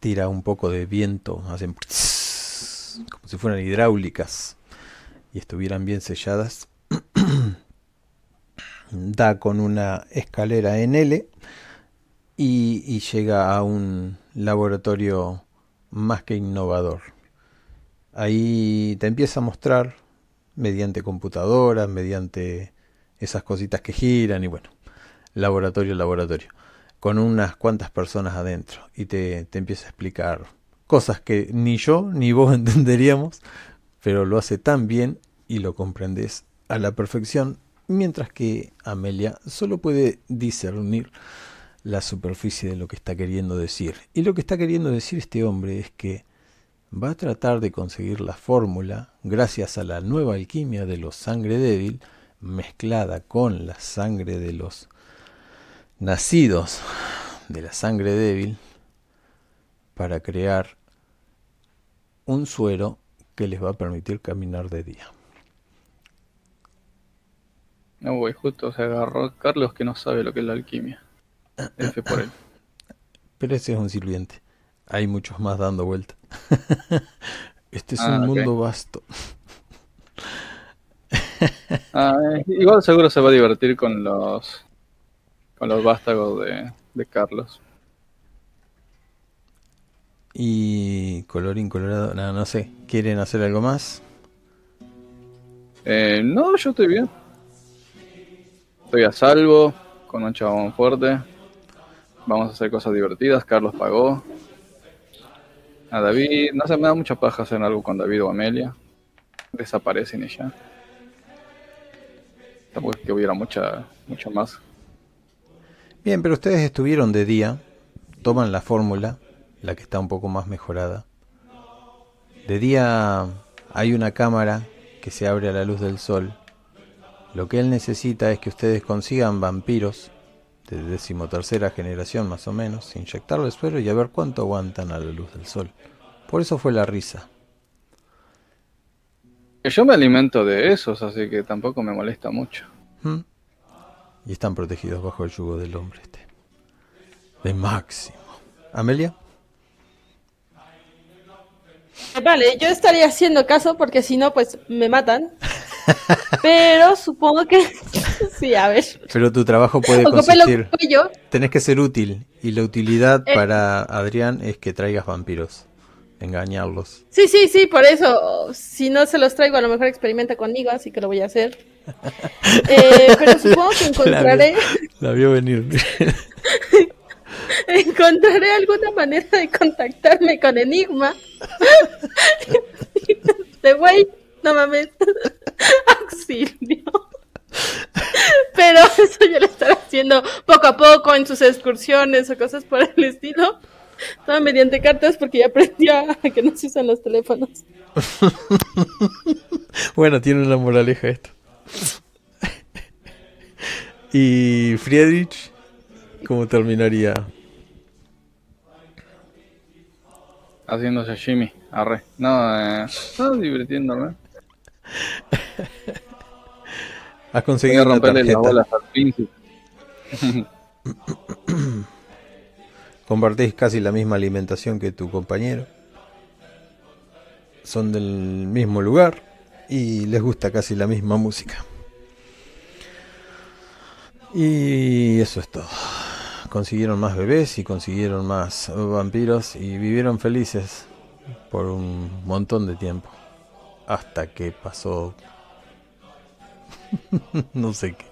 [SPEAKER 1] tira un poco de viento, hacen como si fueran hidráulicas y estuvieran bien selladas. (clears throat) da con una escalera en L y, y llega a un laboratorio más que innovador. Ahí te empieza a mostrar mediante computadoras, mediante esas cositas que giran y bueno, laboratorio, laboratorio, con unas cuantas personas adentro y te, te empieza a explicar cosas que ni yo ni vos (laughs) entenderíamos, pero lo hace tan bien y lo comprendes a la perfección, mientras que Amelia solo puede discernir la superficie de lo que está queriendo decir. Y lo que está queriendo decir este hombre es que va a tratar de conseguir la fórmula, gracias a la nueva alquimia de los sangre débil, mezclada con la sangre de los nacidos de la sangre débil, para crear un suero que les va a permitir caminar de día.
[SPEAKER 2] No, güey, justo se agarró Carlos que no sabe lo que es la alquimia. F por él. (coughs)
[SPEAKER 1] Pero ese es un sirviente. Hay muchos más dando vuelta. (laughs) este es
[SPEAKER 2] Ah,
[SPEAKER 1] un mundo vasto.
[SPEAKER 2] Ah, eh, igual seguro se va a divertir con los con los vástagos de, de Carlos.
[SPEAKER 1] Y colorín colorado, no, no sé, ¿quieren hacer algo más?
[SPEAKER 2] Eh, no, yo estoy bien. Estoy a salvo, con un chabón fuerte. Vamos a hacer cosas divertidas. Carlos pagó. A David, no sé, me da mucha paja hacer algo con David o Amelia. Desaparecen y ya. Tampoco es que hubiera mucha, mucho más.
[SPEAKER 1] Bien, pero ustedes estuvieron de día, toman la fórmula, la que está un poco más mejorada. De día hay una cámara que se abre a la luz del sol. Lo que él necesita es que ustedes consigan vampiros de decimotercera generación más o menos, inyectarles suero y a ver cuánto aguantan a la luz del sol. Por eso fue la risa.
[SPEAKER 2] Que yo me alimento de esos, así que tampoco me molesta mucho.
[SPEAKER 1] ¿Mm? Y están protegidos bajo el yugo del hombre este. De máximo. ¿Amelia?
[SPEAKER 3] Vale, yo estaría haciendo caso porque si no, pues me matan. Pero supongo que. (laughs) sí, a ver.
[SPEAKER 1] Pero tu trabajo puede consistir...
[SPEAKER 3] yo.
[SPEAKER 1] Tenés que ser útil y la utilidad
[SPEAKER 3] Eh.
[SPEAKER 1] para Adrián es que traigas vampiros, engañarlos.
[SPEAKER 3] Sí, sí, sí, por eso. Si no se los traigo, a lo mejor experimenta conmigo, así que lo voy a hacer. (laughs) Eh, pero supongo que encontraré,
[SPEAKER 1] La vio venir. (laughs)
[SPEAKER 3] encontraré alguna manera de contactarme con Enigma. De güey, no mames. (laughs) Auxilio. Pero eso ya lo estará haciendo poco a poco en sus excursiones o cosas por el estilo. Todo mediante cartas porque ya aprendió a que no se usan los teléfonos. (laughs)
[SPEAKER 1] bueno, tiene una moraleja esto. (laughs) y Friedrich, ¿cómo terminaría?
[SPEAKER 2] Haciendo sashimi, arre. No, eh, no divirtiéndome.
[SPEAKER 1] Has conseguido
[SPEAKER 2] romperle
[SPEAKER 1] tarjeta.
[SPEAKER 2] bolas al príncipe. (laughs)
[SPEAKER 1] Compartís casi la misma alimentación que tu compañero. Son del mismo lugar y les gusta casi la misma música. Y eso es todo. Consiguieron más bebés y consiguieron más vampiros y vivieron felices por un montón de tiempo. Hasta que pasó (laughs) no sé qué.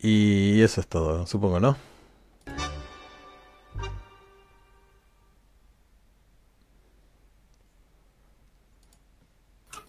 [SPEAKER 1] Y eso es todo, supongo, ¿no?